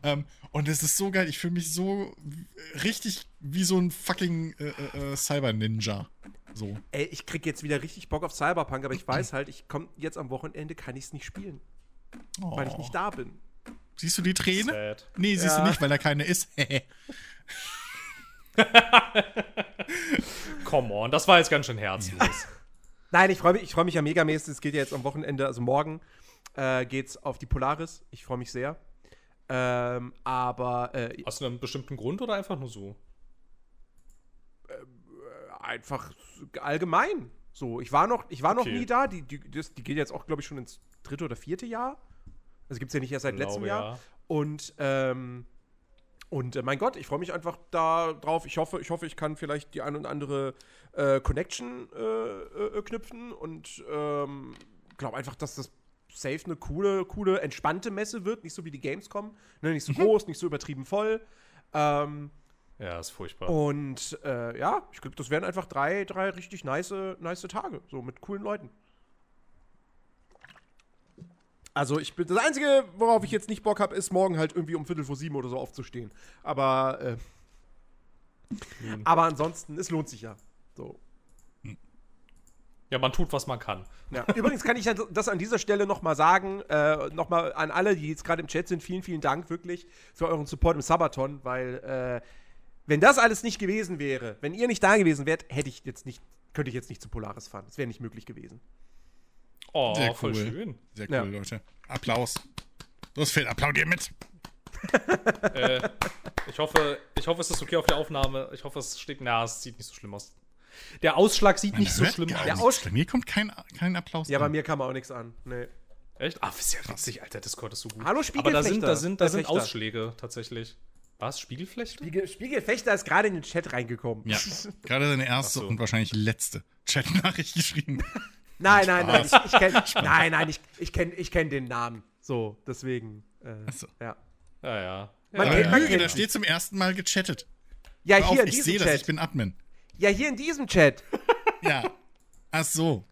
Ähm, und es ist so geil, ich fühle mich so richtig wie so ein fucking äh, äh, äh, Cyber-Ninja. So. Ey, ich krieg jetzt wieder richtig Bock auf Cyberpunk, aber ich weiß halt, ich komm jetzt am Wochenende, kann ich es nicht spielen, weil ich Oh. nicht da bin. Siehst du die Träne? Sad. Nee, siehst Ja. du nicht, weil da keine ist. Come on, das war jetzt ganz schön herzlos. Nein, ich freue mich, ich freu mich ja megamäßig. Es geht ja jetzt am Wochenende, also morgen äh, geht's auf die Polaris. Ich freue mich sehr. Ähm, aber äh, Hast du einen bestimmten Grund oder einfach nur so? einfach allgemein. So, ich war noch, ich war noch Okay. nie da. Die, die, das, die geht jetzt auch, glaube ich, schon ins dritte oder vierte Jahr. Also gibt es ja nicht erst seit letztem Jahr. ja. Und, ähm, und äh, mein Gott, ich freue mich einfach da drauf. Ich hoffe, ich hoffe, ich kann vielleicht die ein und andere äh, Connection äh, äh, knüpfen und ähm, glaube einfach, dass das safe eine coole, coole, entspannte Messe wird. Nicht so wie die Gamescom. Ne? Nicht so groß, nicht so übertrieben voll. Ähm, Ja, ist furchtbar. und äh, ja, ich glaube, das wären einfach drei, drei richtig nice, nice Tage. So mit coolen Leuten. Also ich bin das Einzige, worauf ich jetzt nicht Bock habe, ist morgen halt irgendwie um Viertel vor sieben oder so aufzustehen. Aber, äh, Hm. aber ansonsten, es lohnt sich ja. So. Ja, man tut, was man kann. Ja. Übrigens kann ich das an dieser Stelle nochmal sagen, äh, nochmal an alle, die jetzt gerade im Chat sind, vielen, vielen Dank wirklich für euren Support im Sabaton, weil äh, wenn das alles nicht gewesen wäre, wenn ihr nicht da gewesen wärt, hätte ich jetzt nicht, könnte ich jetzt nicht zu Polaris fahren. Das wäre nicht möglich gewesen. Oh, Sehr voll cool. schön. Sehr cool, Ja. Leute. Applaus. Los, Phil, applaudier mit. äh, ich, hoffe, ich hoffe, es ist okay auf der Aufnahme. Ich hoffe, es steht. Na, es sieht nicht so schlimm aus. Der Ausschlag sieht nicht so schlimm aus. Der Bei mir kommt kein, kein Applaus. Ja, bei an. mir kam auch nichts an. Nee. Echt? Ah, ist ja witzig, Alter. Discord ist so gut. Hallo, Aber da sind, da sind, da sind. Ausschläge tatsächlich. Was? Spiegelflechte? Spiegel, Spiegelfechter ist gerade in den Chat reingekommen. Ja, gerade seine erste Ach so. und wahrscheinlich letzte Chat-Nachricht geschrieben. Nein, nein, nein, ich, ich kenn, nein, nein, ich, ich kenne ich kenn den Namen. So, deswegen. Äh, so. Ja. Ja, ja. Man Aber kennt- man Lüge, kennt da steht zum ersten Mal gechattet. Ja, Hör hier auf, in ich diesem sehe das, Chat. ich bin Admin. ja, hier in diesem Chat. Ja. Ach so.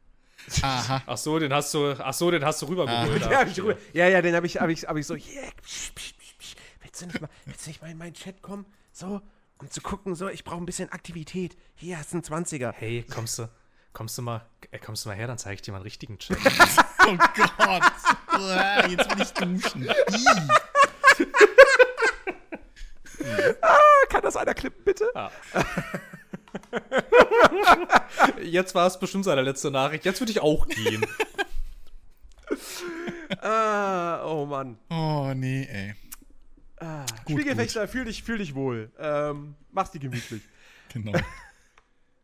Aha. Ach so, den hast du, ach so, den hast du rübergeholt. Ja, ich rüber, ja, ja, den habe ich, hab ich, hab ich so, psch, psch, psch, willst, du nicht mal, willst du nicht mal in meinen Chat kommen? So, um zu gucken, so, ich brauche ein bisschen Aktivität. Hier hast du einen 20er. Hey, kommst du, kommst du mal, äh, kommst du mal her, dann zeige ich dir mal einen richtigen Chat. Oh Gott. Uah, Jetzt will ich duschen. Ih. Kann das einer klippen, bitte? Jetzt war es bestimmt seine letzte Nachricht. Jetzt würde ich auch gehen. Ah, oh Mann. Oh, nee, ey. Ah, Gut, Spiegelfechter, fühl dich, fühl dich wohl. Ähm, mach's dir gemütlich. Genau.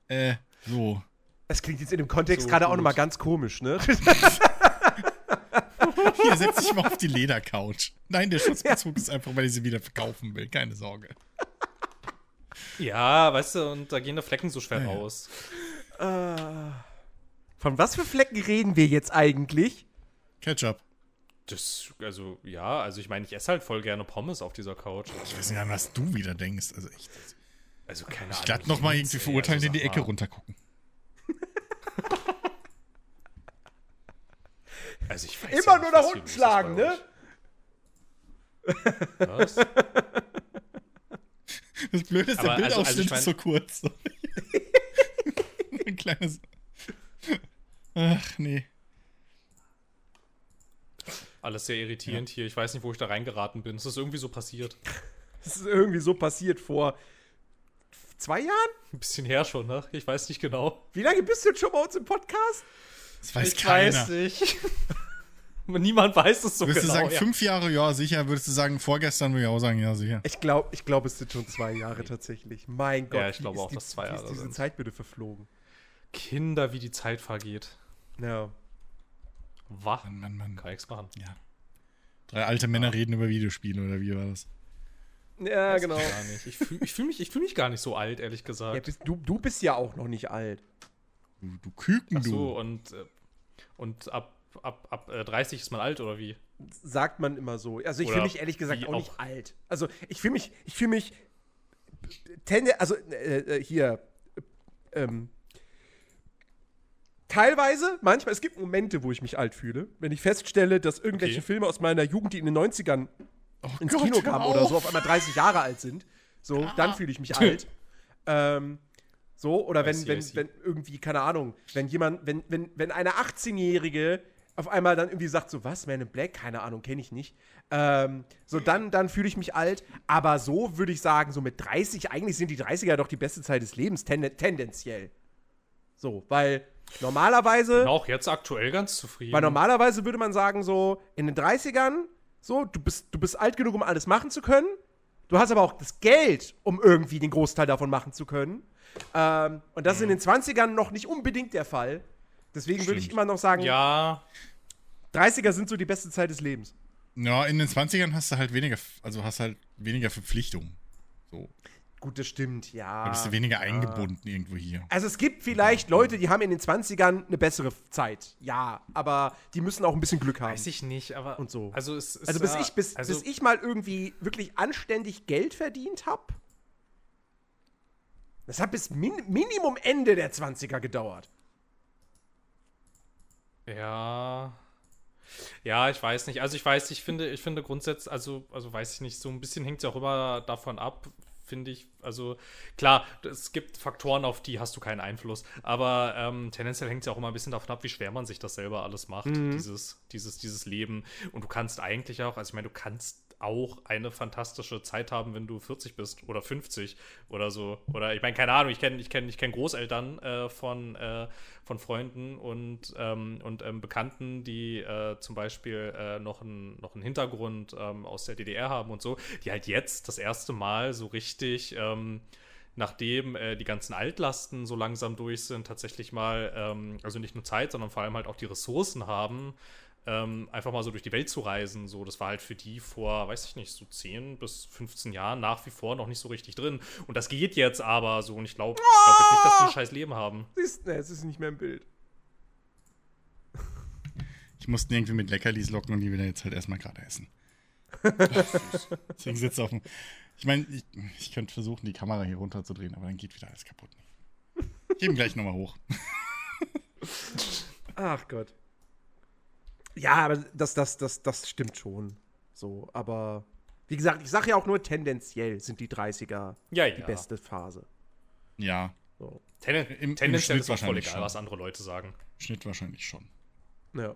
äh, so. Das klingt jetzt in dem Kontext So gerade auch nochmal ganz komisch, ne? Hier, setz dich mal auf die Ledercouch. Nein, der Schutzbezug ist einfach, weil ich sie wieder verkaufen will. Keine Sorge. Ja, weißt du, und da gehen die Flecken so schwer Ja, ja. raus. Von was für Flecken reden wir jetzt eigentlich? Ketchup. Das, also, ja, also ich meine, ich esse halt voll gerne Pommes auf dieser Couch. Ich weiß nicht, an was du wieder denkst. Also echt. Also, keine Ich Ahnung. glatt noch mal irgendwie ey, verurteilen, also in die Ecke mal. runtergucken. Also ich weiß Immer ja nur nach unten schlagen, ne? Was? Das Blöde ist, der Aber also- also Bildausschnitt ich mein- ist so kurz. Ein kleines. Ach, nee. Alles sehr irritierend hier. Ich weiß nicht, wo ich da reingeraten bin. Es ist irgendwie so passiert. Das ist irgendwie so passiert vor zwei Jahren? Ein bisschen her schon, ne? Ich weiß nicht genau. Wie lange bist du jetzt schon bei uns im Podcast? Das weiß ich keiner. weiß nicht. Niemand weiß es so Würdest genau. du sagen, ja. fünf Jahre, ja, sicher. Würdest du sagen, vorgestern würde ich auch sagen, ja, sicher. Ich glaube, ich glaub, es sind schon zwei Jahre tatsächlich. Mein Gott. Ja, ich wie glaube ist auch, die, dass zwei wie Jahre ist diese sind. Zeit bitte verflogen. Kinder, wie die Zeit vergeht. Ja. Wach. Mann, Mann, Mann. Kann nichts machen. Ja. Drei alte Männer reden über Videospiele, oder wie war das? Ja, Weiß genau. Ich. Ich fühle ich fühl mich, ich fühl mich gar nicht so alt, ehrlich Ja, gesagt. bist, du, du bist ja auch noch nicht alt. Du, du Küken, Ach so, du. und, äh, und ab, ab, ab äh, 30 ist man alt, oder wie? Sagt man immer so. Also ich fühle mich ehrlich gesagt wie auch, nicht auch- alt. Also ich fühle mich, ich fühle mich tende, also äh, äh, hier ähm, teilweise, manchmal, es gibt Momente, wo ich mich alt fühle, wenn ich feststelle, dass irgendwelche Okay. Filme aus meiner Jugend, die in den 90ern Oh ins Gott, Kino kamen oder so, auf einmal 30 Jahre alt sind. So, dann fühle ich mich alt. Ähm, so, oder wenn, see, wenn, wenn irgendwie, keine Ahnung, wenn jemand, wenn, wenn, wenn eine 18-Jährige auf einmal dann irgendwie sagt, so, was, Man in Black? Keine Ahnung, kenne ich nicht. Ähm, so, dann, dann fühle ich mich alt. Aber so würde ich sagen, so mit 30, eigentlich sind die 30er doch die beste Zeit des Lebens, tende tendenziell. So, weil normalerweise. Bin auch jetzt aktuell ganz zufrieden. Weil normalerweise würde man sagen, so in den 30ern, so, du bist, du bist alt genug, um alles machen zu können. Du hast aber auch das Geld, um irgendwie den Großteil davon machen zu können. Ähm, und das ist in den 20ern noch nicht unbedingt der Fall. Deswegen würde ich immer noch sagen, ja, 30er sind so die beste Zeit des Lebens. Ja, in den 20ern hast du halt weniger, also hast halt weniger Verpflichtungen. So. Gut, das stimmt, ja. Da bist du weniger eingebunden irgendwo hier. Also es gibt vielleicht Leute, die haben in den 20ern eine bessere Zeit. Ja, aber die müssen auch ein bisschen Glück haben. weiß ich nicht, aber. Und so. Also, es ist Also bis ja, ich, bis, also, bis ich mal irgendwie wirklich anständig Geld verdient habe, das hat bis min Minimum Ende der 20er gedauert. Ja. Ja, ich weiß nicht. Also ich weiß, ich finde, ich finde grundsätzlich, also, also weiß ich nicht, so ein bisschen hängt es auch immer davon ab, finde ich. Also klar, es gibt Faktoren, auf die hast du keinen Einfluss. Aber ähm, tendenziell hängt es ja auch immer ein bisschen davon ab, wie schwer man sich das selber alles macht, dieses, dieses, dieses Leben. Und du kannst eigentlich auch, also ich meine, du kannst auch eine fantastische Zeit haben, wenn du 40 bist oder 50 oder so. Oder ich meine, keine Ahnung, ich kenne ich kenn, ich kenn Großeltern äh, von, äh, von Freunden und, ähm, und ähm, Bekannten, die äh, zum Beispiel äh, noch, einen noch einen Hintergrund ähm, aus der DDR haben und so, die halt jetzt das erste Mal so richtig, ähm, nachdem äh, die ganzen Altlasten so langsam durch sind, tatsächlich mal, ähm, also nicht nur Zeit, sondern vor allem halt auch die Ressourcen haben, ähm, einfach mal so durch die Welt zu reisen. So, das war halt für die vor, weiß ich nicht, so 10 bis 15 Jahren nach wie vor noch nicht so richtig drin. Und das geht jetzt aber so. Und ich glaube glaub jetzt nicht, dass die ein scheiß Leben haben. Siehst ne, es ist nicht mehr im Bild. Ich musste irgendwie mit Leckerlis locken und die will er jetzt halt erstmal gerade essen. Deswegen sitzt auf dem. Ich meine, ich, ich könnte versuchen, die Kamera hier runterzudrehen, aber dann geht wieder alles kaputt. Ich gebe ihn gleich nochmal hoch. Ach Gott. Ja, aber das, das, das, das stimmt schon. So, aber wie gesagt, ich sage ja auch nur tendenziell sind die 30er Ja, die ja. beste Phase. Ja, So. Ten Im- im tendenziell Schnitt ist auch voll wahrscheinlich egal, schon. was andere Leute sagen. Schnitt wahrscheinlich schon. Ja.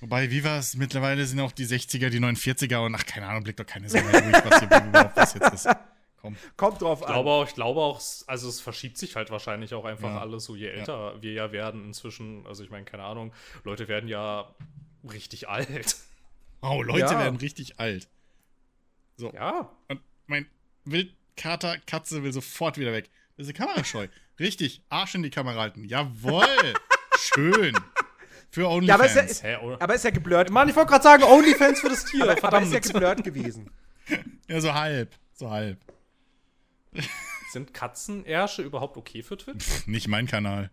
Wobei, wie war es? Mittlerweile sind auch die 60er, die 49er und ach, keine Ahnung, blickt doch keine Sau mehr durch, was hier überhaupt was jetzt ist. Komm. Kommt drauf Ich an. glaube auch, ich glaube auch, also es verschiebt sich halt wahrscheinlich auch einfach Ja. alles so, je älter wir ja werden inzwischen. Also ich meine, keine Ahnung, Leute werden ja richtig alt. Oh, Leute Ja. werden richtig alt. Ja. Und mein Wildkater Katze will sofort wieder weg. Das ist kamerascheu. Richtig, Arsch in die Kamera halten. Jawoll. Schön. Für Ja, aber ist ja, OnlyFans. ist, oder? aber ist ja geblurrt. Mann, ich wollte gerade sagen, Onlyfans für das Tier. aber, aber ist ja verdammt. geblurrt gewesen. Ja, so halb. So halb. Sind Katzenersche überhaupt okay für Twitch? Nicht mein Kanal.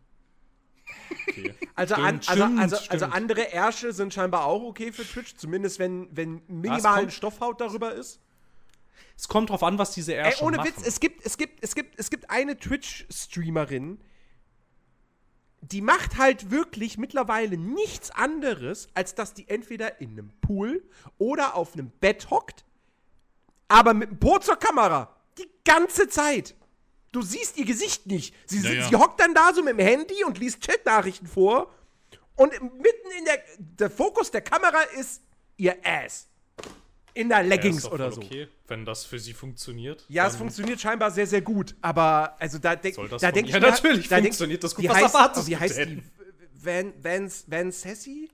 Okay. Also, Stimmt, an, also, stimmt, also, also andere Ärsche sind scheinbar auch okay für Twitch, zumindest wenn, wenn minimal kommt- Stoffhaut darüber ist. Es kommt drauf an, was diese Ey, Ärsche ohne machen. Witz, es gibt, es gibt, es gibt, es gibt eine Twitch-Streamerin, die macht halt wirklich mittlerweile nichts anderes, als dass die entweder in einem Pool oder auf einem Bett hockt, aber mit dem Po zur Kamera. Die ganze Zeit. Du siehst ihr Gesicht nicht. Sie, Ja, si- ja. sie hockt dann da so mit dem Handy und liest Chatnachrichten vor. Und mitten in der, der Fokus der Kamera ist ihr Ass. in der Ja, Leggings doch oder so. okay, wenn das für sie funktioniert. Ja, es funktioniert scheinbar sehr, sehr gut. Aber also da denke das da fun- denk ich Ja, mir- natürlich da funktioniert das gut. Wie Was heißt, erwartest wie heißt denn? die? Van, Vans, Van Sassy?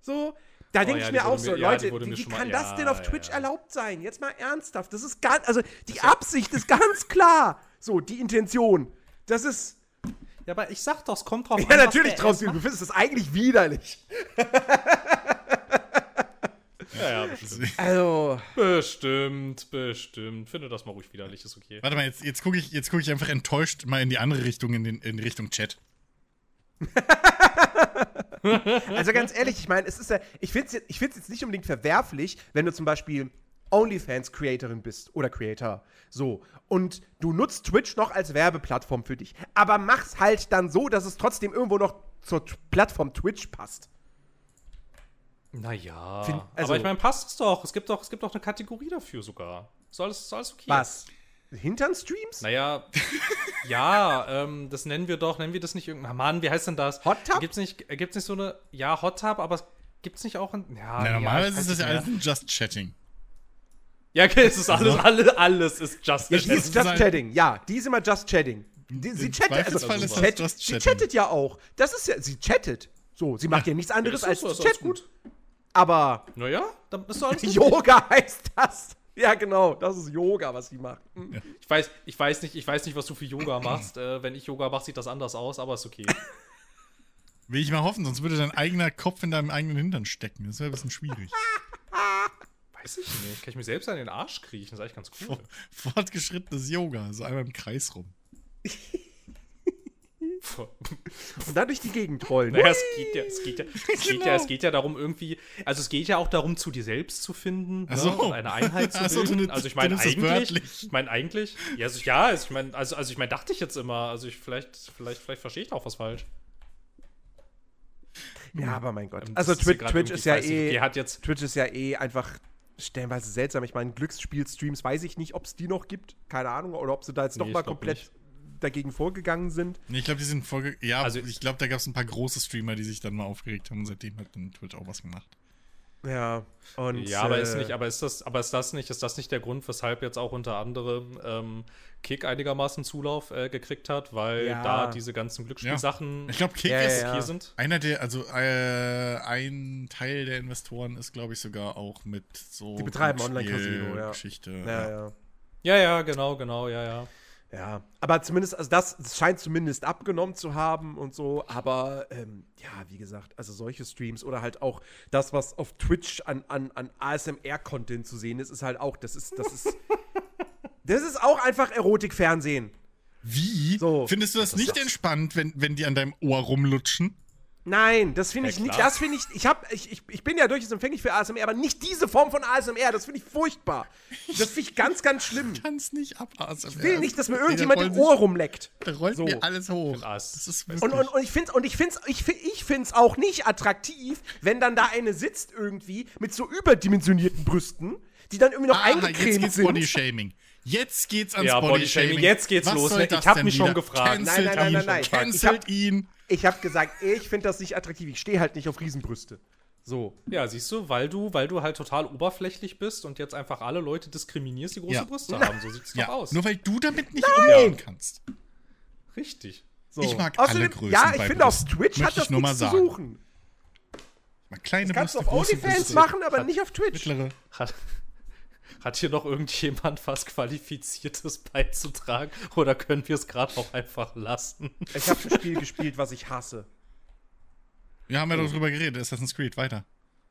So? Da denke Oh ja, ich mir auch so, mir- ja, Leute, wie, wie schon mal- kann das ja, denn auf ja, Twitch ja. erlaubt sein? Jetzt mal ernsthaft. Das ist ganz, also die Absicht ist ganz klar. So, die Intention. Das ist, Ja, aber ich sag doch, es kommt drauf ja, was natürlich der traust du, findest das eigentlich widerlich. Ja, ja, bestimmt. Also, bestimmt, bestimmt. Finde das mal ruhig widerlich, ist okay. Warte mal, jetzt, jetzt gucke ich, jetzt guck ich einfach enttäuscht mal in die andere Richtung, in, den, in Richtung Chat. Also ganz ehrlich, ich meine, es ist ja, ich finde es jetzt, ich find's jetzt nicht unbedingt verwerflich, wenn du zum Beispiel OnlyFans-Creatorin bist oder Creator. So. Und du nutzt Twitch noch als Werbeplattform für dich. Aber mach's halt dann so, dass es trotzdem irgendwo noch zur T Plattform Twitch passt. Naja, Find- also- aber ich meine, passt es doch. Es gibt doch, es gibt doch eine Kategorie dafür sogar. Ist alles, ist alles okay. Was? Hintern-Streams? Naja, ja, ähm, das nennen wir doch, nennen wir das nicht irgendein, Mann, wie heißt denn das? Hot Tub? Gibt's nicht, äh, gibt's nicht so eine, ja, Hot Tub, aber es gibt's nicht auch ein, ja, Na, normalerweise weiß ist das ja alles ein Just Chatting. Ja, okay, es ist alles, alles, alles ist just Ja, die ist Just halt- Chatting. Ja, die ist immer Just Chatting. Die, sie chattet, also, das chat, Just sie Chatting. chattet ja auch. Das ist ja, sie chattet. So, sie macht ja, nichts anderes Ja, als so, chatten. Aber Naja, dann ist doch alles. Yoga heißt das. Ja, genau, das ist Yoga, was sie macht. Hm. Ich weiß, ich weiß nicht, ich weiß nicht, was du für Yoga machst. äh, wenn ich Yoga mache, sieht das anders aus, aber ist okay. Will ich mal hoffen, sonst würde dein eigener Kopf in deinem eigenen Hintern stecken. Das wäre ein bisschen schwierig. Weiß ich nicht. Kann ich mir selbst an den Arsch kriechen? Das ist eigentlich ganz cool. Fortgeschrittenes Yoga, so einmal im Kreis rum. Und dann durch die Gegend rollen. Naja, es geht ja, es geht ja, es geht Genau. ja, es geht ja darum irgendwie, also es geht ja auch darum, zu dir selbst zu finden Ach so. ne, und eine Einheit zu Ach so, du bilden. also ich meine eigentlich, ich meine eigentlich, ja, also, ja, also ich meine, also, also ich meine, dachte ich jetzt immer, also ich vielleicht, vielleicht, vielleicht verstehe ich da auch was falsch. Ja, aber mein Gott. Ähm, Also Twitch, Twitch ist ja nicht, eh. Hat jetzt, Twitch ist ja eh einfach stellenweise seltsam. Ich meine, Glücksspiel-Streams weiß ich nicht, ob es die noch gibt. Keine Ahnung. Oder ob sie da jetzt Nee, noch ich mal glaub komplett nicht. Dagegen vorgegangen sind. Nee, ich glaube, die sind vorge... Ja, Also- ich glaube, da gab es ein paar große Streamer, die sich dann mal aufgeregt haben und seitdem hat dann Twitch auch was gemacht. Ja. Und, ja, aber äh, ist nicht, aber ist das, aber ist das nicht, ist das nicht der Grund, weshalb jetzt auch unter anderem ähm, Kick einigermaßen Zulauf äh, gekriegt hat, weil Ja. da diese ganzen Glücksspielsachen Ich glaube, Kick Ja, ja, ist ja. hier sind. einer der, also äh, ein Teil der Investoren ist, glaube ich, sogar auch mit so Die betreiben Online-Casino, ja. Geschichte. Ja, ja. Ja, ja, genau, genau, ja, ja. Ja, aber zumindest, also das, das scheint zumindest abgenommen zu haben und so, aber ähm, ja, wie gesagt, also solche Streams oder halt auch das, was auf Twitch an, an, an ASMR-Content zu sehen ist, ist halt auch, das ist, das ist, das ist auch einfach Erotikfernsehen. Wie? So. Findest du das, nicht entspannt, wenn, wenn die an deinem Ohr rumlutschen? Nein, das finde Ja, ich nicht, klar. das finde ich, ich hab, ich, ich, ich bin ja durchaus empfänglich für ASMR, aber nicht diese Form von ASMR, das finde ich furchtbar. Das finde ich ganz, ganz schlimm. Kann's nicht ab. Also, Ich will nicht, dass mir irgendjemand im Ohr rumleckt. Da rollt So. mir alles hoch. Und, und, und ich finde und ich find's, ich, ich find's auch nicht attraktiv, wenn dann da eine sitzt irgendwie mit so überdimensionierten Brüsten, die dann irgendwie noch jetzt eingecremt geht's sind. Bodyshaming. Jetzt geht's ans Ja, Bodyshaming. Bodyshaming, jetzt geht's Was los, soll ne? das Ich hab denn mich schon wieder? gefragt. Cancelt Nein, nein, nein, ihn. nein, nein. Cancelt Ich hab- ihn. Ich habe gesagt, ich finde das nicht attraktiv. Ich stehe halt nicht auf Riesenbrüste. So. Ja, siehst du, weil du, weil du halt total oberflächlich bist und jetzt einfach alle Leute diskriminierst, die große Ja. Brüste haben. So sieht's Ja, doch aus. nur weil du damit nicht umgehen kannst. Richtig. so. Ich mag alle Außerdem, Größen Ja, ich finde, auf. Twitch hat das ich nur mal nichts zu suchen. Mal kleine Kannst du Brüste, auf große OnlyFans machen, aber nicht auf Twitch. mittlere. Hat, hat hier noch irgendjemand was Qualifiziertes beizutragen? Oder können wir es gerade auch einfach lassen? Ich habe ein Spiel gespielt, was ich hasse. Wir haben ja doch drüber geredet, Assassin's Creed, weiter.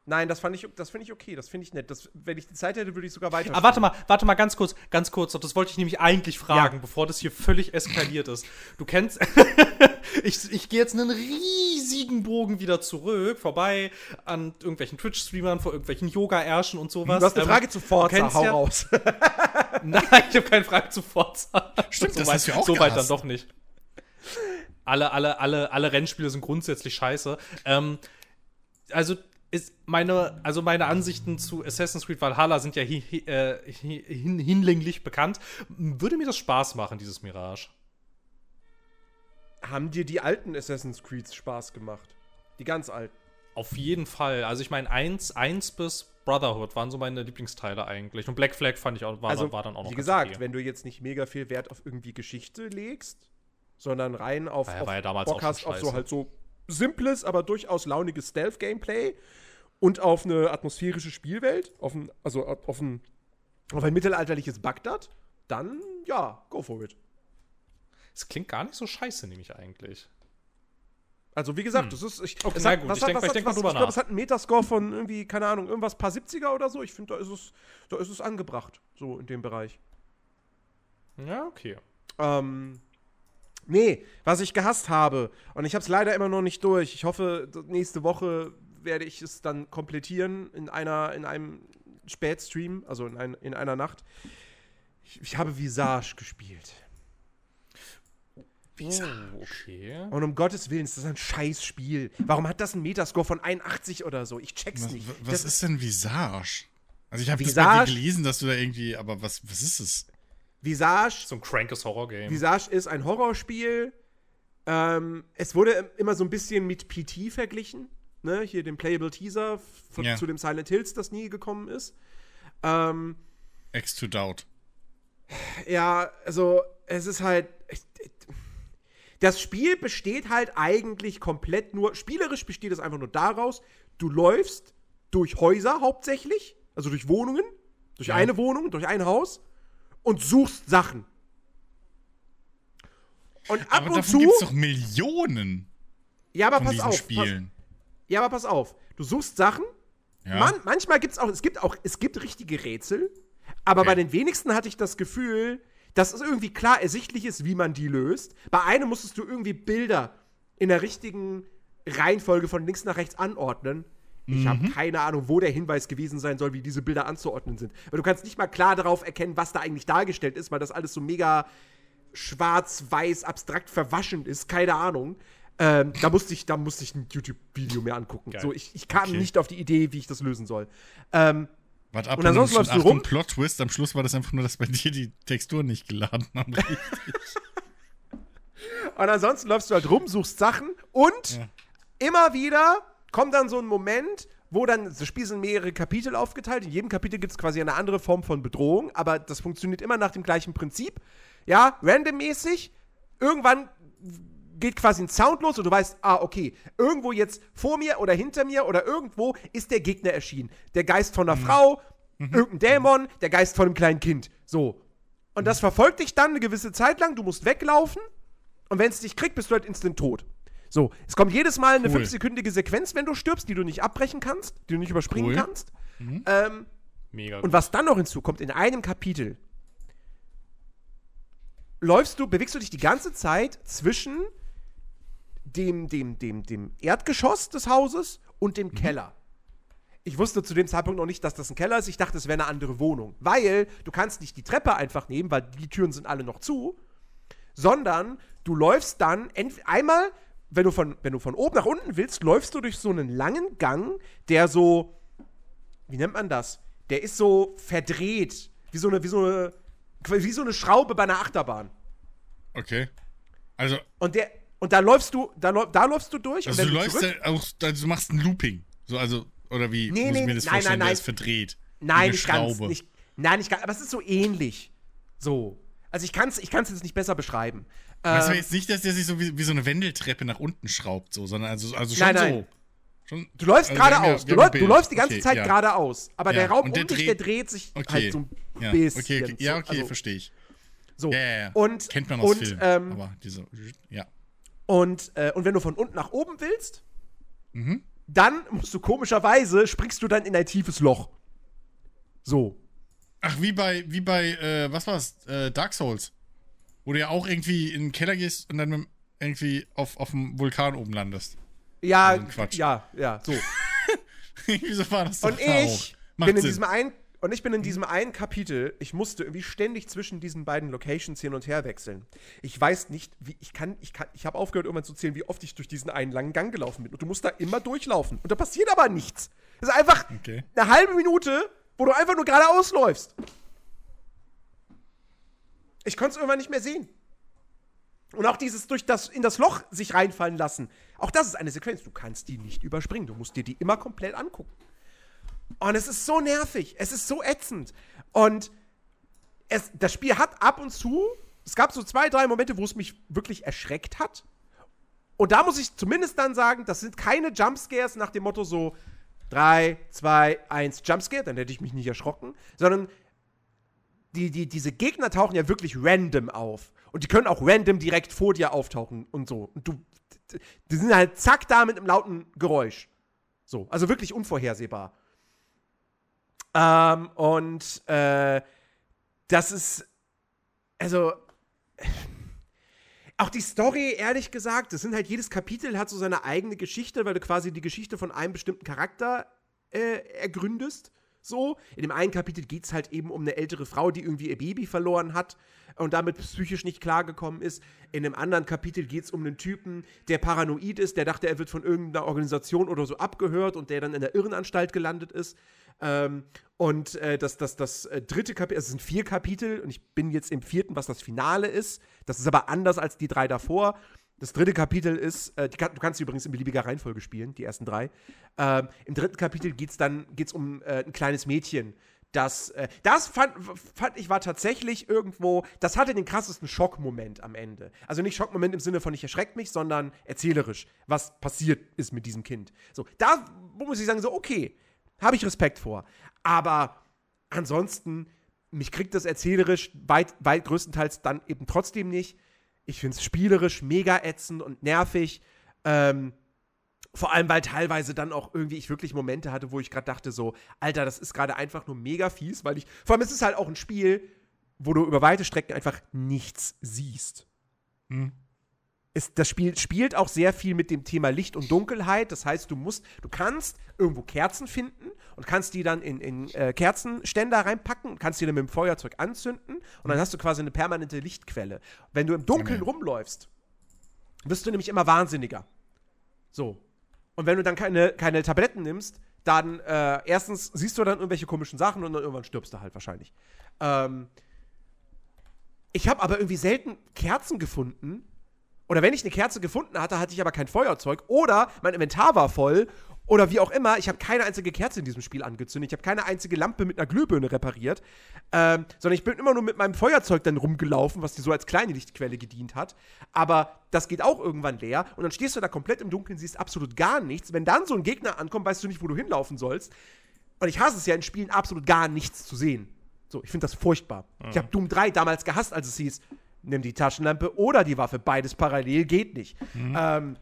Nein, das fand ich, das finde ich okay, das finde ich nett. Das, wenn ich die Zeit hätte, würde ich sogar weiter. Aber Ah, warte mal, warte mal ganz kurz, ganz kurz, das wollte ich nämlich eigentlich fragen, Ja. bevor das hier völlig eskaliert ist. Du kennst, ich, ich gehe jetzt einen riesigen Bogen wieder zurück, vorbei an irgendwelchen Twitch-Streamern, vor irgendwelchen Yoga-Ärschen und sowas. Du hast eine Ähm, Frage zu Forza, kennst hau ja- raus. Nein, ich habe keine Frage zu Forza. Stimmt, so das weit, hast du ja auch So weit dann gehasst. doch nicht. Alle, alle, alle, alle Rennspiele sind grundsätzlich scheiße. Ähm, also ist meine, also meine Ansichten zu Assassin's Creed Valhalla sind ja hi, hi, äh, hi, hin, hinlänglich bekannt. Würde mir das Spaß machen, dieses Mirage? Haben dir die alten Assassin's Creeds Spaß gemacht? Die ganz alten. Auf jeden Fall. Also ich meine, 1, 1 bis Brotherhood waren so meine Lieblingsteile eigentlich. Und Black Flag fand ich auch, war, also, war dann auch noch wie gesagt, okay. wenn du jetzt nicht mega viel Wert auf irgendwie Geschichte legst, sondern rein auf, ja- auf ja Bock hast auf so halt so simples, aber durchaus launiges Stealth-Gameplay und auf eine atmosphärische Spielwelt, auf ein, also auf ein, auf ein mittelalterliches Bagdad, dann ja, go for it. Es klingt gar nicht so scheiße, nämlich eigentlich. Also wie gesagt, das ist ich, Okay, na gut, was ich hat, denk- mal drüber ich glaube, nach. es hat einen Metascore von irgendwie keine Ahnung, irgendwas paar 70er oder so. Ich finde, da ist es da ist es angebracht so in dem Bereich. Ja, okay. Ähm, nee, was ich gehasst habe, und ich habe es leider immer noch nicht durch. Ich hoffe, nächste Woche werde ich es dann komplettieren in einer, in einem Spätstream, also in, ein, in einer Nacht. Ich, ich habe Visage gespielt. Oh, okay. Und um Gottes Willen, ist das ein scheiß Spiel. Warum hat das einen Metascore von 81 oder so? Ich check's Was, nicht. was das ist denn Visage? Also ich habe das Visage? dir gelesen, dass du da irgendwie, aber was, was ist es? Visage So ein crankes Horror-Game. Visage ist ein Horrorspiel. Ähm, es wurde immer so ein bisschen mit PT verglichen. Ne? Hier dem Playable Teaser von, Ja. zu dem Silent Hills, das nie gekommen ist. Ähm, X to Doubt. ja, also es ist halt. Das Spiel besteht halt eigentlich komplett nur. Spielerisch besteht es einfach nur daraus, du läufst durch Häuser hauptsächlich, also durch Wohnungen, durch Ja. eine Wohnung, durch ein Haus und suchst Sachen. Und ab Aber und davon zu. gibt es doch Millionen ja, aber pass auf. Pass, Spielen. Ja, aber pass auf. Du suchst Sachen. ja? Man, manchmal gibt es auch, es gibt auch, es gibt richtige Rätsel. Aber Okay. bei den wenigsten hatte ich das Gefühl, dass es irgendwie klar ersichtlich ist, wie man die löst. Bei einem musstest du irgendwie Bilder in der richtigen Reihenfolge von links nach rechts anordnen. Ich Mhm. habe keine Ahnung, wo der Hinweis gewesen sein soll, wie diese Bilder anzuordnen sind. Aber du kannst nicht mal klar darauf erkennen, was da eigentlich dargestellt ist, weil das alles so mega schwarz-weiß, abstrakt verwaschen ist. Keine Ahnung. Ähm, da, musste ich, da musste ich ein YouTube-Video mir angucken. Geil. So, ich, ich kam Okay. nicht auf die Idee, wie ich das lösen soll. Ähm, Warte ab, Und ansonsten läufst du rum. Plot-Twist, am Schluss war das einfach nur, dass bei dir die Texturen nicht geladen haben. Und ansonsten läufst du halt rum, suchst Sachen und Ja. immer wieder kommt dann so ein Moment, wo dann, das Spiel sind mehrere Kapitel aufgeteilt. In jedem Kapitel gibt es quasi eine andere Form von Bedrohung, aber das funktioniert immer nach dem gleichen Prinzip. Ja, randommäßig. Irgendwann geht quasi ein Sound los und du weißt, ah, okay, irgendwo jetzt vor mir oder hinter mir oder irgendwo ist der Gegner erschienen. Der Geist von einer Frau, irgendein Dämon, der Geist von einem kleinen Kind. So. Und das verfolgt dich dann eine gewisse Zeit lang, du musst weglaufen und wenn es dich kriegt, bist du halt instant tot. So, es kommt jedes Mal eine Cool. fünfsekündige Sequenz, wenn du stirbst, die du nicht abbrechen kannst, die du nicht überspringen Cool. kannst. Ähm, Mega und was dann noch hinzukommt, in einem Kapitel läufst du, bewegst du dich die ganze Zeit zwischen dem, dem, dem, dem Erdgeschoss des Hauses und dem Keller. Ich wusste zu dem Zeitpunkt noch nicht, dass das ein Keller ist. Ich dachte, es wäre eine andere Wohnung. Weil du kannst nicht die Treppe einfach nehmen, weil die Türen sind alle noch zu, sondern du läufst dann einmal, wenn du, von, wenn du von oben nach unten willst, läufst du durch so einen langen Gang, der so, wie nennt man das? Der ist so verdreht, wie so eine, wie so eine, wie so eine Schraube bei einer Achterbahn. Okay. Also, Und der, und da läufst du, da, da läufst du durch also und du du läufst zurück, auch, also du machst ein Looping. So, also, oder wie Nee, muss ich nee, mir das nein, vorstellen? nein, Der nein. ist verdreht. Nein, eine nicht ganz. Nicht, nein, nicht ganz. Aber es ist so ähnlich. So. Also ich kann es ich kann's jetzt nicht besser beschreiben. Das war Ähm, jetzt nicht, dass der sich so wie, wie so eine Wendeltreppe nach unten schraubt, so, sondern also, also schon Nein, nein. so. Schon, du läufst also geradeaus. du, du läufst die ganze Okay, Zeit ja. geradeaus. Aber Ja, der Raum der um dich, der dreht sich Okay. halt so ein ja, bisschen. okay, okay. Ja, okay, also, verstehe ich. so. Ja, ja, ja. Und, Kennt man aus und, Filmen. Ähm, aber diese, ja. Und, äh, und wenn du von unten nach oben willst, Mhm. dann musst du komischerweise, springst du dann in ein tiefes Loch. So. Ach, wie bei, wie bei, äh, was war's? Äh, Dark Souls. Wo du ja auch irgendwie in den Keller gehst und dann irgendwie auf, auf dem Vulkan oben landest. Ja, Also Quatsch. ja, ja, so. Wieso war das doch Und ich auch? Macht bin in Sinn. diesem einen und ich bin in diesem einen Kapitel, ich musste irgendwie ständig zwischen diesen beiden Locations hin und her wechseln. Ich weiß nicht, wie ich kann, ich kann, ich habe aufgehört irgendwann zu zählen, wie oft ich durch diesen einen langen Gang gelaufen bin. Und du musst da immer durchlaufen. Und da passiert aber nichts. Das ist einfach Okay. eine halbe Minute, wo du einfach nur geradeaus läufst. Ich konnte es irgendwann nicht mehr sehen. Und auch dieses durch das in das Loch sich reinfallen lassen. Auch das ist eine Sequenz. Du kannst die nicht überspringen. Du musst dir die immer komplett angucken. Und es ist so nervig. Es ist so ätzend. Und es, das Spiel hat ab und zu, es gab so zwei, drei Momente, wo es mich wirklich erschreckt hat. Und da muss ich zumindest dann sagen, das sind keine Jumpscares nach dem Motto so 3, 2, 1 Jumpscare, dann hätte ich mich nicht erschrocken, sondern die, die, diese Gegner tauchen ja wirklich random auf. Und die können auch random direkt vor dir auftauchen und so. Und du, die sind halt zack da mit einem lauten Geräusch. So, also wirklich unvorhersehbar. Ähm, und äh, das ist, also, auch die Story, ehrlich gesagt, das sind halt jedes Kapitel hat so seine eigene Geschichte, weil du quasi die Geschichte von einem bestimmten Charakter äh, ergründest. So, in dem einen Kapitel geht es halt eben um eine ältere Frau, die irgendwie ihr Baby verloren hat und damit psychisch nicht klargekommen ist. In dem anderen Kapitel geht es um einen Typen, der paranoid ist, der dachte, er wird von irgendeiner Organisation oder so abgehört und der dann in der Irrenanstalt gelandet ist. Ähm, und äh, das, das, das äh, dritte Kapitel, also es sind vier Kapitel und ich bin jetzt im vierten, was das Finale ist. Das ist aber anders als die drei davor. Das dritte Kapitel ist, äh, kann, du kannst sie übrigens in beliebiger Reihenfolge spielen, die ersten drei. Ähm, Im dritten Kapitel geht es dann geht's um äh, ein kleines Mädchen, das, äh, das fand, fand ich war tatsächlich irgendwo, das hatte den krassesten Schockmoment am Ende. Also nicht Schockmoment im Sinne von ich erschreckt mich, sondern erzählerisch, was passiert ist mit diesem Kind. So, da muss ich sagen, so, okay, habe ich Respekt vor. Aber ansonsten, mich kriegt das erzählerisch weit, weit größtenteils dann eben trotzdem nicht. Ich finde es spielerisch mega ätzend und nervig. Ähm, vor allem, weil teilweise dann auch irgendwie ich wirklich Momente hatte, wo ich gerade dachte, so, Alter, das ist gerade einfach nur mega fies, weil ich. Vor allem ist es halt auch ein Spiel, wo du über weite Strecken einfach nichts siehst. Hm ist, das Spiel spielt auch sehr viel mit dem Thema Licht und Dunkelheit. Das heißt, du musst, du kannst irgendwo Kerzen finden und kannst die dann in, in äh, Kerzenständer reinpacken, kannst die dann mit dem Feuerzeug anzünden und dann hast du quasi eine permanente Lichtquelle. Wenn du im Dunkeln okay. rumläufst, wirst du nämlich immer wahnsinniger. So. Und wenn du dann keine, keine Tabletten nimmst, dann äh, erstens siehst du dann irgendwelche komischen Sachen und dann irgendwann stirbst du halt wahrscheinlich. Ähm, ich habe aber irgendwie selten Kerzen gefunden, oder wenn ich eine Kerze gefunden hatte, hatte ich aber kein Feuerzeug. Oder mein Inventar war voll. Oder wie auch immer, ich habe keine einzige Kerze in diesem Spiel angezündet. Ich habe keine einzige Lampe mit einer Glühbirne repariert. Ähm, sondern ich bin immer nur mit meinem Feuerzeug dann rumgelaufen, was dir so als kleine Lichtquelle gedient hat. Aber das geht auch irgendwann leer. Und dann stehst du da komplett im Dunkeln, siehst absolut gar nichts. Wenn dann so ein Gegner ankommt, weißt du nicht, wo du hinlaufen sollst. Und ich hasse es ja in Spielen absolut gar nichts zu sehen. So, ich finde das furchtbar. Mhm. Ich habe Doom 3 damals gehasst, als es hieß, nimm die Taschenlampe oder die Waffe. Beides parallel geht nicht. Mhm. Ähm,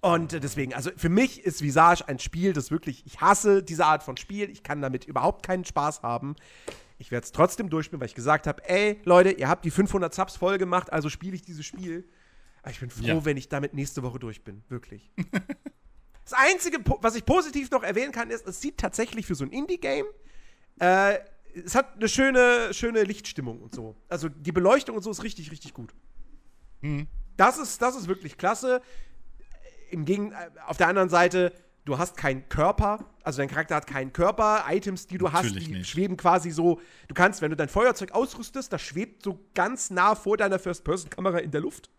und deswegen, also für mich ist Visage ein Spiel, das wirklich, ich hasse diese Art von Spiel. Ich kann damit überhaupt keinen Spaß haben. Ich werde es trotzdem durchspielen, weil ich gesagt habe, ey, Leute, ihr habt die 500 Subs voll gemacht, also spiele ich dieses Spiel. Aber ich bin froh, ja. wenn ich damit nächste Woche durch bin. Wirklich. das Einzige, was ich positiv noch erwähnen kann, ist, es sieht tatsächlich für so ein Indie-Game äh, es hat eine schöne, schöne Lichtstimmung und so. Also die Beleuchtung und so ist richtig, richtig gut. Mhm. Das, ist, das ist wirklich klasse. Im Gegen äh, auf der anderen Seite, du hast keinen Körper, also dein Charakter hat keinen Körper. Items, die du Natürlich hast, die nicht. schweben quasi so. Du kannst, wenn du dein Feuerzeug ausrüstest, das schwebt so ganz nah vor deiner First-Person-Kamera in der Luft.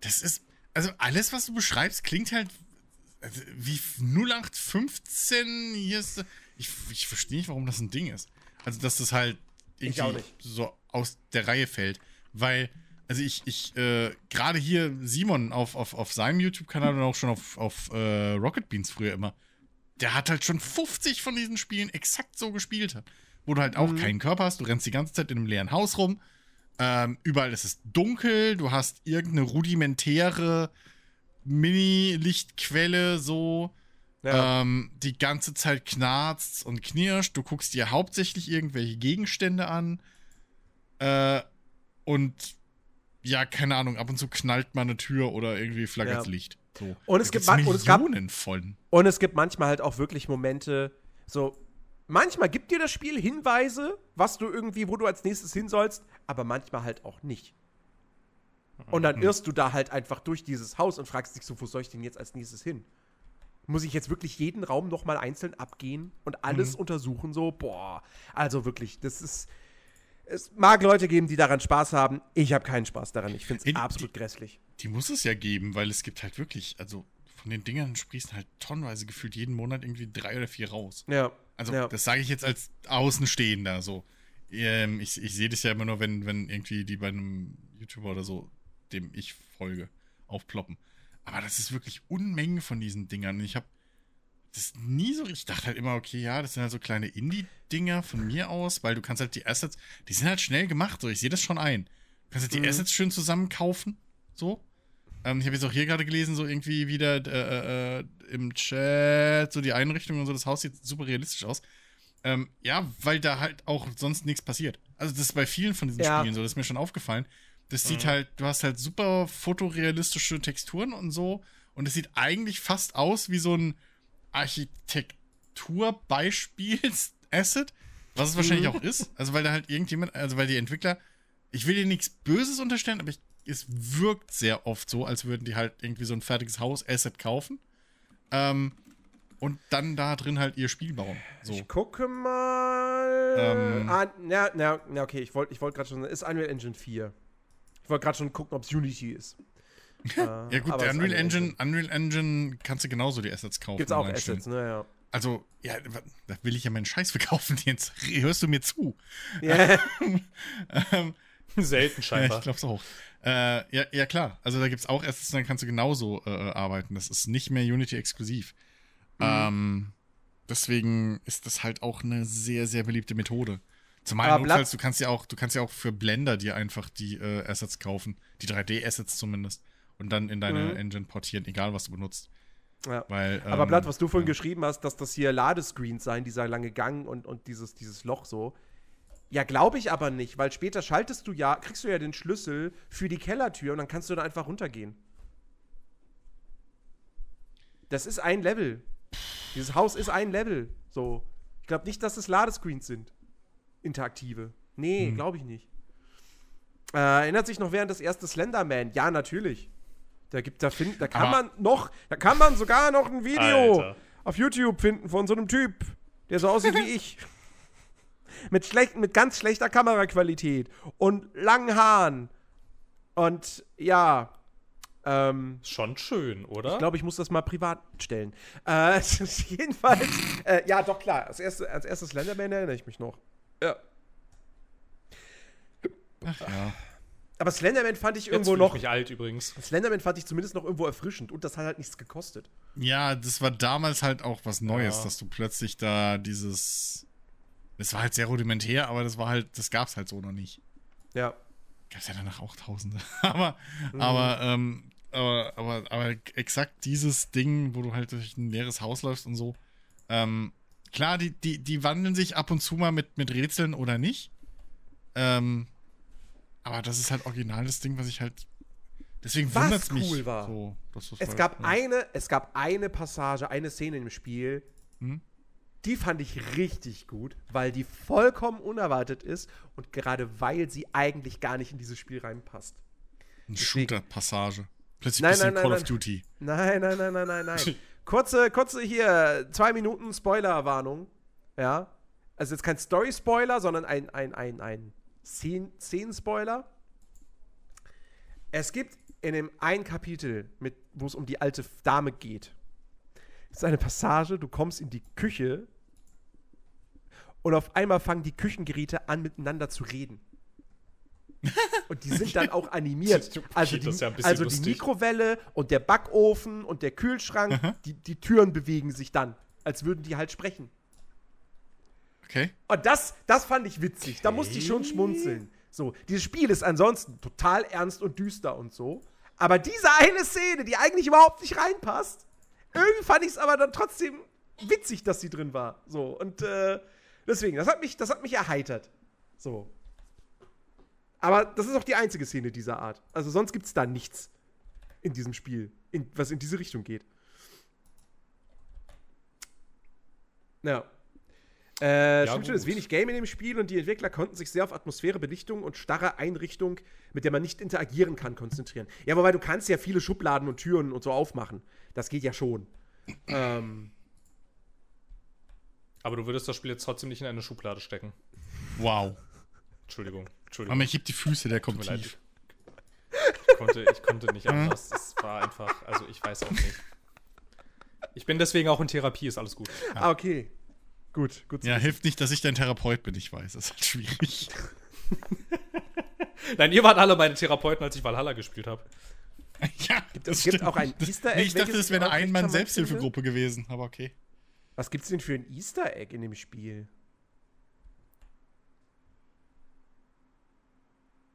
Das ist, also alles, was du beschreibst, klingt halt wie 0815. Hier ist, ich, ich verstehe nicht, warum das ein Ding ist. Also, dass das halt irgendwie so aus der Reihe fällt. Weil, also ich, ich, äh, gerade hier Simon auf, auf, auf seinem YouTube-Kanal und auch schon auf, auf äh, Rocket Beans früher immer, der hat halt schon 50 von diesen Spielen exakt so gespielt. Wo du halt auch mhm. keinen Körper hast, du rennst die ganze Zeit in einem leeren Haus rum. Ähm, überall ist es dunkel, du hast irgendeine rudimentäre Mini-Lichtquelle so. Ja. Ähm, die ganze Zeit knarzt und knirscht. Du guckst dir hauptsächlich irgendwelche Gegenstände an. Äh, und ja, keine Ahnung, ab und zu knallt mal eine Tür oder irgendwie flackert ja. Licht. So. Und es, gibt und, es gab, und es gibt manchmal halt auch wirklich Momente, so, manchmal gibt dir das Spiel Hinweise, was du irgendwie, wo du als nächstes hin sollst, aber manchmal halt auch nicht. Und dann mhm. irrst du da halt einfach durch dieses Haus und fragst dich so, wo soll ich denn jetzt als nächstes hin? Muss ich jetzt wirklich jeden Raum nochmal einzeln abgehen und alles mhm. untersuchen, so, boah. Also wirklich, das ist. es mag Leute geben, die daran Spaß haben. Ich habe keinen Spaß daran. Ich finde In- es absolut grässlich. Die muss es ja geben, weil es gibt halt wirklich, also von den Dingern sprießen halt tonnenweise gefühlt jeden Monat irgendwie drei oder vier raus. Ja. Also ja. das sage ich jetzt als Außenstehender so. Ähm, ich ich sehe das ja immer nur, wenn, wenn irgendwie die bei einem YouTuber oder so, dem ich folge, aufploppen. Aber das ist wirklich Unmengen von diesen Dingern. Ich habe das nie so, ich dachte halt immer, okay, ja, das sind halt so kleine Indie-Dinger von mir aus, weil du kannst halt die Assets, die sind halt schnell gemacht, so, ich sehe das schon ein. Du kannst halt die Mhm. Assets schön zusammen kaufen, so. Ähm, ich habe jetzt auch hier gerade gelesen, so irgendwie wieder äh, äh, im Chat, so die Einrichtung und so, das Haus sieht super realistisch aus. Ähm, ja, weil da halt auch sonst nichts passiert. Also das ist bei vielen von diesen Ja. Spielen so, das ist mir schon aufgefallen. Das sieht halt, du hast halt super fotorealistische Texturen und so. Und es sieht eigentlich fast aus wie so ein Architekturbeispiels-Asset, was es wahrscheinlich auch ist. Also weil da halt irgendjemand, also weil die Entwickler, ich will dir nichts Böses unterstellen, aber ich, es wirkt sehr oft so, als würden die halt irgendwie so ein fertiges Haus-Asset kaufen. Ähm, und dann da drin halt ihr Spiel bauen. So. Ich gucke mal. Ähm. ah, na, na, na, okay, ich wollte ich wollt gerade schon. Ist Unreal Engine 4. Ich wollte gerade schon gucken, ob es Unity ist. Äh, Ja gut, der Unreal Engine, Unreal Engine kannst du genauso die Assets kaufen. Gibt's auch. Assets, ne? Ja. Also, ja, da will ich ja meinen Scheiß verkaufen jetzt. Hörst du mir zu? Ja. ähm, Selten ja, scheinbar. ich glaub's auch. Äh, ja, ja, klar. Also da gibt's auch Assets, dann kannst du genauso äh, arbeiten. Das ist nicht mehr Unity-exklusiv. Mhm. Ähm, deswegen ist das halt auch eine sehr, sehr beliebte Methode. Zumal Aber notfalls, du kannst ja auch, du kannst ja auch für Blender dir einfach die äh, Assets kaufen, die 3D-Assets zumindest, und dann in deine Mhm. Engine portieren, egal was du benutzt. ja. Weil, Aber ähm, Blatt, was du vorhin ja. geschrieben hast, dass das hier Ladescreens seien, dieser lange Gang und, und dieses, dieses Loch so. Ja, glaube ich aber nicht, weil später schaltest du ja, kriegst du ja den Schlüssel für die Kellertür und dann kannst du da einfach runtergehen. Das ist ein Level. Dieses Haus ist ein Level. So. Ich glaube nicht, dass es Ladescreens sind. Interaktive. Nee, Hm. glaube ich nicht. Äh, erinnert sich noch während des ersten Slenderman? Ja, natürlich. Da gibt, da find, da kann Aber- man noch, da kann man sogar noch ein Video Alter. auf YouTube finden von so einem Typ, der so aussieht wie ich. Mit, schlecht, mit ganz schlechter Kameraqualität und langen Haaren. Und ja, ähm, Schon schön, oder? ich glaube, ich muss das mal privat stellen. Äh, jedenfalls, äh, ja, doch klar. Als, erste, als erstes Slenderman erinnere ich mich noch. Ja. Ach ja. Aber Slenderman fand ich Jetzt irgendwo fühl noch. ich mich alt übrigens. Slenderman fand ich zumindest noch irgendwo erfrischend und das hat halt nichts gekostet. Ja, das war damals halt auch was Neues, Ja. dass du plötzlich da dieses. Das war halt sehr rudimentär, aber das war halt, das gab's halt so noch nicht. Ja. Gab's ja danach auch Tausende. aber, Mhm. aber, ähm, aber, aber, aber exakt dieses Ding, wo du halt durch ein leeres Haus läufst und so. Ähm, klar, die, die, die wandeln sich ab und zu mal mit, mit Rätseln oder nicht. Ähm, aber das ist halt original das Ding, was ich halt. Deswegen Was wundert's mich cool war. so. Es halt- gab ja. eine, es gab eine Passage, eine Szene im Spiel, Hm? die fand ich richtig gut, weil die vollkommen unerwartet ist und gerade weil sie eigentlich gar nicht in dieses Spiel reinpasst. Eine Shooter-Passage. Plötzlich Nein, in nein, Call nein. of Duty. Nein, nein, nein, nein, nein, nein. kurze, kurze hier, zwei Minuten Spoilerwarnung. Ja. Also jetzt kein Story-Spoiler, sondern ein, ein, ein, ein Szen- Szenen-Spoiler. Es gibt in dem einen Kapitel, wo es um die alte Dame geht, ist eine Passage, du kommst in die Küche und auf einmal fangen die Küchengeräte an, miteinander zu reden. Und die sind dann auch animiert. Okay, Also, die, ja also die. Mikrowelle und der Backofen und der Kühlschrank, die, die Türen bewegen sich dann, als würden die halt sprechen. Okay. Und das, das fand ich witzig. Da musste ich schon schmunzeln. So, dieses Spiel ist ansonsten total ernst und düster und so. Aber diese eine Szene, die eigentlich überhaupt nicht reinpasst, irgendwie fand ich es aber dann trotzdem witzig, dass sie drin war. So, und äh, deswegen, das hat mich, das hat mich erheitert. So. Aber das ist auch die einzige Szene dieser Art. Also sonst gibt es da nichts in diesem Spiel, in, was in diese Richtung geht. Ja. Äh, Ja, stimmt schon, es ist wenig Game in dem Spiel und die Entwickler konnten sich sehr auf Atmosphäre, Belichtung und starre Einrichtung, mit der man nicht interagieren kann, konzentrieren. Ja, wobei du kannst ja viele Schubladen und Türen und so aufmachen. Das geht ja schon. ähm, Aber du würdest das Spiel jetzt trotzdem nicht in eine Schublade stecken. Wow. Entschuldigung. Entschuldigung. Mama, ich heb die Füße, der kommt tief. Ich konnte, ich konnte nicht anders. Das war einfach, also ich weiß auch nicht. Ich bin deswegen auch in Therapie, ist alles gut. Ah, okay. Gut, gut. Ja, hilft nicht, dass ich dein Therapeut bin, ich weiß. Das ist halt schwierig. Nein, ihr wart alle meine Therapeuten, als ich Valhalla gespielt habe. ja, es gibt auch ein Easter Egg, Nee, ich dachte, das wäre eine Einmann-Selbsthilfegruppe gewesen, aber okay. Was gibt's denn für ein Easter Egg in dem Spiel?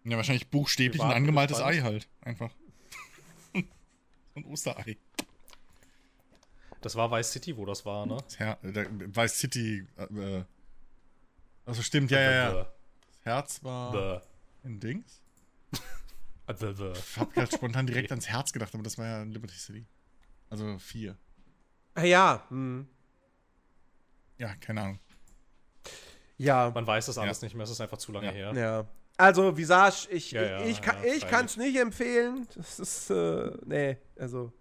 Ja, wahrscheinlich buchstäblich ein angemaltes gespannt. Ei halt. Einfach. so ein Osterei. Das war Vice City, wo das war, ne? Äh, der Vice City. Äh, also stimmt, ja, ja, ja. Das Herz war The, ein Dings. the, the. Ich hab gerade spontan direkt ans Herz gedacht, aber das war ja Liberty City. Also vier. Ah ja, hm. Ja, keine Ahnung. Ja, Man weiß das alles Ja. nicht mehr, es ist einfach zu lange Ja. her. ja. Also, Visage, ich, Ja, ja, ich, kann ja, ich kann es nicht empfehlen. Das ist, äh, nee, also.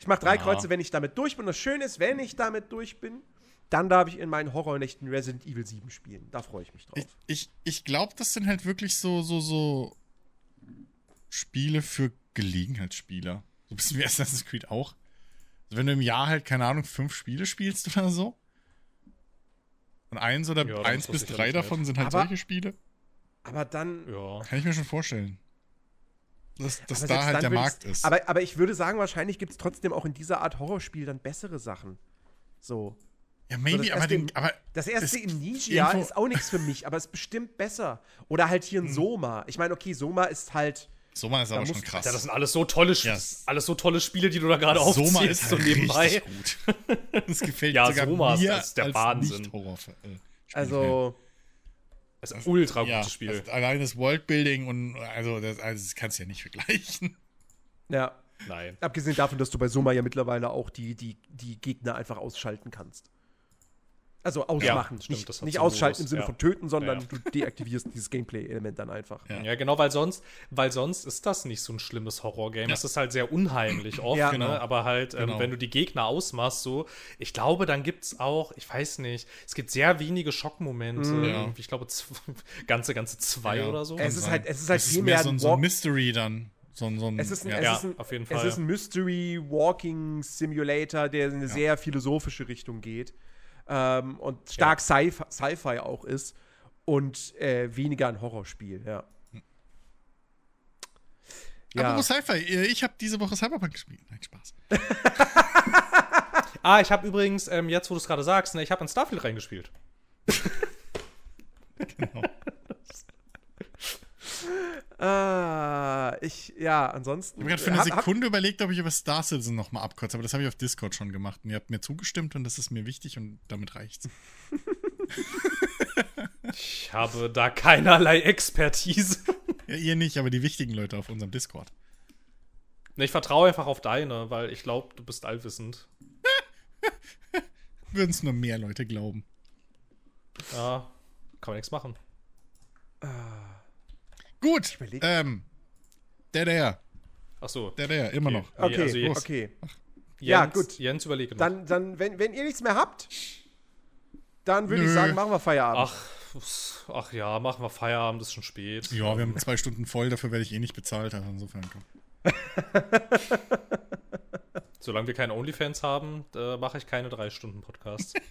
Ich mache drei Ja. Kreuze, wenn ich damit durch bin. Das Schöne ist, wenn ich damit durch bin, dann darf ich in meinen Horrornächten Resident Evil 7 spielen. Da freue ich mich drauf. Ich, ich, ich glaube, das sind halt wirklich so, so, so Spiele für Gelegenheitsspieler. So ein bisschen wie Assassin's Creed auch. Also wenn du im Jahr halt, keine Ahnung, fünf Spiele spielst oder so. Und eins oder Ja, eins bis drei davon sind halt Aber- solche Spiele. Aber dann. Ja. Kann ich mir schon vorstellen. Dass, dass da halt der Markt ist. Aber, aber ich würde sagen, wahrscheinlich gibt es trotzdem auch in dieser Art Horrorspiel dann bessere Sachen. So. ja, maybe, das aber, erste den, aber Das erste Es- Amnesia irgendwo- ist auch nichts für mich, aber ist bestimmt besser. Oder halt hier ein Hm. Soma. Ich meine, okay, Soma ist halt. so mal ist aber schon krass. Ja, das sind alles so tolle, Sp- Yes. alles so tolle Spiele, die du da gerade Soma aufzählst, ist so halt nebenbei. richtig gut. Das gefällt Ja, sogar Soma ist- mir das ist der als Wahnsinn. Nicht-Horror. Äh, Also. Das ist ein ultra ja, gutes Spiel. Also allein das Worldbuilding und also das, also das kannst du ja nicht vergleichen. Ja. Nein. Abgesehen davon, dass du bei Soma ja mittlerweile auch die, die, die Gegner einfach ausschalten kannst. Also ausmachen. stimmt, nicht nicht so ausschalten im Modus, Sinne ja. von töten, sondern Ja. du deaktivierst dieses Gameplay-Element dann einfach. Ja. Ja, genau, weil sonst, weil sonst ist das nicht so ein schlimmes Horrorgame. Ja. Es ist halt sehr unheimlich oft, Ja. Genau. ne? aber halt, ähm, Genau. wenn du die Gegner ausmachst, so, ich glaube, dann gibt's auch, ich weiß nicht, es gibt sehr wenige Schockmomente. Mhm. Ja. Ich glaube, ganze, ganze zwei Ja. oder so. Es ist halt- es ist halt es viel ist mehr mehr so ein, so ein Mystery dann. So ein, so ein, Es ist ein, ja. es Ja, ist ein, auf jeden Es ist ein Mystery Walking Simulator, der in eine sehr philosophische Richtung geht. Ähm, und stark Sci- Sci-Fi auch ist. Und äh, weniger ein Horrorspiel, ja. Ja. Apropos Sci-Fi, äh, ich habe diese Woche Cyberpunk gespielt. Nein, Spaß. Ah, ich habe übrigens, ähm, jetzt wo du es gerade sagst, ne, ich habe in Starfield reingespielt. Genau. Ah, ich, ja, ansonsten. Ich habe gerade für eine hab- hab- Sekunde überlegt, ob ich über Star Citizen nochmal abkürze, aber das habe ich auf Discord schon gemacht. Und ihr habt mir zugestimmt und das ist mir wichtig und damit reicht's. Ich habe da keinerlei Expertise. Ja, ihr nicht, aber die wichtigen Leute auf unserem Discord. Ne, Ich vertraue einfach auf deine, weil ich glaube, du bist allwissend. Würden es nur mehr Leute glauben. Ja, kann man nichts machen. Gut. Ähm, der, der, Ach so. der, der, immer Okay. noch. Okay, also jetzt- okay. Jens, Ja, gut. Jens überlege noch. Dann, dann wenn, wenn ihr nichts mehr habt, dann würde ich sagen, machen wir Feierabend. Ach, ach ja, machen wir Feierabend, ist schon spät. Ja, wir haben zwei Stunden voll, dafür werde ich eh nicht bezahlt. Also insofern komm. Solange wir keine Onlyfans haben, mache ich keine drei Stunden Podcasts.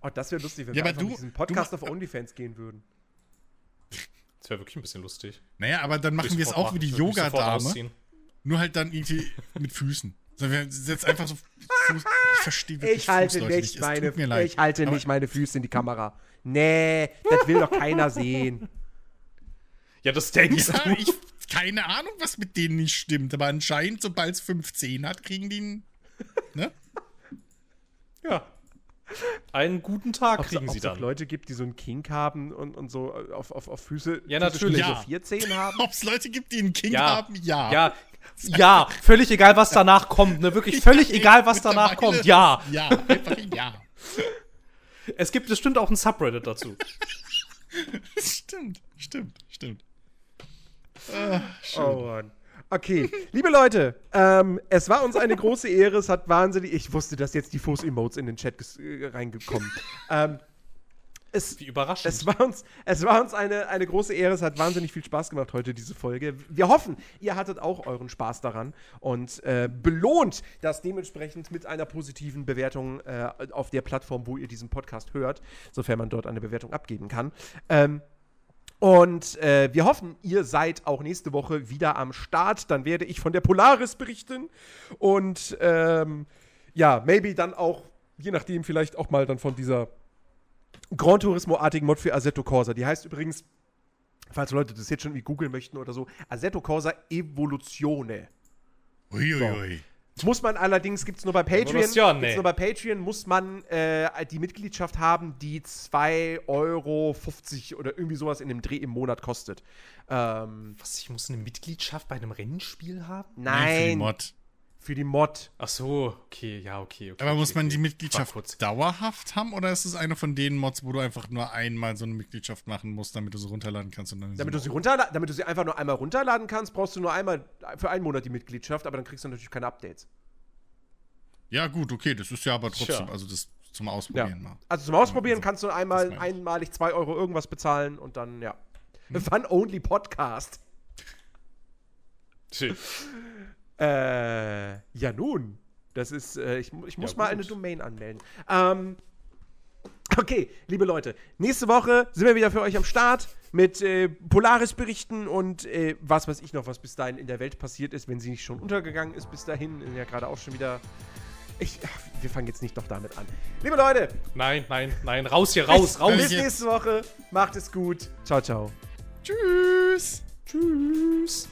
Oh, das wäre lustig, wenn Ja, wir einfach du- mit diesem Podcast du auf OnlyFans gehen würden. Das wäre wirklich ein bisschen lustig. Naja, aber dann machen wir es auch wie die Yoga-Dame. Nur halt dann irgendwie mit Füßen. So, wir setzen einfach so Fuß. Ich verstehe wirklich Ich halte Fußleute nicht meine, mir leid. ich halte Aber- nicht meine Füße in die Kamera. Nee, das will doch keiner sehen. Ja, das denkst Ja, du. ich, keine Ahnung, was mit denen nicht stimmt. Aber anscheinend, sobald es 15 hat, kriegen die einen. Ne? Ja. Einen guten Tag Ob kriegen es sie dann. Leute gibt, die so einen Kink haben und, und so auf, auf, auf Füße, Ja, natürlich. so Ja. vier Zehen haben. Ob es Leute gibt, die einen King Ja. haben? Ja. Ja, ja, völlig egal, was danach kommt, ne? Wirklich völlig egal, was danach kommt. Ja. Ja, einfach ja. Es gibt bestimmt auch ein Subreddit dazu. stimmt, stimmt, stimmt. Ah, schön. Oh Mann. Okay, liebe Leute, ähm, es war uns eine große Ehre. Es hat wahnsinnig. Ich wusste, dass jetzt die Fuß-Emotes in den Chat äh, reingekommen. ähm, Es, Wie überraschend. es war uns, es war uns eine, eine große Ehre. Es hat wahnsinnig viel Spaß gemacht heute, diese Folge. Wir hoffen, ihr hattet auch euren Spaß daran und äh, belohnt das dementsprechend mit einer positiven Bewertung äh, auf der Plattform, wo ihr diesen Podcast hört, sofern man dort eine Bewertung abgeben kann. Ähm, und äh, wir hoffen, ihr seid auch nächste Woche wieder am Start. Dann werde ich von der Polaris berichten. Und ähm, ja, maybe dann auch, je nachdem, vielleicht auch mal dann von dieser Gran Turismo-artigen Mod für Assetto Corsa. Die heißt übrigens, falls Leute das jetzt schon irgendwie googeln möchten oder so, Assetto Corsa Evolutione. Uiuiui. Muss man allerdings, gibt es nur bei Patreon, gibt's nee. nur bei Patreon, muss man äh, die Mitgliedschaft haben, die 2,50 Euro oder irgendwie sowas in dem Dreh im Monat kostet. Ähm, Was, ich muss eine Mitgliedschaft bei einem Rennspiel haben? Nee, für die nein, Mod. Für die Mod. Ach so, okay, ja, okay. okay Aber okay, muss man okay. die Mitgliedschaft dauerhaft haben oder ist es eine von den Mods, wo du einfach nur einmal so eine Mitgliedschaft machen musst, damit du sie runterladen kannst und dann Damit du, sie runterla damit du sie einfach nur einmal runterladen kannst, brauchst du nur einmal für einen Monat die Mitgliedschaft, aber dann kriegst du natürlich keine Updates. Ja, gut, okay, das ist ja aber trotzdem, Tja. also das zum Ja. Ausprobieren mal. Also zum Ausprobieren kannst du einmal einmalig 2 Euro irgendwas bezahlen und dann, ja. Fun-only Podcast. Schön. Äh, ja nun. Das ist, äh, ich, ich muss Ja, mal eine Domain anmelden. Ähm, okay, liebe Leute, nächste Woche sind wir wieder für euch am Start mit äh, Polaris-Berichten und äh, was weiß ich noch, was bis dahin in der Welt passiert ist, wenn sie nicht schon untergegangen ist bis dahin. Ja, gerade auch schon wieder. Ich, ach, wir fangen jetzt nicht noch damit an. Liebe Leute, Nein, nein, nein, raus hier, raus, bis, raus. bis jetzt. nächste Woche. Macht es gut. Ciao, ciao. Tschüss! Tschüss.